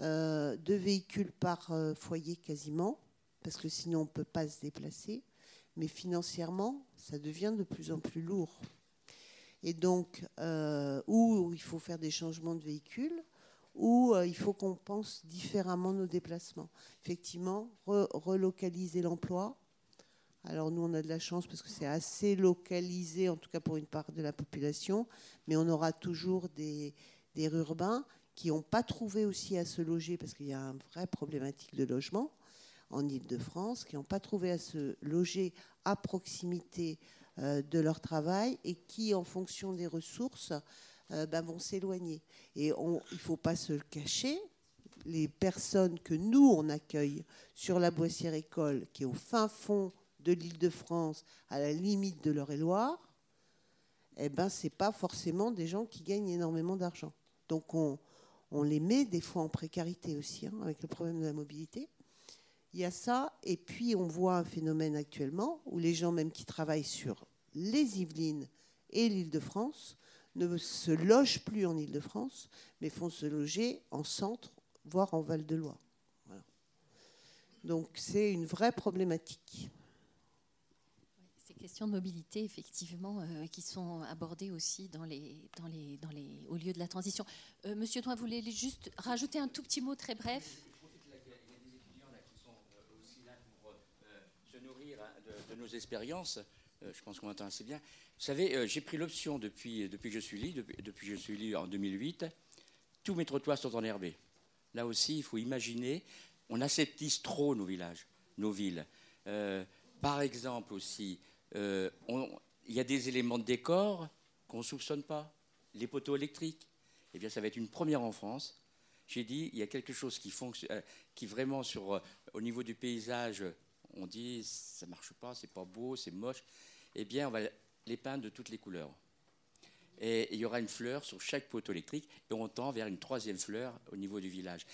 euh, deux véhicules par foyer quasiment, parce que sinon on ne peut pas se déplacer. Mais financièrement, ça devient de plus en plus lourd. Et donc, où il faut faire des changements de véhicules, où euh, il faut qu'on pense différemment nos déplacements. Effectivement, relocaliser l'emploi. Alors nous, on a de la chance parce que c'est assez localisé, en tout cas pour une part de la population, mais on aura toujours des, des urbains qui n'ont pas trouvé aussi à se loger, parce qu'il y a une vraie problématique de logement en Ile-de-France, qui n'ont pas trouvé à se loger à proximité euh, de leur travail et qui, en fonction des ressources, euh, ben, vont s'éloigner. Et il ne faut pas se le cacher, les personnes que nous, on accueille sur la Boissière École, qui est au fin fond de l'île de France, à la limite de l'Eure-et-Loire, eh ben, ce pas forcément des gens qui gagnent énormément d'argent. Donc on, on, les met des fois en précarité aussi, hein, avec le problème de la mobilité. Il y a ça, et puis on voit un phénomène actuellement où les gens même qui travaillent sur les Yvelines et l'île de France ne se logent plus en Ile-de-France, mais font se loger en centre, voire en Val-de-Loire. Donc c'est une vraie problématique. Ces questions de mobilité, effectivement, euh, qui sont abordées aussi dans les, dans les, dans les, au lieu de la transition. Euh, Monsieur Toin, vous voulez juste rajouter un tout petit mot très bref? Il y a des étudiants là, qui sont aussi là pour se nourrir de, de nos expériences. Je pense qu'on entend assez bien. Vous savez, euh, j'ai pris l'option depuis, depuis que je suis libre, depuis, que je suis libre en 2008, tous mes trottoirs sont enherbés. Là aussi, il faut imaginer, on aseptise trop nos villages, nos villes. Euh, par exemple aussi, euh, il y a des éléments de décor qu'on ne soupçonne pas. Les poteaux électriques, eh bien, ça va être une première en France. J'ai dit, il y a quelque chose qui fonctionne, euh, qui vraiment sur, au niveau du paysage, on dit, ça marche pas, c'est pas beau, c'est moche. Eh bien, on va les peindre de toutes les couleurs. Et il y aura une fleur sur chaque poteau électrique, et on tend vers une troisième fleur au niveau du village.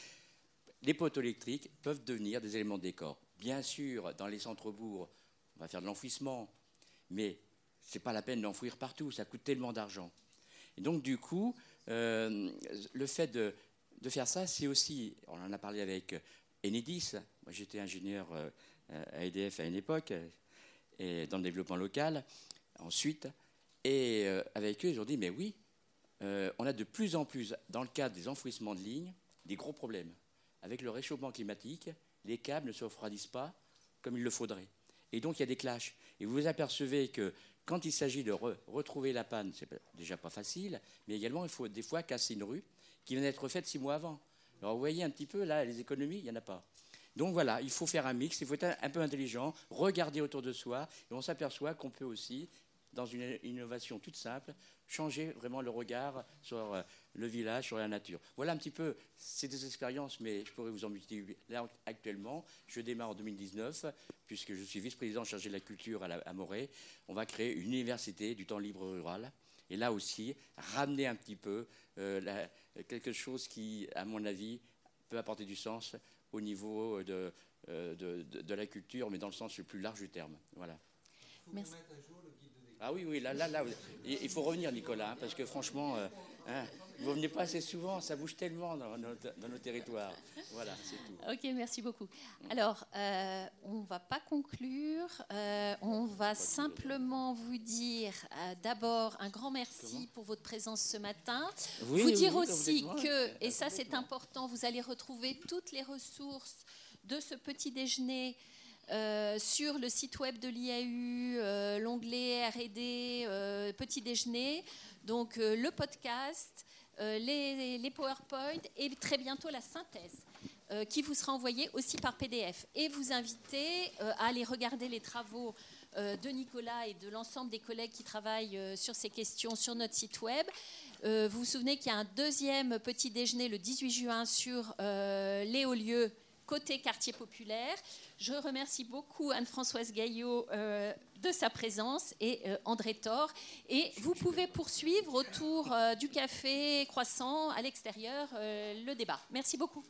Les poteaux électriques peuvent devenir des éléments de décor. Bien sûr, dans les centres-bourgs, on va faire de l'enfouissement, mais ce n'est pas la peine d'enfouir partout, ça coûte tellement d'argent. Et donc, du coup, euh, le fait de, faire ça, c'est aussi, on en a parlé avec Enedis, moi j'étais ingénieur euh, à EDF à une époque, dans le développement local, ensuite, et euh, avec eux, ils ont dit, mais oui, on a de plus en plus, dans le cadre des enfouissements de lignes, des gros problèmes. Avec le réchauffement climatique, les câbles ne se refroidissent pas comme il le faudrait. Et donc il y a des clashs. Et vous vous apercevez que quand il s'agit de retrouver la panne, c'est déjà pas facile, mais également il faut des fois casser une rue qui vient d'être faite six mois avant. Alors vous voyez un petit peu là, les économies, il n'y en a pas. Donc voilà, il faut faire un mix, il faut être un peu intelligent, regarder autour de soi, et on s'aperçoit qu'on peut aussi, dans une innovation toute simple, changer vraiment le regard sur euh, le village, sur la nature. Voilà un petit peu, c'est des expériences, mais je pourrais vous en multiplier. Actuellement, je démarre en 2019, puisque je suis vice-président chargé de la culture à, à Moret. On va créer une université du temps libre rural. Et là aussi, ramener un petit peu euh, quelque chose qui, à mon avis, peut apporter du sens au niveau de, euh, de, la culture, mais dans le sens le plus large du terme. Voilà. Merci. Ah oui, oui, là, là, là, il faut revenir, Nicolas, hein, parce que franchement, euh, hein, vous ne venez pas assez souvent, ça bouge tellement dans nos, territoires. Voilà, c'est tout. Ok, merci beaucoup. Alors, euh, on ne va pas conclure, euh, on va simplement vous dire d'abord un grand merci pour votre présence ce matin. vous dire aussi que, et ça c'est important, vous allez retrouver toutes les ressources de ce petit déjeuner euh, sur le site web de l'IAU, euh, l'onglet RD, euh, petit déjeuner, donc le podcast, les, les, PowerPoint et très bientôt la synthèse. qui vous sera envoyée aussi par PDF. Et vous inviter à aller regarder les travaux de Nicolas et de l'ensemble des collègues qui travaillent sur ces questions sur notre site web. vous vous souvenez qu'il y a un deuxième petit déjeuner le 18 juin sur les hauts lieux côté quartier populaire. Je remercie beaucoup Anne-Françoise Gaillot euh, de sa présence et euh, André Thor. Et vous pouvez poursuivre autour euh, du café croissant à l'extérieur le débat. Merci beaucoup.